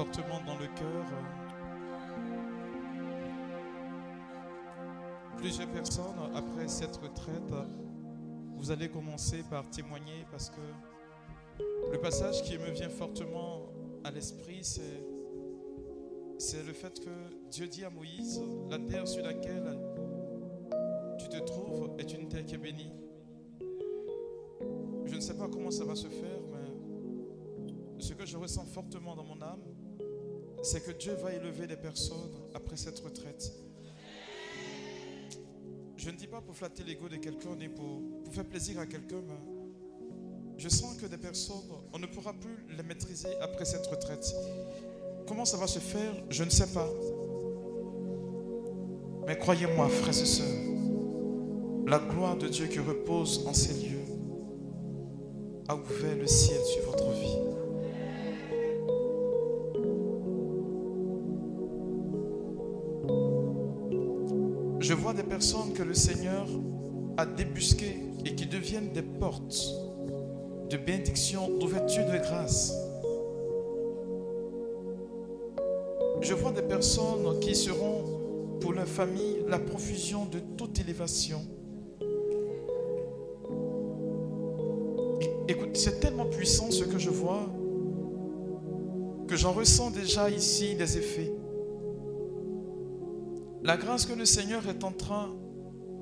Fortement dans le cœur, plusieurs personnes, après cette retraite, vous allez commencer par témoigner parce que le passage qui me vient fortement à l'esprit, c'est, le fait que Dieu dit à Moïse, la terre sur laquelle tu te trouves est une terre qui est bénie. Je ne sais pas comment ça va se faire, mais ce que je ressens fortement dans mon âme, c'est que Dieu va élever des personnes après cette retraite. Je ne dis pas pour flatter l'ego de quelqu'un ni pour, faire plaisir à quelqu'un, mais je sens que des personnes, on ne pourra plus les maîtriser après cette retraite. Comment ça va se faire, je ne sais pas. Mais croyez-moi, frères et sœurs, la gloire de Dieu qui repose en ces lieux a ouvert le ciel sur votre vie. Personnes que le Seigneur a débusquées et qui deviennent des portes de bénédiction, d'ouverture de grâce. Je vois des personnes qui seront pour leur famille la profusion de toute élévation. Écoute, c'est tellement puissant ce que je vois que j'en ressens déjà ici des effets. La grâce que le Seigneur est en train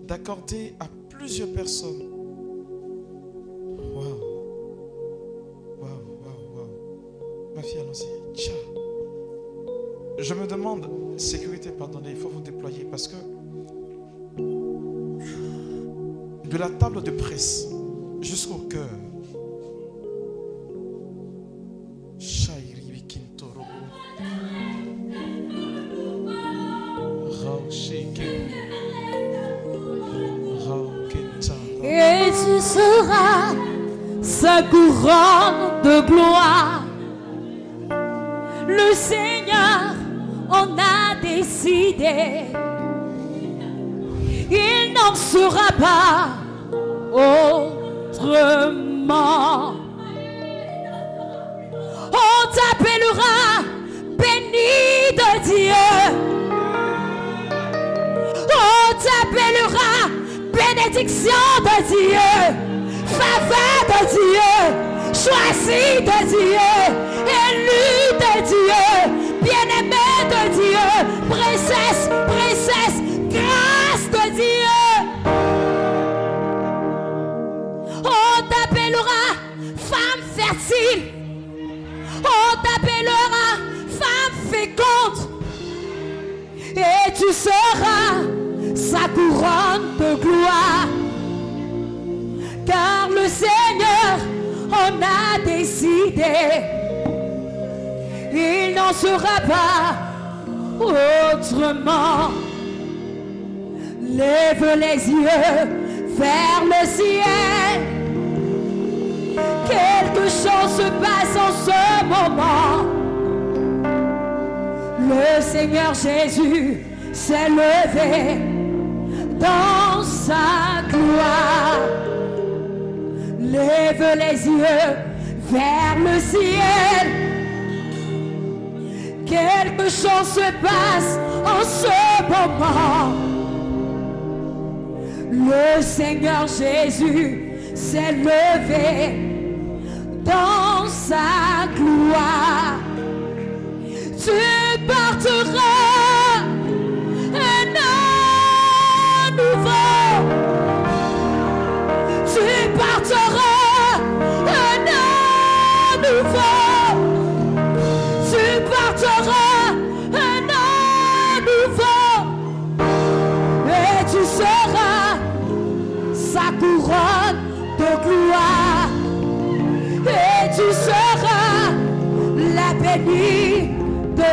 d'accorder à plusieurs personnes. Waouh. Waouh, waouh, waouh. Ma fille, allons-y. Tcha. Je me demande, sécurité, pardonnez, il faut vous déployer parce que de la table de presse jusqu'au cœur. Sa couronne de gloire. Le Seigneur en a décidé. Il n'en sera pas autrement. On t'appellera béni de Dieu. On t'appellera bénédiction de Dieu, faveur de Dieu, choisi de Dieu, élu de Dieu, bien-aimé de Dieu, princesse, princesse, grâce de Dieu. On t'appellera femme fertile. On t'appellera femme féconde. Et tu seras Il n'en sera pas autrement. Lève les yeux vers le ciel. Quelque chose se passe en ce moment. Le Seigneur Jésus s'est levé dans sa gloire. Lève les yeux vers le ciel. Quelque chose se passe en ce moment. Le Seigneur Jésus s'est levé dans sa gloire. Tu porteras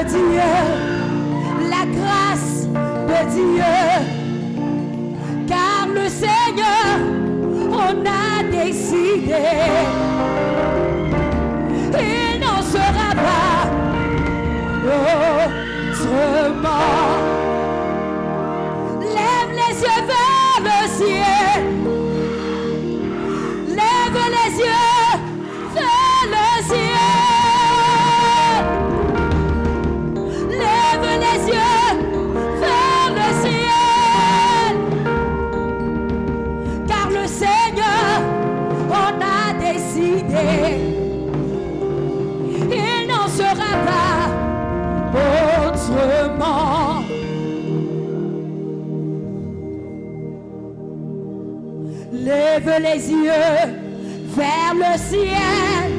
Dieu, la grâce de Dieu. Car le Seigneur, on a décidé, il n'en sera pas autrement. Les yeux vers le ciel.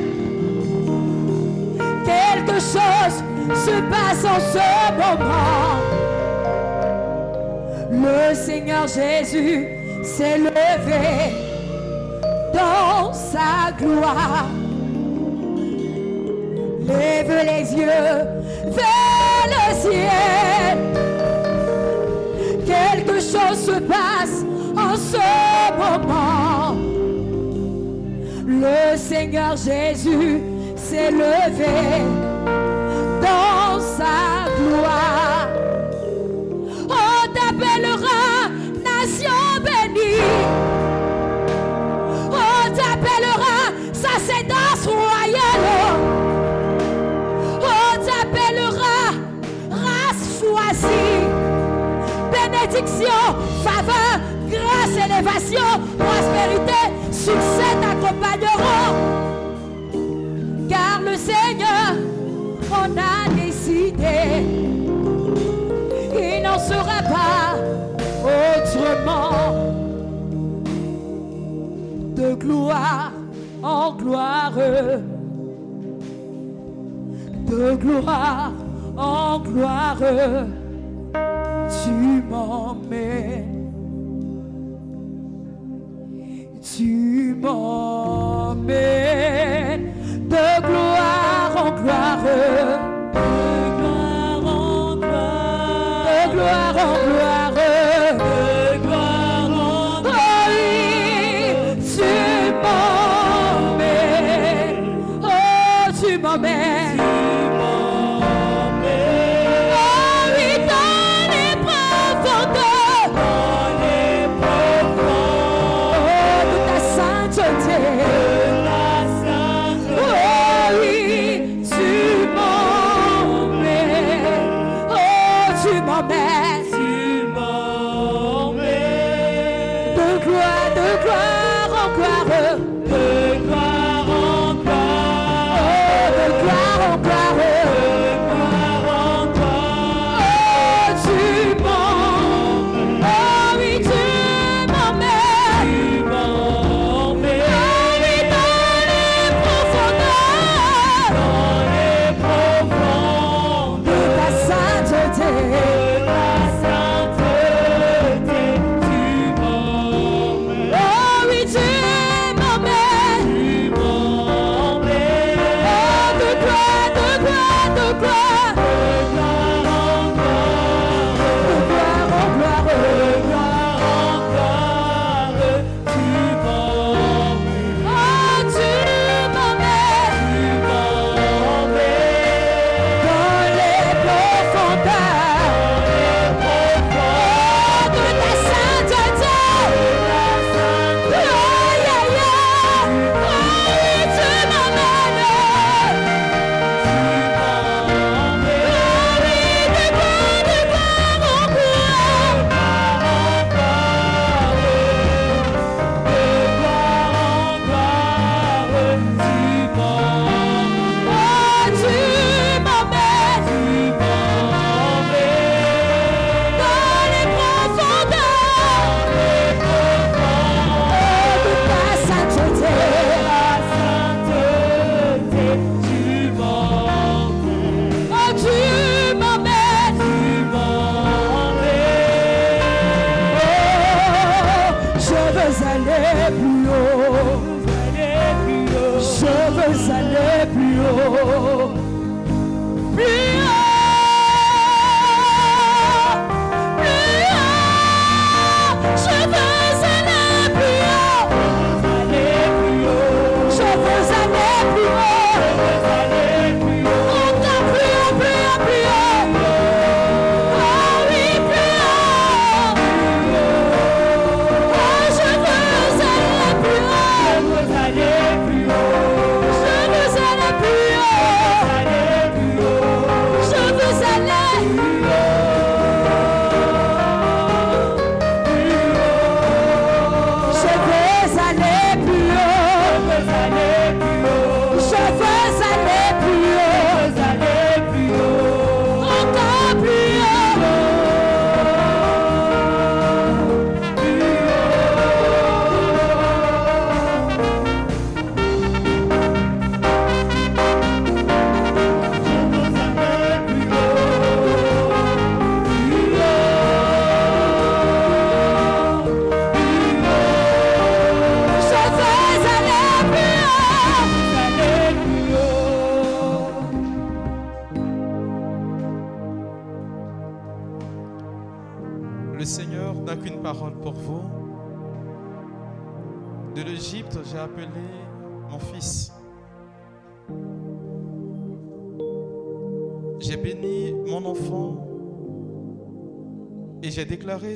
Quelque chose se passe en ce moment. Le Seigneur Jésus s'est levé dans sa gloire. Lève les yeux vers le ciel. Quelque chose se passe en ce moment. Le Seigneur Jésus s'est levé dans sa gloire. On t'appellera nation bénie. On t'appellera sacerdoce royale. On t'appellera race choisie. Bénédiction, faveur, grâce, élévation, prospérité, succès t'accompagneront. Car le Seigneur, on a décidé, il n'en sera pas autrement. De gloire en gloire, de gloire en gloire, tu m'emmènes. Tu m'emmènes de gloire en gloire, de gloire en gloire, de gloire en gloire,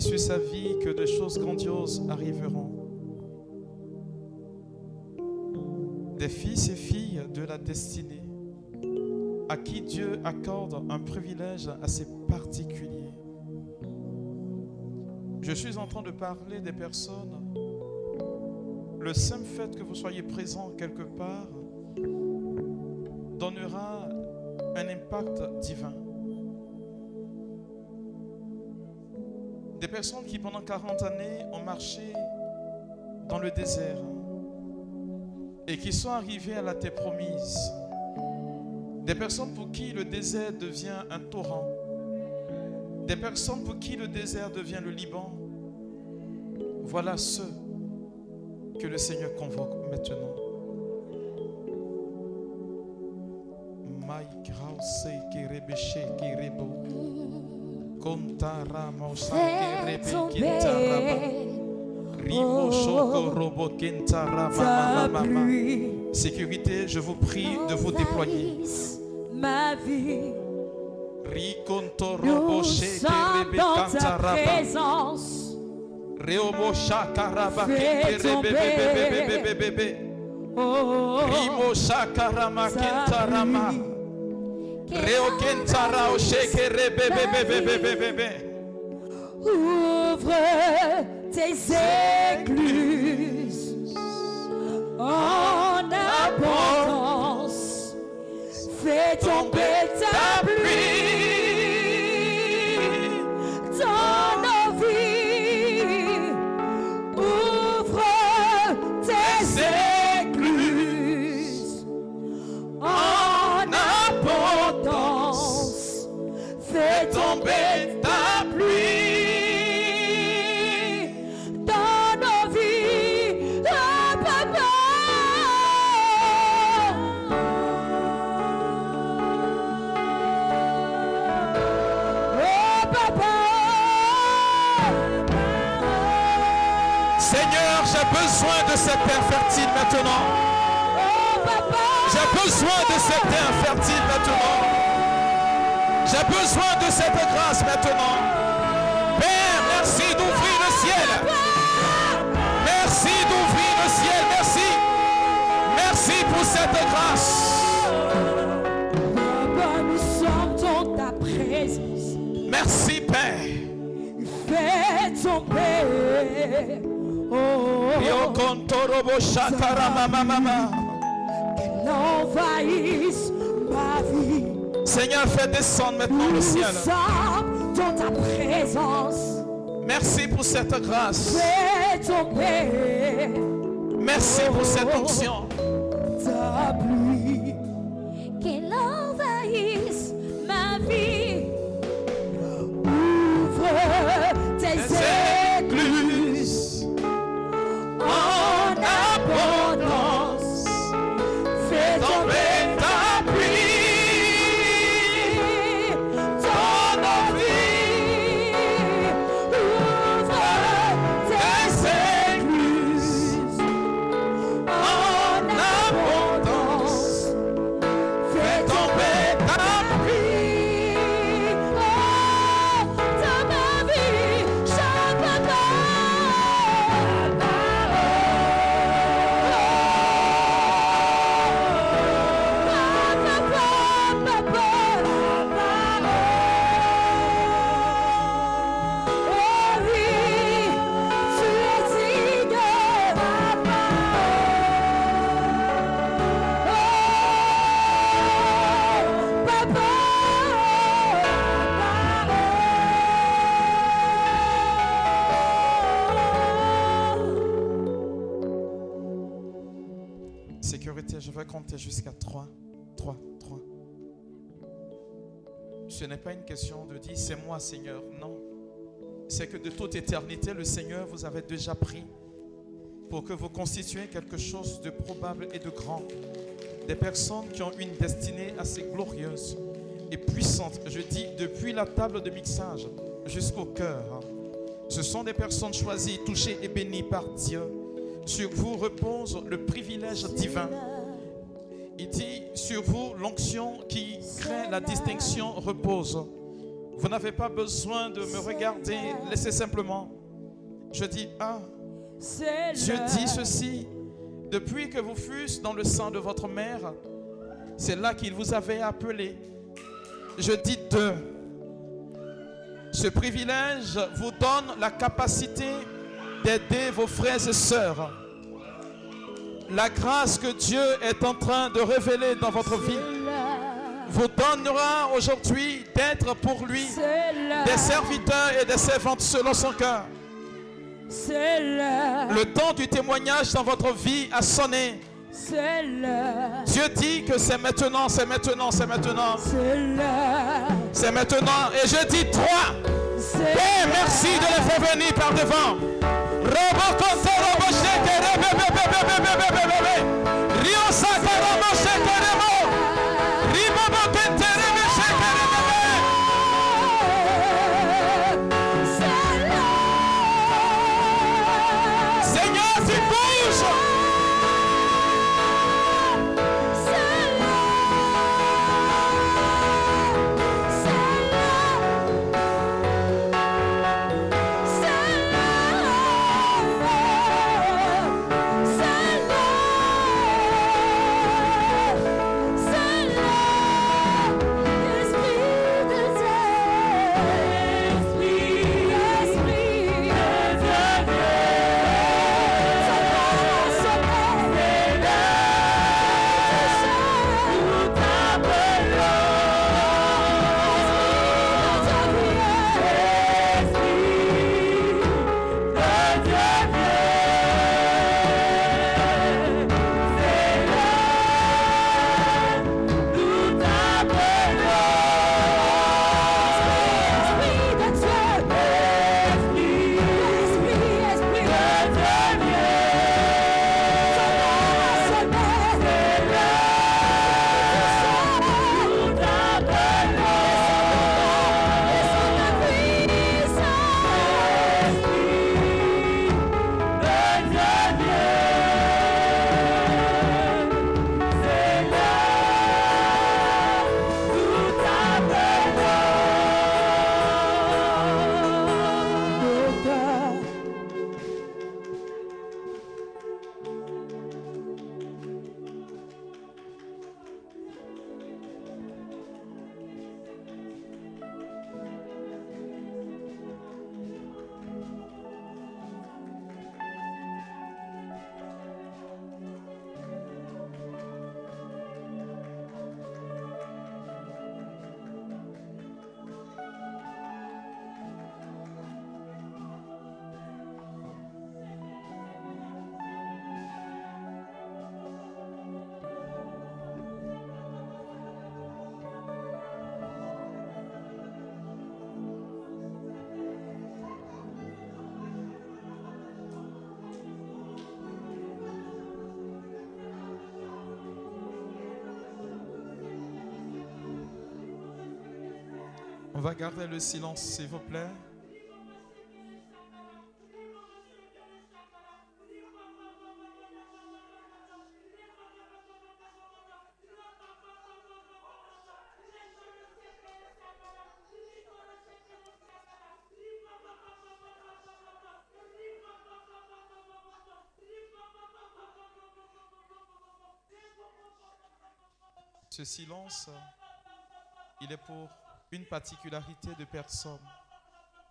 j'ai déclaré sur sa vie que des choses grandioses arriveront. Des fils et filles de la destinée à qui Dieu accorde un privilège assez particulier. Je suis en train de parler des personnes. Le simple fait que vous soyez présent quelque part donnera un impact divin. Personnes qui pendant 40 années ont marché dans le désert et qui sont arrivées à la terre promise. Des personnes pour qui le désert devient un torrent. Des personnes pour qui le désert devient le Liban. Voilà ceux que le Seigneur convoque maintenant. Sécurité, je vous prie de vous déployer. ma vie. Nous sommes dans ta présence. Fais Bebe. Oh, Ouvre tes écluses en abondance. Fais tomber ta pluie cette terre fertile maintenant. J'ai besoin de cette terre fertile maintenant. J'ai besoin de cette grâce maintenant. Père, merci d'ouvrir le ciel. Merci d'ouvrir le ciel. Merci. Merci pour cette grâce. Papa, nous sommes dans ta présence. Merci, Père. Fais tomber. Qu'elle envahisse ma vie. Seigneur, fais descendre maintenant le ciel. dans ta présence. Merci pour cette grâce. Fais tomber Merci pour cette onction. ta c'est moi Seigneur. Non. C'est que de toute éternité, le Seigneur vous avait déjà pris pour que vous constituiez quelque chose de probable et de grand. Des personnes qui ont une destinée assez glorieuse et puissante. Je dis depuis la table de mixage jusqu'au cœur. hein. Ce sont des personnes choisies, touchées et bénies par Dieu. Sur vous repose le privilège divin. Il dit, sur vous, l'onction qui crée la distinction repose. Vous n'avez pas besoin de me regarder. Laissez simplement. Je dis, ah, Dieu dit ceci. Depuis que vous fussiez dans le sang de votre mère, c'est là qu'il vous avait appelé. Je dis deux. Ce privilège vous donne la capacité d'aider vos frères et sœurs. La grâce que Dieu est en train de révéler dans votre vie vous donnera aujourd'hui d'être pour lui des serviteurs et des servantes selon son cœur. Le temps du témoignage dans votre vie a sonné. Dieu dit que c'est maintenant, c'est maintenant, c'est maintenant, c'est maintenant. Et je dis trois. Et merci de les faire venir par devant. Robocoto, Garder le silence, s'il vous plaît. Ce silence, il est pour une particularité de personnes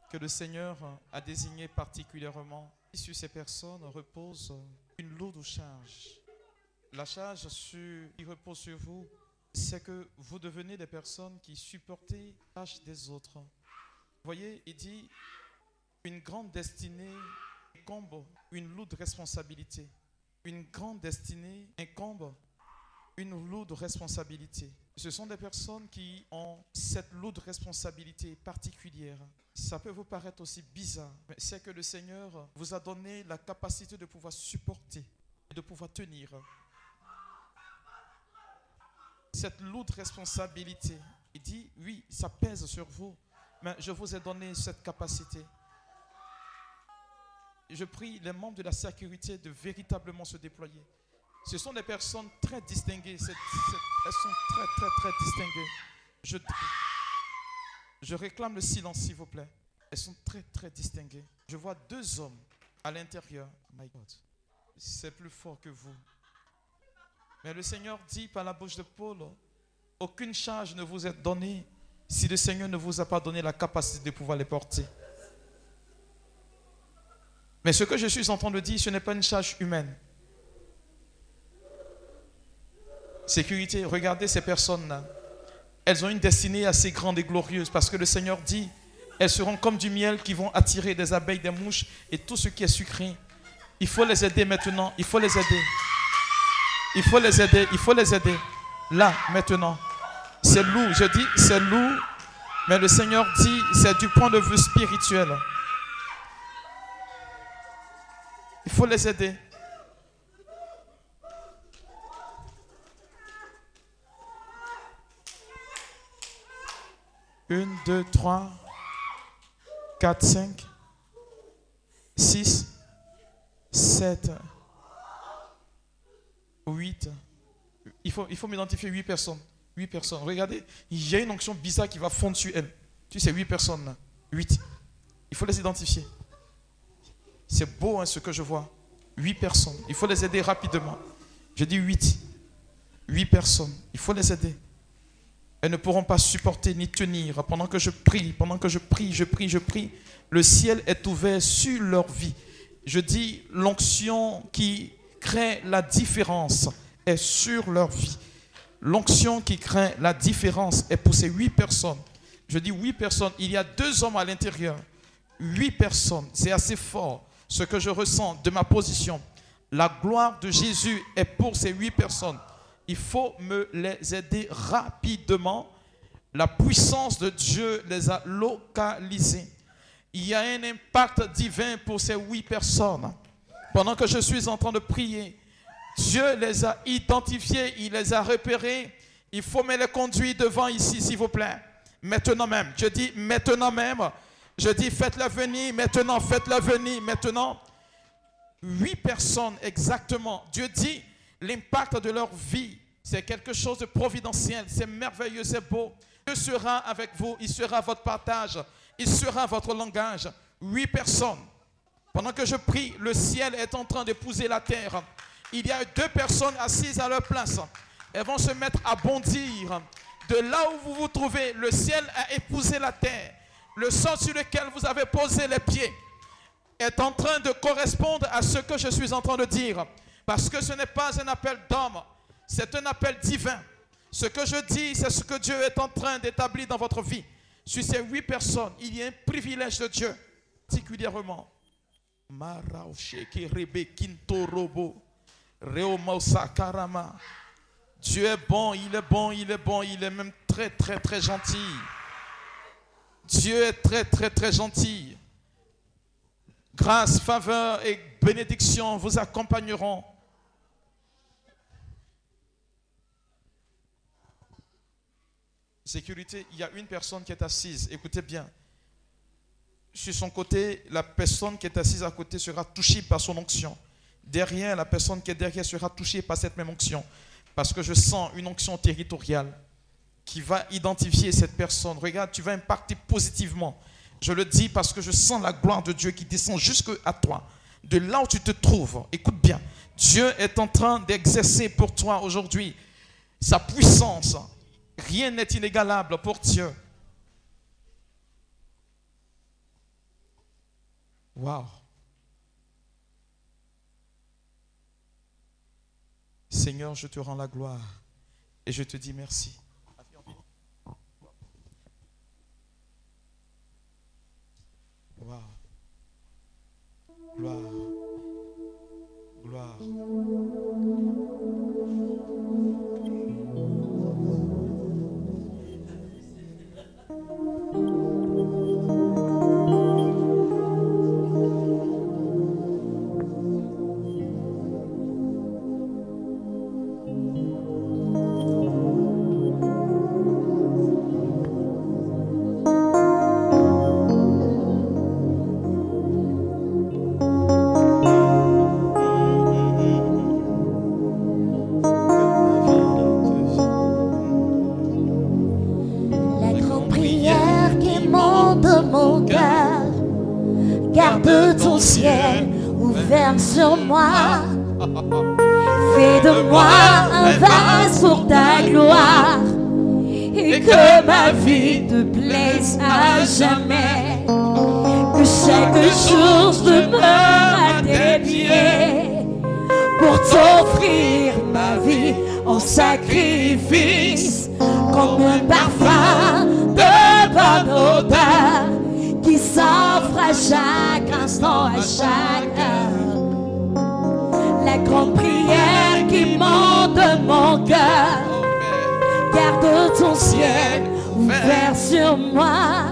que le Seigneur a désigné particulièrement. Et sur ces personnes repose une lourde charge. La charge qui repose sur vous, c'est que vous devenez des personnes qui supportez la tâche des autres. Vous voyez, il dit une grande destinée incombe une lourde responsabilité. une grande destinée incombe une lourde responsabilité. Ce sont des personnes qui ont cette lourde responsabilité particulière. Ça peut vous paraître aussi bizarre, mais c'est que le Seigneur vous a donné la capacité de pouvoir supporter, de pouvoir tenir cette lourde responsabilité. Il dit, oui, ça pèse sur vous, mais je vous ai donné cette capacité. Je prie les membres de la sécurité de véritablement se déployer. Ce sont des personnes très distinguées. elles sont très, très, très distinguées. Je, réclame le silence, s'il vous plaît. Elles sont très, très distinguées. Je vois deux hommes à l'intérieur. My c'est plus fort que vous. Mais le Seigneur dit par la bouche de Paul, aucune charge ne vous est donnée si le Seigneur ne vous a pas donné la capacité de pouvoir les porter. Mais ce que je suis en train de dire, ce n'est pas une charge humaine. Sécurité, regardez ces personnes-là. Elles ont une destinée assez grande et glorieuse parce que le Seigneur dit, elles seront comme du miel qui vont attirer des abeilles, des mouches et tout ce qui est sucré. Il faut les aider maintenant, il faut les aider. Il faut les aider, il faut les aider. Là, maintenant. C'est lourd, je dis, c'est lourd, mais le Seigneur dit, c'est du point de vue spirituel. Il faut les aider. Une, deux, trois, quatre, cinq, six, sept, huit. Il faut, il faut m'identifier huit personnes. Huit personnes. Regardez, il y a une onction bizarre qui va fondre sur elle. Tu sais, huit personnes là. Huit. Il faut les identifier. C'est beau hein, ce que je vois. Huit personnes. Il faut les aider rapidement. Je dis huit. Huit personnes. Il faut les aider. Elles ne pourront pas supporter ni tenir. Pendant que je prie, pendant que je prie, je prie, je prie, le ciel est ouvert sur leur vie. Je dis, l'onction qui crée la différence est sur leur vie. L'onction qui crée la différence est pour ces huit personnes. Je dis huit personnes. Il y a deux hommes à l'intérieur. Huit personnes. C'est assez fort ce que je ressens de ma position. La gloire de Jésus est pour ces huit personnes il faut me les aider rapidement. La puissance de Dieu les a localisés. Il y a un impact divin pour ces huit personnes. Pendant que je suis en train de prier, Dieu les a identifiés, il les a repérés. Il faut me les conduire devant ici, s'il vous plaît. Maintenant même. Je dis maintenant même. Je dis faites-le venir maintenant, faites-le venir maintenant. Huit personnes exactement. Dieu dit l'impact de leur vie. C'est quelque chose de providentiel, c'est merveilleux, c'est beau. Dieu sera avec vous, il sera votre partage, il sera votre langage. Huit personnes. Pendant que je prie, le ciel est en train d'épouser la terre. Il y a deux personnes assises à leur place. Elles vont se mettre à bondir. De là où vous vous trouvez, le ciel a épousé la terre. Le sol sur lequel vous avez posé les pieds est en train de correspondre à ce que je suis en train de dire. Parce que ce n'est pas un appel d'homme, c'est un appel divin. Ce que je dis, c'est ce que Dieu est en train d'établir dans votre vie. Sur ces huit personnes, il y a un privilège de Dieu, particulièrement. Dieu est bon, il est bon, il est bon, il est même très, très, très gentil. Dieu est très, très, très gentil. Grâce, faveur et bénédiction vous accompagneront sécurité, il y a une personne qui est assise. Écoutez bien. Sur son côté, la personne qui est assise à côté sera touchée par son onction. Derrière, la personne qui est derrière sera touchée par cette même onction. Parce que je sens une onction territoriale qui va identifier cette personne. Regarde, tu vas impacter positivement. Je le dis parce que je sens la gloire de Dieu qui descend jusque à toi. De là où tu te trouves, écoute bien, Dieu est en train d'exercer pour toi aujourd'hui sa puissance, Rien n'est inégalable pour Dieu. Wow. Seigneur, je te rends la gloire et je te dis merci. Wow. Gloire. Gloire. Sur moi. Fais de moi un vase pour ta gloire. Et que ma vie te plaise à jamais. Que chaque jour je demeure à tes pieds. Pour t'offrir ma vie en sacrifice. Comme un parfum de bonne odeur qui s'offre à chaque instant, à chaque heure. La grande prière qui monte de mon cœur. Garde ton ciel ouvert sur moi.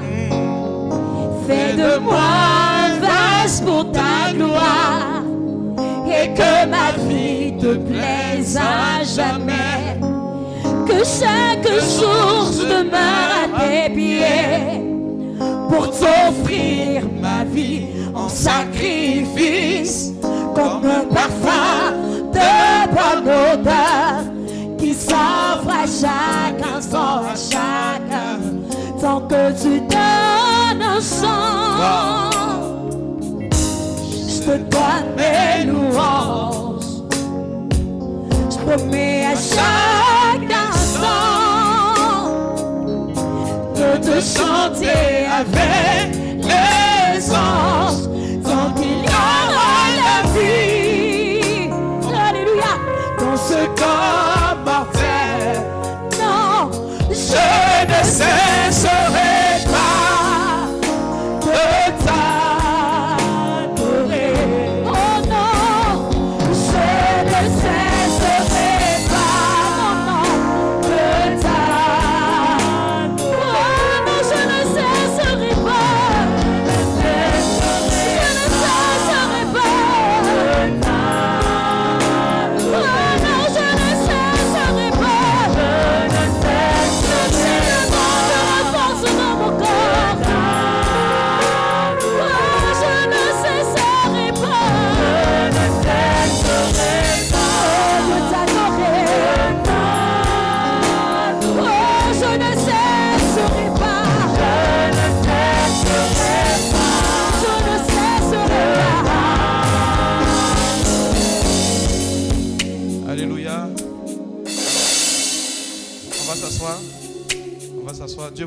Fais de moi un vase pour ta gloire. Et que ma vie te plaise à jamais. Que chaque jour je demeure à tes pieds t'offrir ma vie en sacrifice comme un parfum de bonne odeur qui s'offre à chaque instant, à heure, tant que tu donnes un chant. Je te donne mes louanges. Je promets à chaque instant chanter avec les anges tant qu'il y aura la vie. Alléluia. Dans ce corps mortel, non, je ne cesserai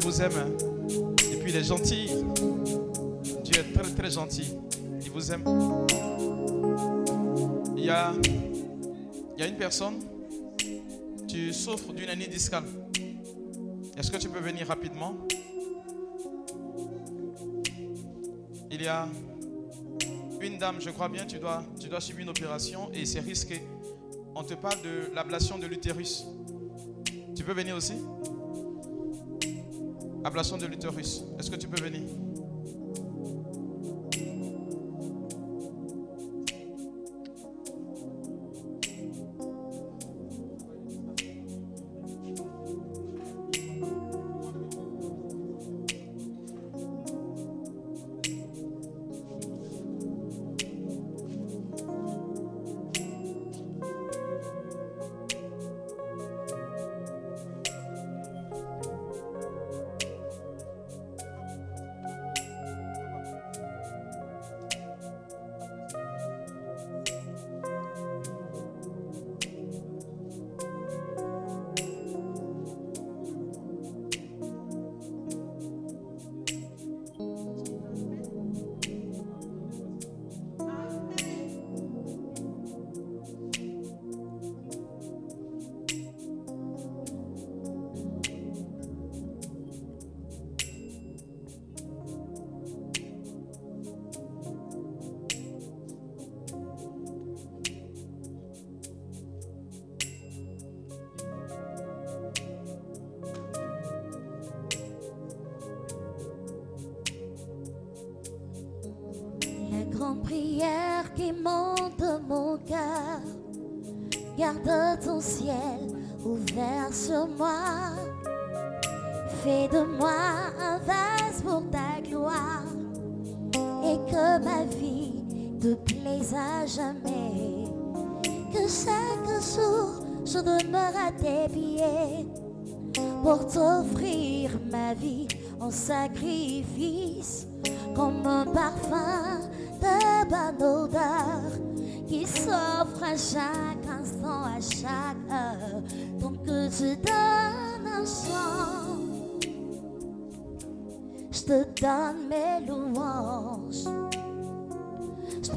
vous aime. Et puis il est gentil. Dieu est très très gentil. Il vous aime. Il y a, il y a une personne. Tu souffres d'une hernie discale. Est-ce que tu peux venir rapidement? Il y a une dame, je crois bien, tu dois, tu dois suivre une opération et c'est risqué. On te parle de l'ablation de l'utérus. Tu peux venir aussi? Ablation de l'utérus. Est-ce que tu peux venir?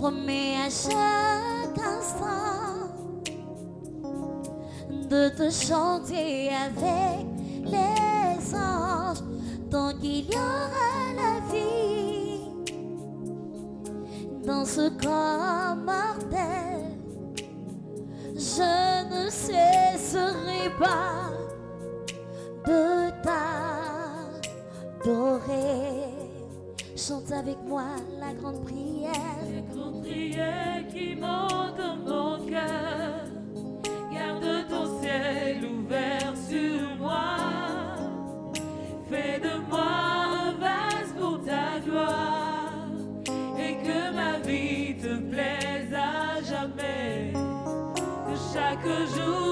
Promets à chaque instant de te chanter avec les anges tant qu'il y aura la vie dans ce corps mortel. Je ne cesserai pas de t'adorer. Chante avec moi la grande prière. La grande prière qui monte dans mon cœur. Garde ton ciel ouvert sur moi. Fais de moi un vase pour ta gloire. Et que ma vie te plaise à jamais. Que chaque jour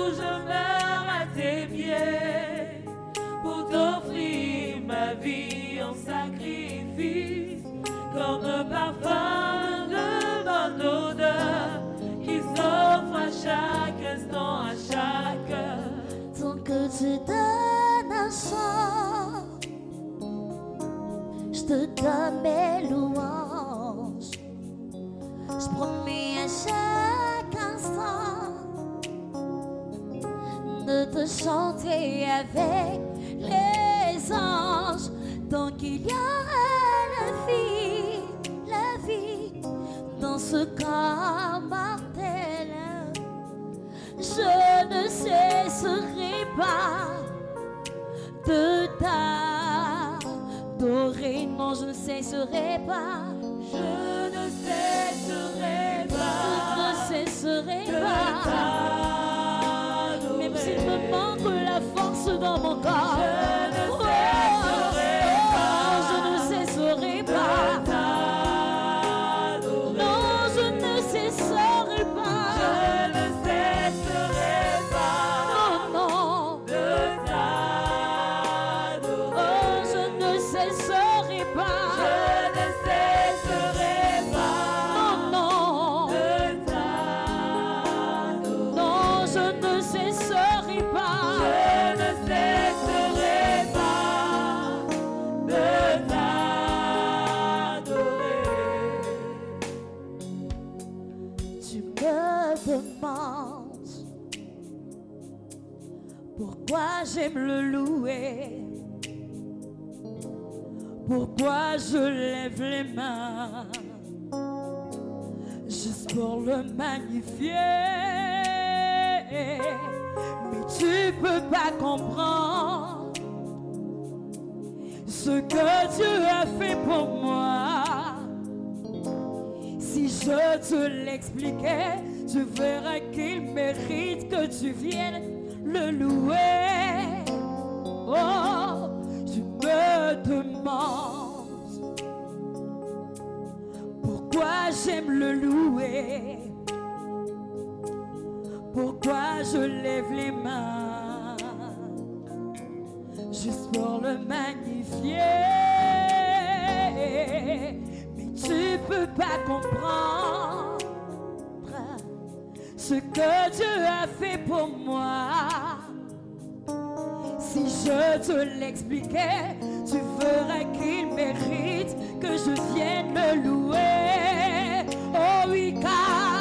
parfum de bonne odeur. Qui s'offre à chaque instant, à chaque heure. Tant que tu donnes un chant, je te donne mes louanges. Je promets à chaque instant de te chanter avec les anges. Tant qu'il y aura la vie, ce corps mortel. Je ne cesserai pas de t'adorer. Non, je ne cesserai pas. Je ne cesserai Je pas ne cesserai de pas. Même s'il me manque la force dans mon corps. Je pourquoi j'aime le louer, pourquoi je lève les mains? Juste pour le magnifier. Mais tu peux pas comprendre ce que Dieu a fait pour moi. Si je te l'expliquais, tu verrais qu'il mérite que tu viennes le louer. Oh, tu me demandes pourquoi j'aime le louer, pourquoi je lève les mains juste pour le magnifier? Mais tu peux pas comprendre ce que Dieu a fait pour moi. Si je te l'expliquais, tu verrais qu'il mérite que je vienne le louer. Oh oui, car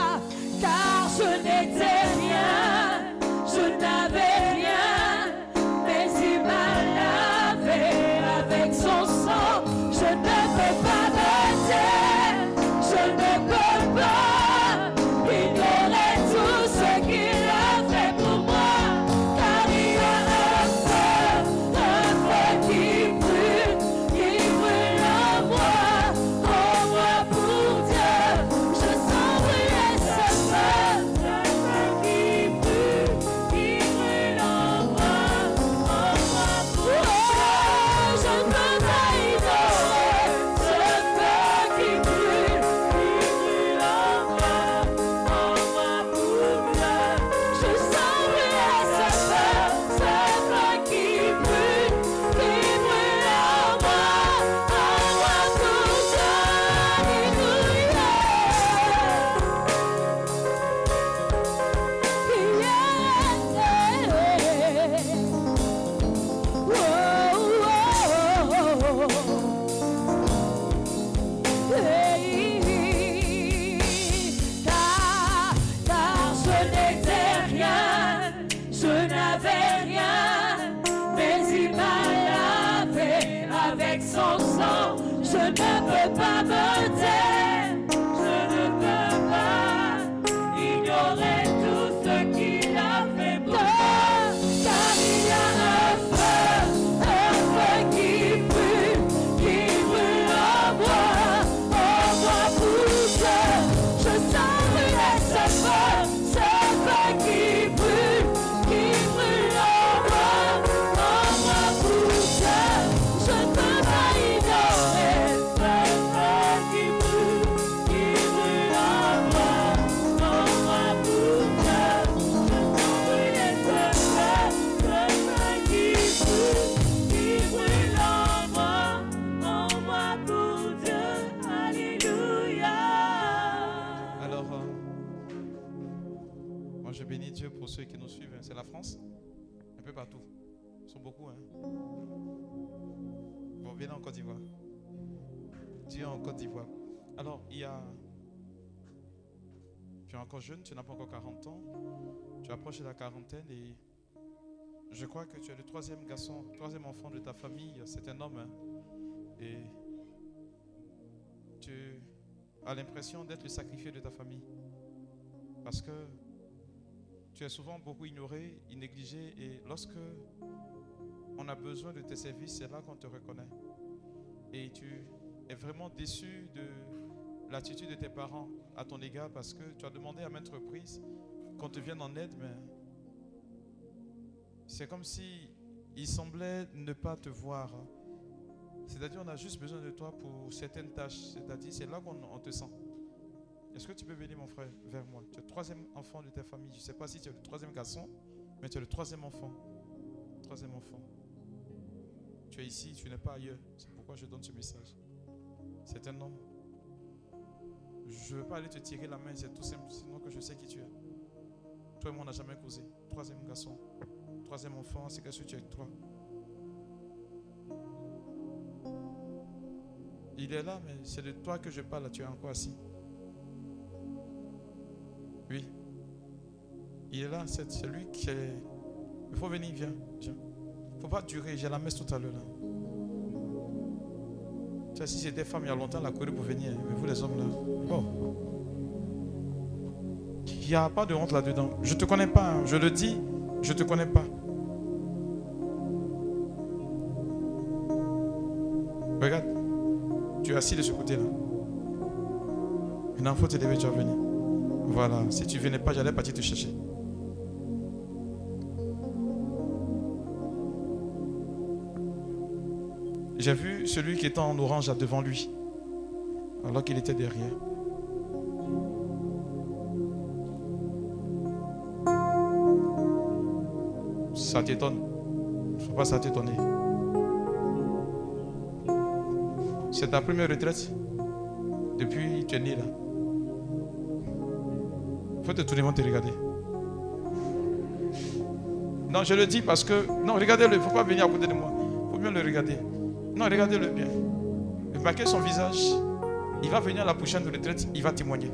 Tu approches de la quarantaine et je crois que tu es le troisième garçon, troisième enfant de ta famille. C'est un homme. hein. Et tu as l'impression d'être le sacrifié de ta famille. Parce que tu es souvent beaucoup ignoré, négligé. Et lorsque on a besoin de tes services, c'est là qu'on te reconnaît. Et tu es vraiment déçu de l'attitude de tes parents à ton égard parce que tu as demandé à maintes reprises qu'on te vienne en aide, mais c'est comme si semblait ne pas te voir. C'est-à-dire, on a juste besoin de toi pour certaines tâches. C'est-à-dire, c'est là qu'on on te sent. Est-ce que tu peux venir, mon frère, vers moi? Tu es le troisième enfant de ta famille. Je ne sais pas si tu es le troisième garçon, mais tu es le troisième enfant. Troisième enfant. Tu es ici, tu n'es pas ailleurs. C'est pourquoi je donne ce message. C'est un homme. Je ne veux pas aller te tirer la main, c'est tout simple, sinon que je sais qui tu es. Toi et moi, on n'a jamais causé. Troisième garçon, troisième enfant, c'est qu'est-ce que tu es toi? Il est là, mais c'est de toi que je parle, tu es encore assis. Oui. Il est là, c'est celui qui est. Il faut venir, viens, viens. Il ne faut pas durer, j'ai la messe tout à l'heure là. Tu sais, si c'était femme il y a longtemps, la couru pour venir. Mais vous les hommes là. Bon. Il n'y a pas de honte là-dedans. Je ne te connais pas, hein. je le dis, je ne te connais pas. Regarde, tu es assis de ce côté-là. Il faut te tu vas venir. Voilà, si tu ne venais pas, j'allais partir te chercher. J'ai vu celui qui était en orange devant lui, alors qu'il était derrière. Ça t'étonne. Il ne faut pas ça t'étonner. C'est ta première retraite depuis que tu es né là. Il faut te tourner, te regarder. Non, je le dis parce que. Non, regardez-le, il ne faut pas venir à côté de moi. Il faut bien le regarder. Non, regardez-le bien. Remarquez son visage. Il va venir à la prochaine retraite, il va témoigner.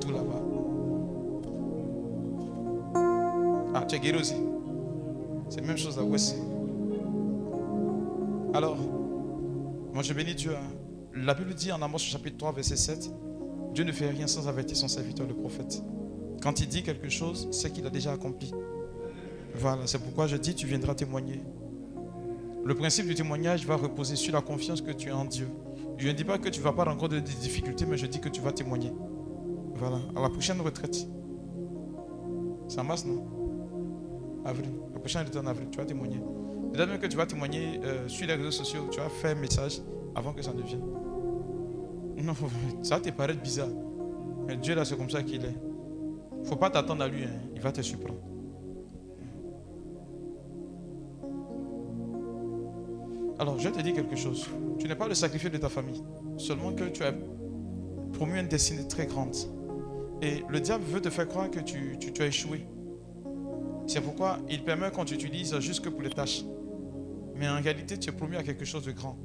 Tout là-bas. Ah, tu es guéri aussi. C'est la même chose à West. Alors, moi je bénis Dieu. hein. La Bible dit en Amos chapitre 3, verset 7, Dieu ne fait rien sans avertir son serviteur, le prophète. Quand il dit quelque chose, c'est qu'il a déjà accompli. Voilà, c'est pourquoi je dis, tu viendras témoigner. Le principe du témoignage va reposer sur la confiance que tu as en Dieu. Je ne dis pas que tu ne vas pas rencontrer des difficultés, mais je dis que tu vas témoigner. Voilà, à la prochaine retraite. Ça masse, non? Avril. La prochaine retraite en avril, tu vas témoigner. Peut-être même que tu vas témoigner euh, sur les réseaux sociaux, tu vas faire un message avant que ça ne vienne. Non, ça te paraître bizarre. Mais Dieu là, c'est comme ça qu'il est. Il ne faut pas t'attendre à lui, hein. il va te surprendre. Alors, je te dire quelque chose. Tu n'es pas le sacrifié de ta famille. Seulement que tu as promu une destinée très grande. Et le diable veut te faire croire que tu, as échoué. C'est pourquoi il permet qu'on t'utilise juste que pour les tâches. Mais en réalité, tu es promu à quelque chose de grand.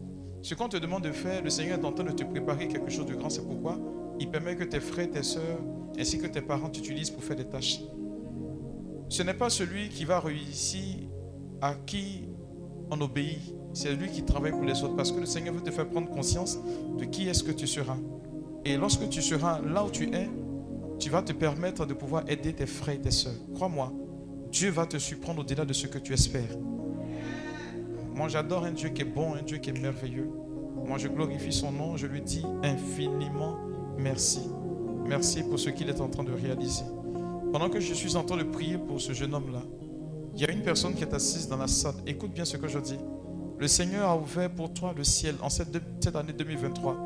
Ce qu'on te demande de faire, le Seigneur est en train de te préparer quelque chose de grand. C'est pourquoi il permet que tes frères, tes soeurs, ainsi que tes parents t'utilisent pour faire des tâches. Ce n'est pas celui qui va réussir à qui on obéit. C'est lui qui travaille pour les autres. Parce que le Seigneur veut te faire prendre conscience de qui est-ce que tu seras. Et lorsque tu seras là où tu es, tu vas te permettre de pouvoir aider tes frères et tes soeurs. Crois-moi, Dieu va te surprendre au-delà de ce que tu espères. Moi, j'adore un Dieu qui est bon, un Dieu qui est merveilleux. Moi, je glorifie son nom. Je lui dis infiniment merci. Merci pour ce qu'il est en train de réaliser. Pendant que je suis en train de prier pour ce jeune homme-là, il y a une personne qui est assise dans la salle. Écoute bien ce que je dis. Le Seigneur a ouvert pour toi le ciel en cette, année 2023.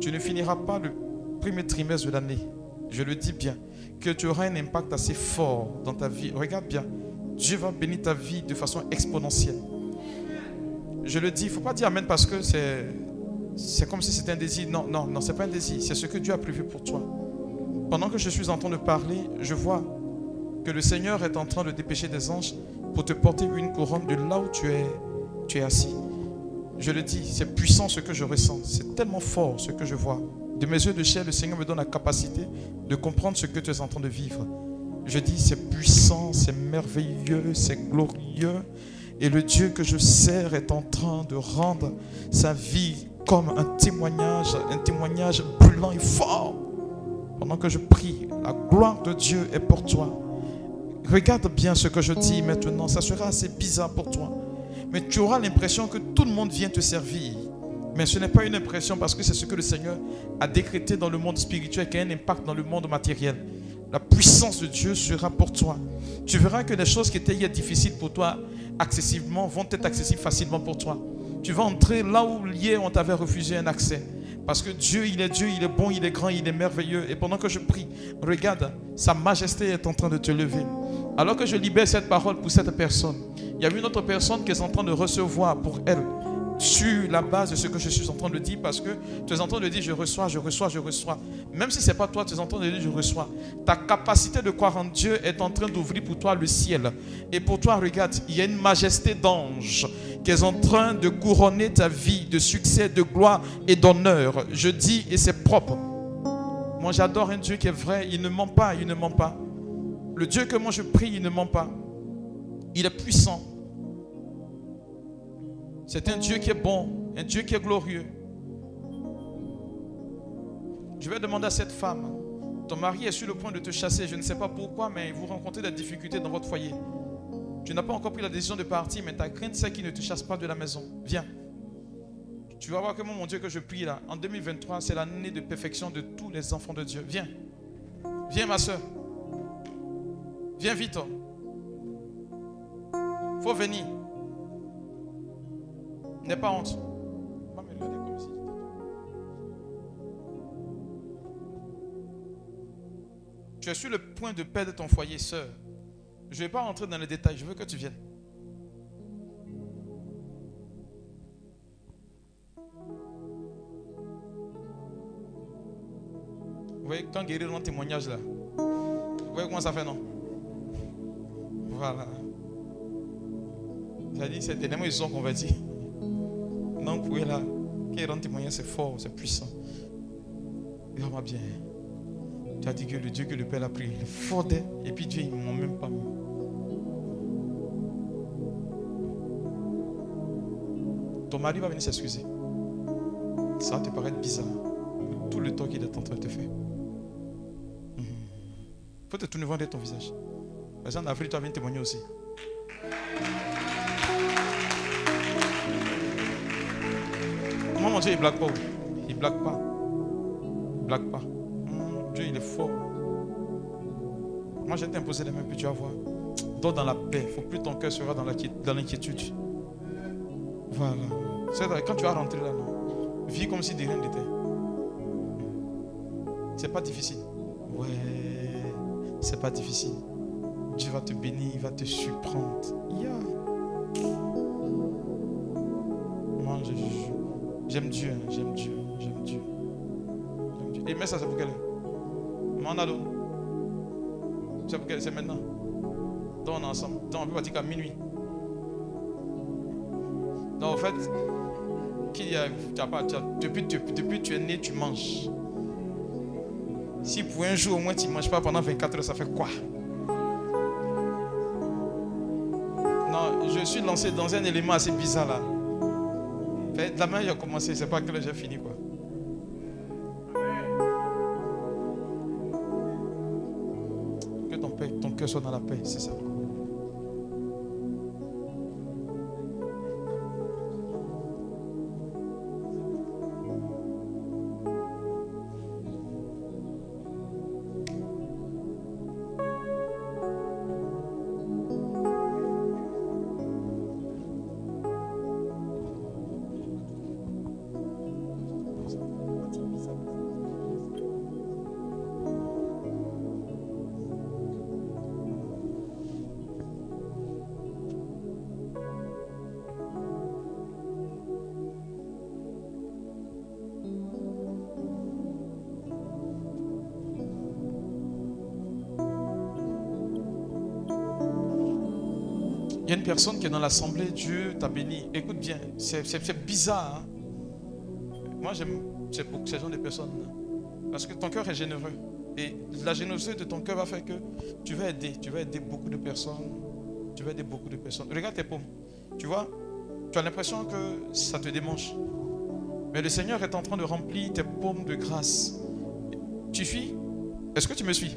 Tu ne finiras pas le premier trimestre de l'année. Je le dis bien. que tu auras un impact assez fort dans ta vie. Regarde bien, Dieu va bénir ta vie de façon exponentielle. Je le dis, il ne faut pas dire Amen parce que c'est, c'est comme si c'était un désir. Non, non, non, ce n'est pas un désir. C'est ce que Dieu a prévu pour toi. Pendant que je suis en train de parler, je vois que le Seigneur est en train de dépêcher des anges pour te porter une couronne de là où tu es, tu es assis. Je le dis, c'est puissant ce que je ressens. C'est tellement fort ce que je vois. De mes yeux de chair, le Seigneur me donne la capacité de comprendre ce que tu es en train de vivre. Je dis, c'est puissant, c'est merveilleux, c'est glorieux. Et le Dieu que je sers est en train de rendre sa vie comme un témoignage, un témoignage brûlant et fort. Pendant que je prie, la gloire de Dieu est pour toi. Regarde bien ce que je dis maintenant, ça sera assez bizarre pour toi. Mais tu auras l'impression que tout le monde vient te servir. Mais ce n'est pas une impression parce que c'est ce que le Seigneur a décrété dans le monde spirituel qui a un impact dans le monde matériel. La puissance de Dieu sera pour toi. Tu verras que les choses qui étaient difficiles pour toi, accessiblement, vont être accessibles facilement pour toi. Tu vas entrer là où hier on t'avait refusé un accès. Parce que Dieu, il est Dieu, il est bon, il est grand, il est merveilleux. Et pendant que je prie, regarde, sa majesté est en train de te lever. Alors que je libère cette parole pour cette personne, il y a une autre personne qui est en train de recevoir pour elle sur la base de ce que je suis en train de dire parce que tu es en train de dire je reçois, je reçois, je reçois. Même si ce n'est pas toi, tu es en train de dire je reçois. Ta capacité de croire en Dieu est en train d'ouvrir pour toi le ciel. Et pour toi, regarde, il y a une majesté d'ange qui est en train de couronner ta vie de succès, de gloire et d'honneur. Je dis et c'est propre. Moi j'adore un Dieu qui est vrai, il ne ment pas, il ne ment pas. Le Dieu que moi je prie, il ne ment pas. Il est puissant. C'est un Dieu qui est bon, un Dieu qui est glorieux. Je vais demander à cette femme, ton mari est sur le point de te chasser, je ne sais pas pourquoi, mais vous rencontrez des difficultés dans votre foyer. Tu n'as pas encore pris la décision de partir, mais ta crainte c'est qu'il ne te chasse pas de la maison. Viens. Tu vas voir que mon Dieu que je prie là, en 2023, c'est l'année de perfection de tous les enfants de Dieu. Viens. Viens ma soeur. Viens vite. Faut venir. N'aie pas honte. Tu es sur le point de perdre ton foyer, sœur. Je ne vais pas rentrer dans les détails, je veux que tu viennes. Vous voyez, quand guérir mon témoignage là, vous voyez comment ça fait, non? Voilà. J'ai dit, c'est tellement ils sont convertis. Non, vous là, il rend témoignage, c'est fort, c'est puissant. Va bien. Tu as dit que le Dieu que le Père a pris, il est fort et puis Dieu, il ne m'a même pas mis. Ton mari va venir s'excuser. Ça va te paraître bizarre. Tout le temps qu'il est en train de te faire. Il faut te tourner vers ton visage. Parce qu'en Afrique, tu vas venir témoigner aussi. Mon Dieu, il blague pas. Il blague pas. Il blague pas. Dieu, il est fort. Moi, je vais t'imposer les mains, puis tu vas voir. Dors dans la paix. Il faut plus ton cœur sera dans l'inquiétude. Voilà. Quand tu vas rentrer là, non, vis comme si de rien n'était. C'est pas difficile. Ouais, c'est pas difficile. Dieu va te bénir, il va te surprendre. Yeah. J'aime Dieu, j'aime Dieu, j'aime Dieu. Et mais ça, c'est pour quelle Manado. C'est pour quelle C'est maintenant. Donc on est ensemble. Donc on peut partir qu'à minuit. Donc en fait, depuis, depuis, depuis tu es né, tu manges. Si pour un jour au moins tu ne manges pas pendant 24 heures, ça fait quoi? Non, je suis lancé dans un élément assez bizarre là. La main j'ai commencé, c'est pas que j'ai fini quoi. Que ton, ton cœur soit dans la paix, c'est ça. Il y a une personne qui est dans l'assemblée, Dieu t'a béni. Écoute bien, c'est bizarre. hein. Moi, j'aime ces genre de personnes. Parce que ton cœur est généreux. Et la générosité de ton cœur va faire que tu vas aider. Tu vas aider beaucoup de personnes. Tu vas aider beaucoup de personnes. Regarde tes paumes. Tu vois, tu as l'impression que ça te démange. Mais le Seigneur est en train de remplir tes paumes de grâce. Tu suis? Est-ce que tu me suis?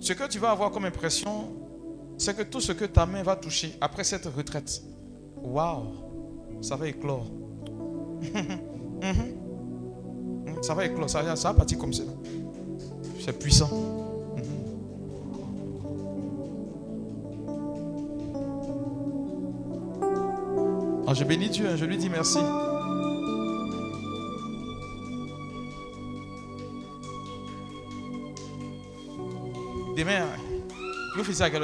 Ce que tu vas avoir comme impression, c'est que tout ce que ta main va toucher après cette retraite, waouh, ça va éclore. Mhm. Ça va éclore, ça, ça va partir comme ça. C'est puissant. Mhm. Ah, je bénis Dieu, hein, je lui dis merci. Demain, vous faites ça à quelle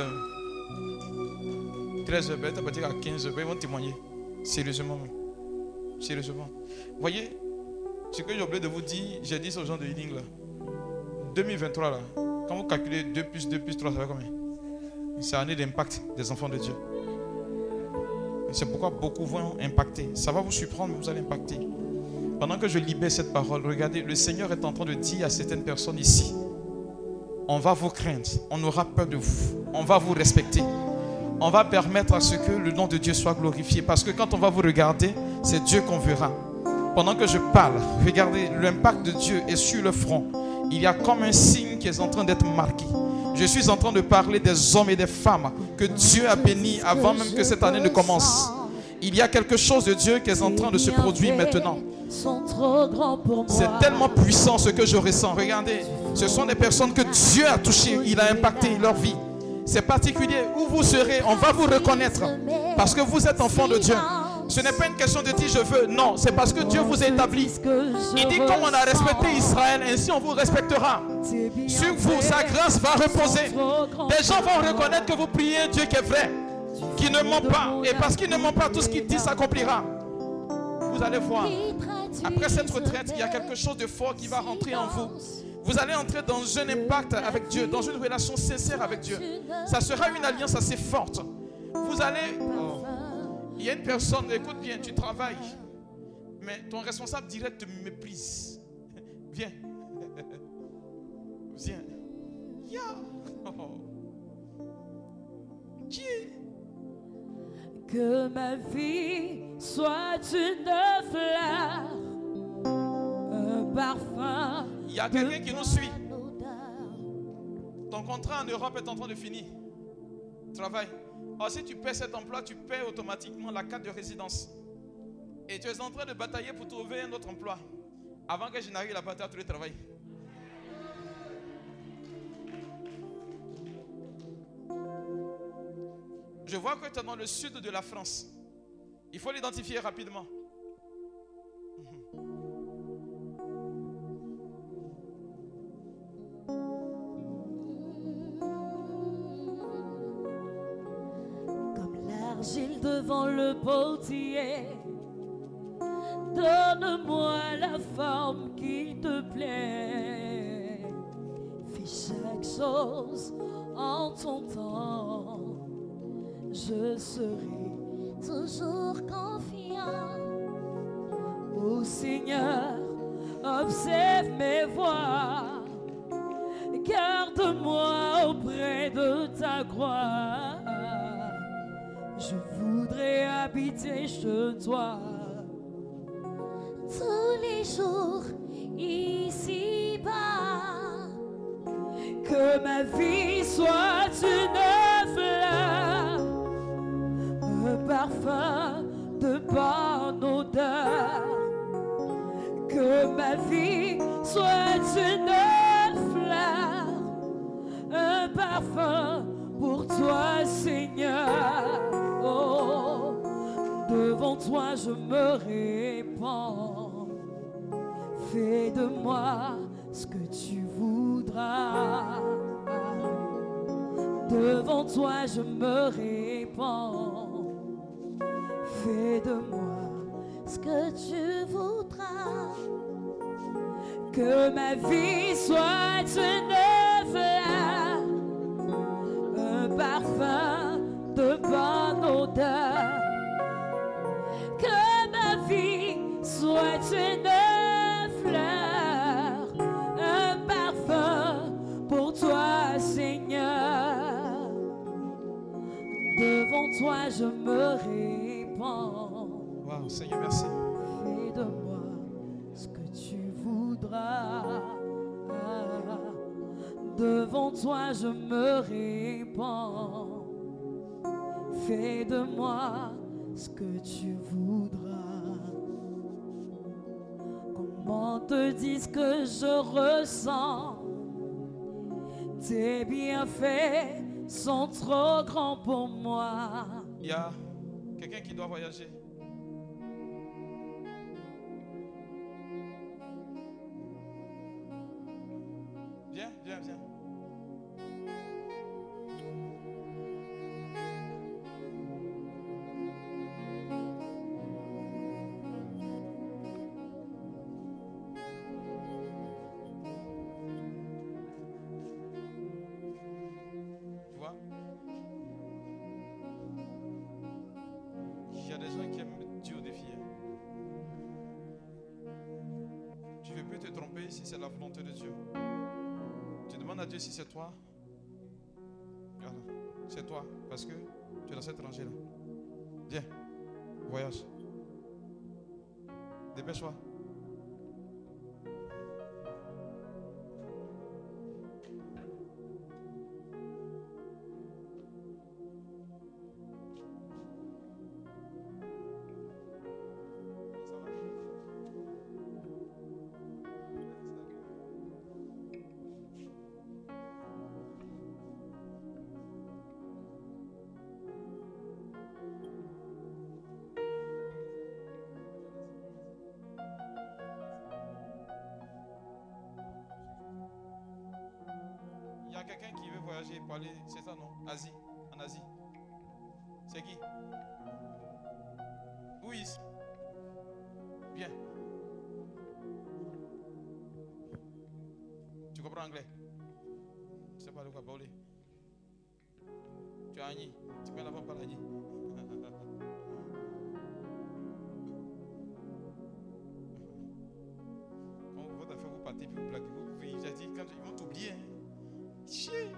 13 heures, peut-être à partir à 15 heures, ils vont témoigner. Sérieusement. Sérieusement. Voyez, ce que j'ai oublié de vous dire, j'ai dit aux gens de Healing là. 2023 là, quand vous calculez 2 plus 2 plus 3, ça fait combien? C'est l'année d'impact des enfants de Dieu. C'est pourquoi beaucoup vont impacter. Ça va vous surprendre, mais vous allez impacter. Pendant que je libère cette parole, regardez, le Seigneur est en train de dire à certaines personnes ici, on va vous craindre, on aura peur de vous, on va vous respecter. On va permettre à ce que le nom de Dieu soit glorifié. Parce que quand on va vous regarder, c'est Dieu qu'on verra. Pendant que je parle, regardez, l'impact de Dieu est sur le front. Il y a comme un signe qui est en train d'être marqué. Je suis en train de parler des hommes et des femmes que Dieu a bénis avant même que cette année ne commence. Il y a quelque chose de Dieu qui est en train de se produire maintenant. C'est tellement puissant ce que je ressens. Regardez, ce sont des personnes que Dieu a touchées, il a impacté leur vie. C'est particulier. Où vous serez, on va vous reconnaître parce que vous êtes enfant de Dieu. Ce n'est pas une question de dire je veux. Non, c'est parce que Dieu vous a établi. Il dit comme on a respecté Israël, ainsi on vous respectera. Sur vous, sa grâce va reposer. Des gens vont reconnaître que vous priez Dieu qui est vrai, qui ne ment pas. Et parce qu'il ne ment pas, tout ce qu'il dit s'accomplira. Vous allez voir. Après cette retraite, il y a quelque chose de fort qui va rentrer en vous. Vous allez entrer dans un impact avec Dieu, dans une relation sincère avec Dieu. Ça sera une alliance assez forte. Vous allez... oh. Il y a une personne, écoute bien, tu travailles, mais ton responsable direct te méprise. Viens. Viens. Ya. Oh. Que ma vie soit une fleur, un parfum. Il y a quelqu'un qui nous suit. Ton contrat en Europe est en train de finir. Travail. Or, si tu paies cet emploi, tu paies automatiquement la carte de résidence. Et tu es en train de batailler pour trouver un autre emploi. Avant que je n'arrive là-bas, tu as travail. Je vois que tu es dans le sud de la France. Il faut l'identifier rapidement. L'argile devant le potier. Donne-moi la forme qui te plaît. Fais chaque chose en ton temps. Je serai toujours confiant. Ô Seigneur, observe mes voies. Garde-moi auprès de ta croix. Je voudrais habiter chez toi. Tous les jours ici-bas. Que ma vie soit une fleur, un parfum de bonne odeur. Que ma vie soit une fleur, un parfum pour toi, Seigneur. Devant toi je me répands. Fais de moi ce que tu voudras. Devant toi je me répands. Fais de moi Ce que tu voudras. que ma vie soit une fleur, un parfum de bonne Seigneur. toi je me répands. Wow, Seigneur, merci. Fais de moi ce que tu voudras. Devant toi je me répands. Fais de moi ce que tu voudras. Comment te dire ce que je ressens Tes bienfaits sont trop grands pour moi. Il y a quelqu'un qui doit voyager. Viens, viens, viens. Si c'est la volonté de Dieu. Tu demandes à Dieu si c'est toi. C'est toi. Parce que tu es dans cette rangée-là. Viens. Voyage. Dépêche-toi. Anglais Tu sais pas de quoi parler. Tu as Agni. Tu peux là-bas par Agni. Quand votre affaire vous partez, puis vous blaguez, vous, vous, j'ai dit, quand ils vont t'oublier. Hein. Chier.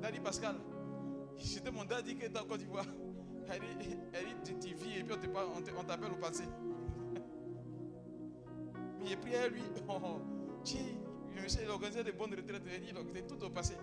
Daddy Pascal. J'étais mon daddy qui était en Côte d'Ivoire. Elle dit, elle dit, tu vis et puis on t'appelle au passé. Mais j'ai pris à lui. Oh, oh. Le monsieur, il organisait des bonnes retraites. Il dit, c'est tout au passé.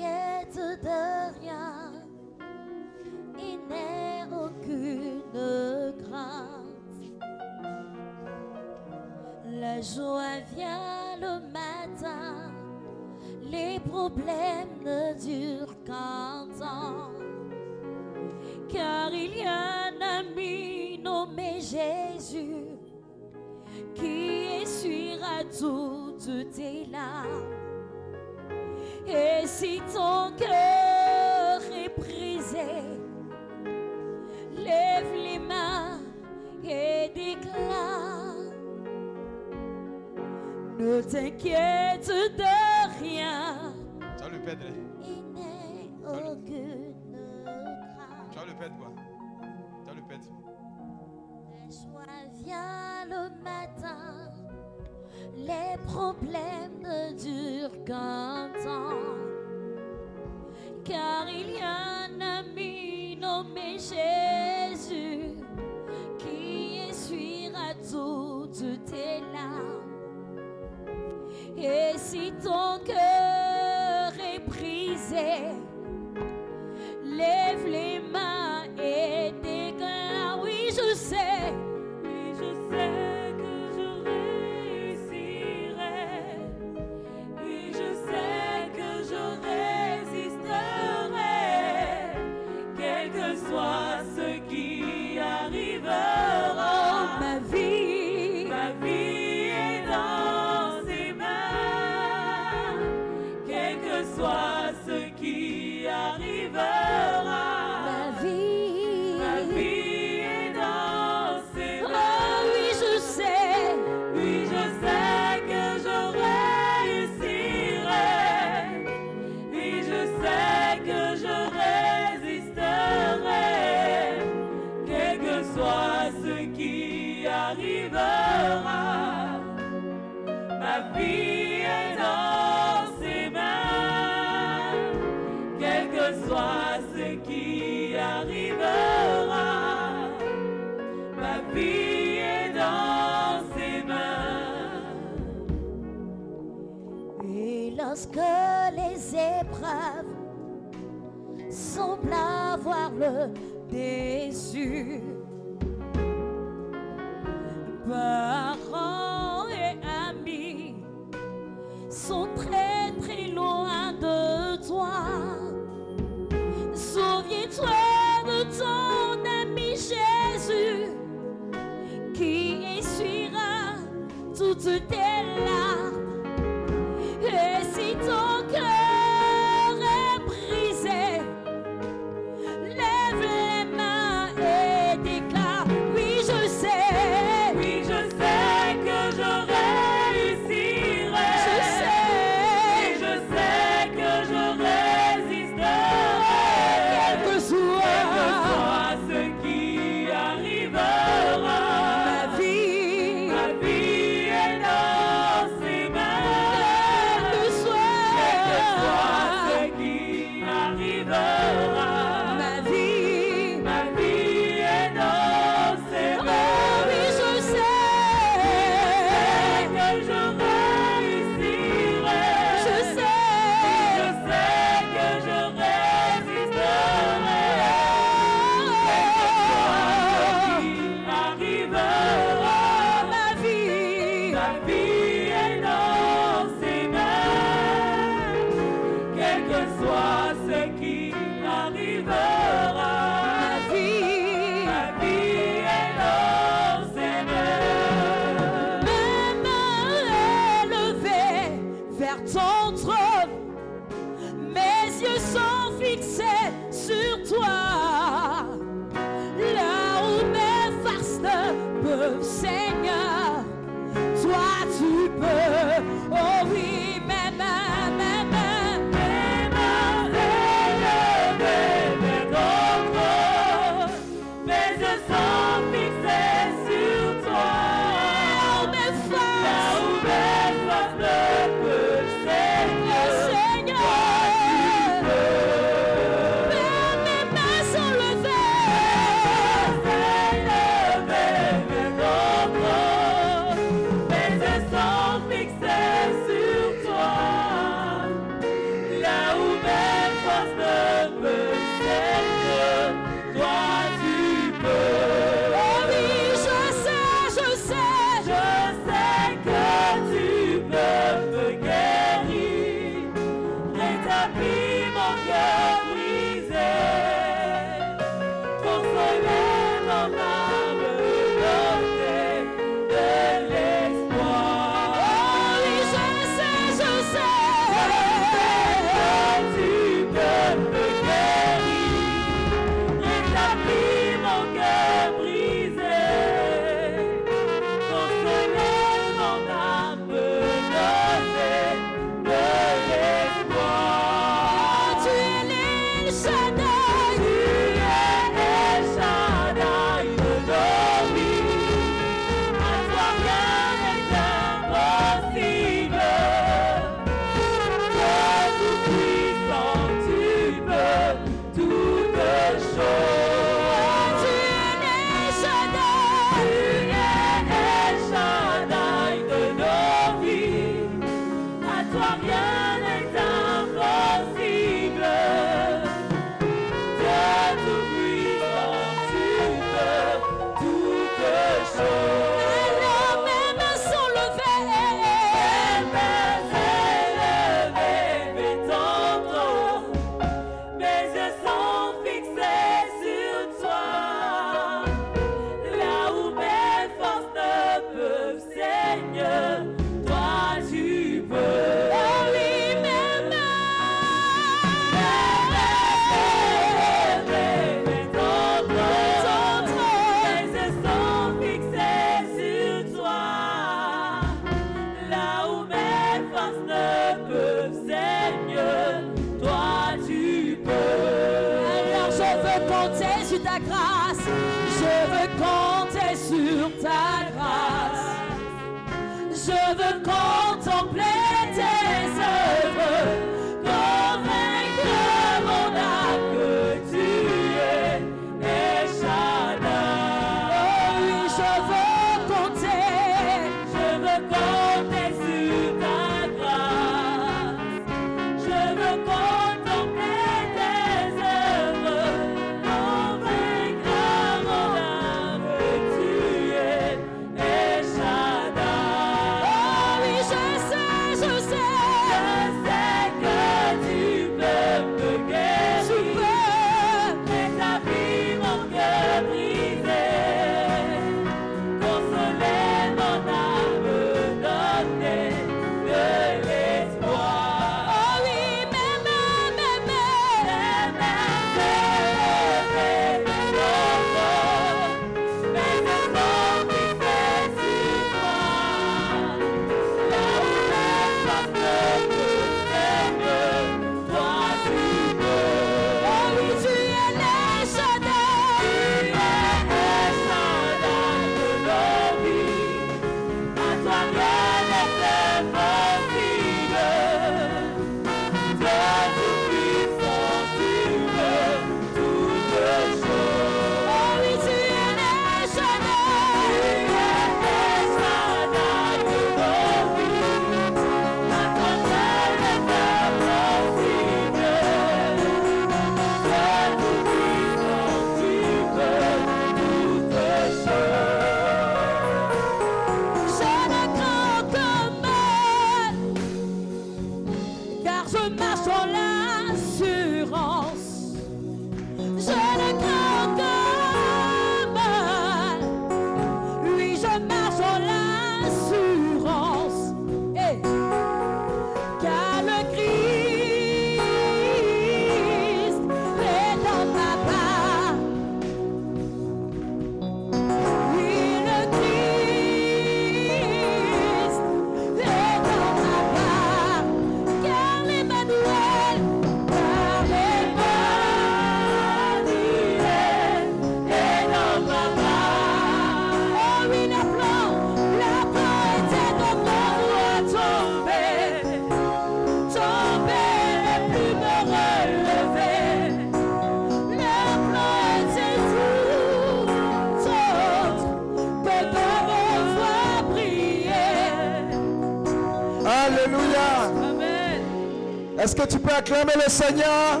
Seigneur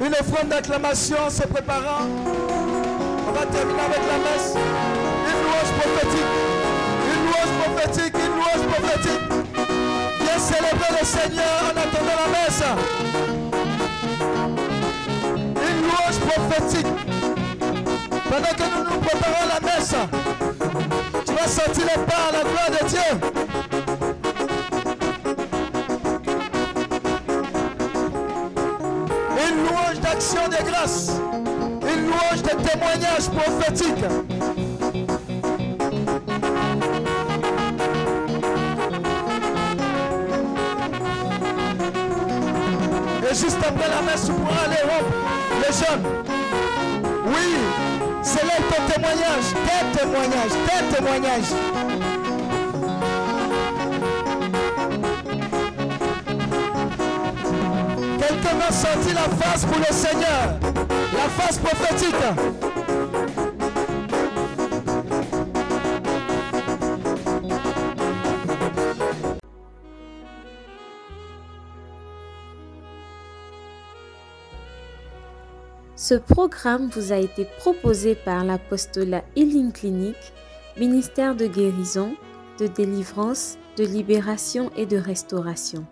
Une offrande d'acclamation se préparant. On va terminer avec la messe. Une louange prophétique. Une louange prophétique. Une louange prophétique. Viens célébrer le Seigneur en attendant la messe. Une louange prophétique. Pendant que nous nous préparons la messe, tu vas sentir le pas la gloire de Dieu. De grâce. Une louange de témoignage prophétique. Et juste après la messe, tu pourras aller rompre les jeunes. Oui, c'est là ton témoignage, tes témoignages, tes témoignages. La face pour le Seigneur, la face prophétique. Ce programme vous a été proposé par l'apostolat Healing Clinic, ministère de guérison, de délivrance, de libération et de restauration.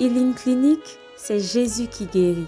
Healing Clinic, c'est Jésus qui guérit.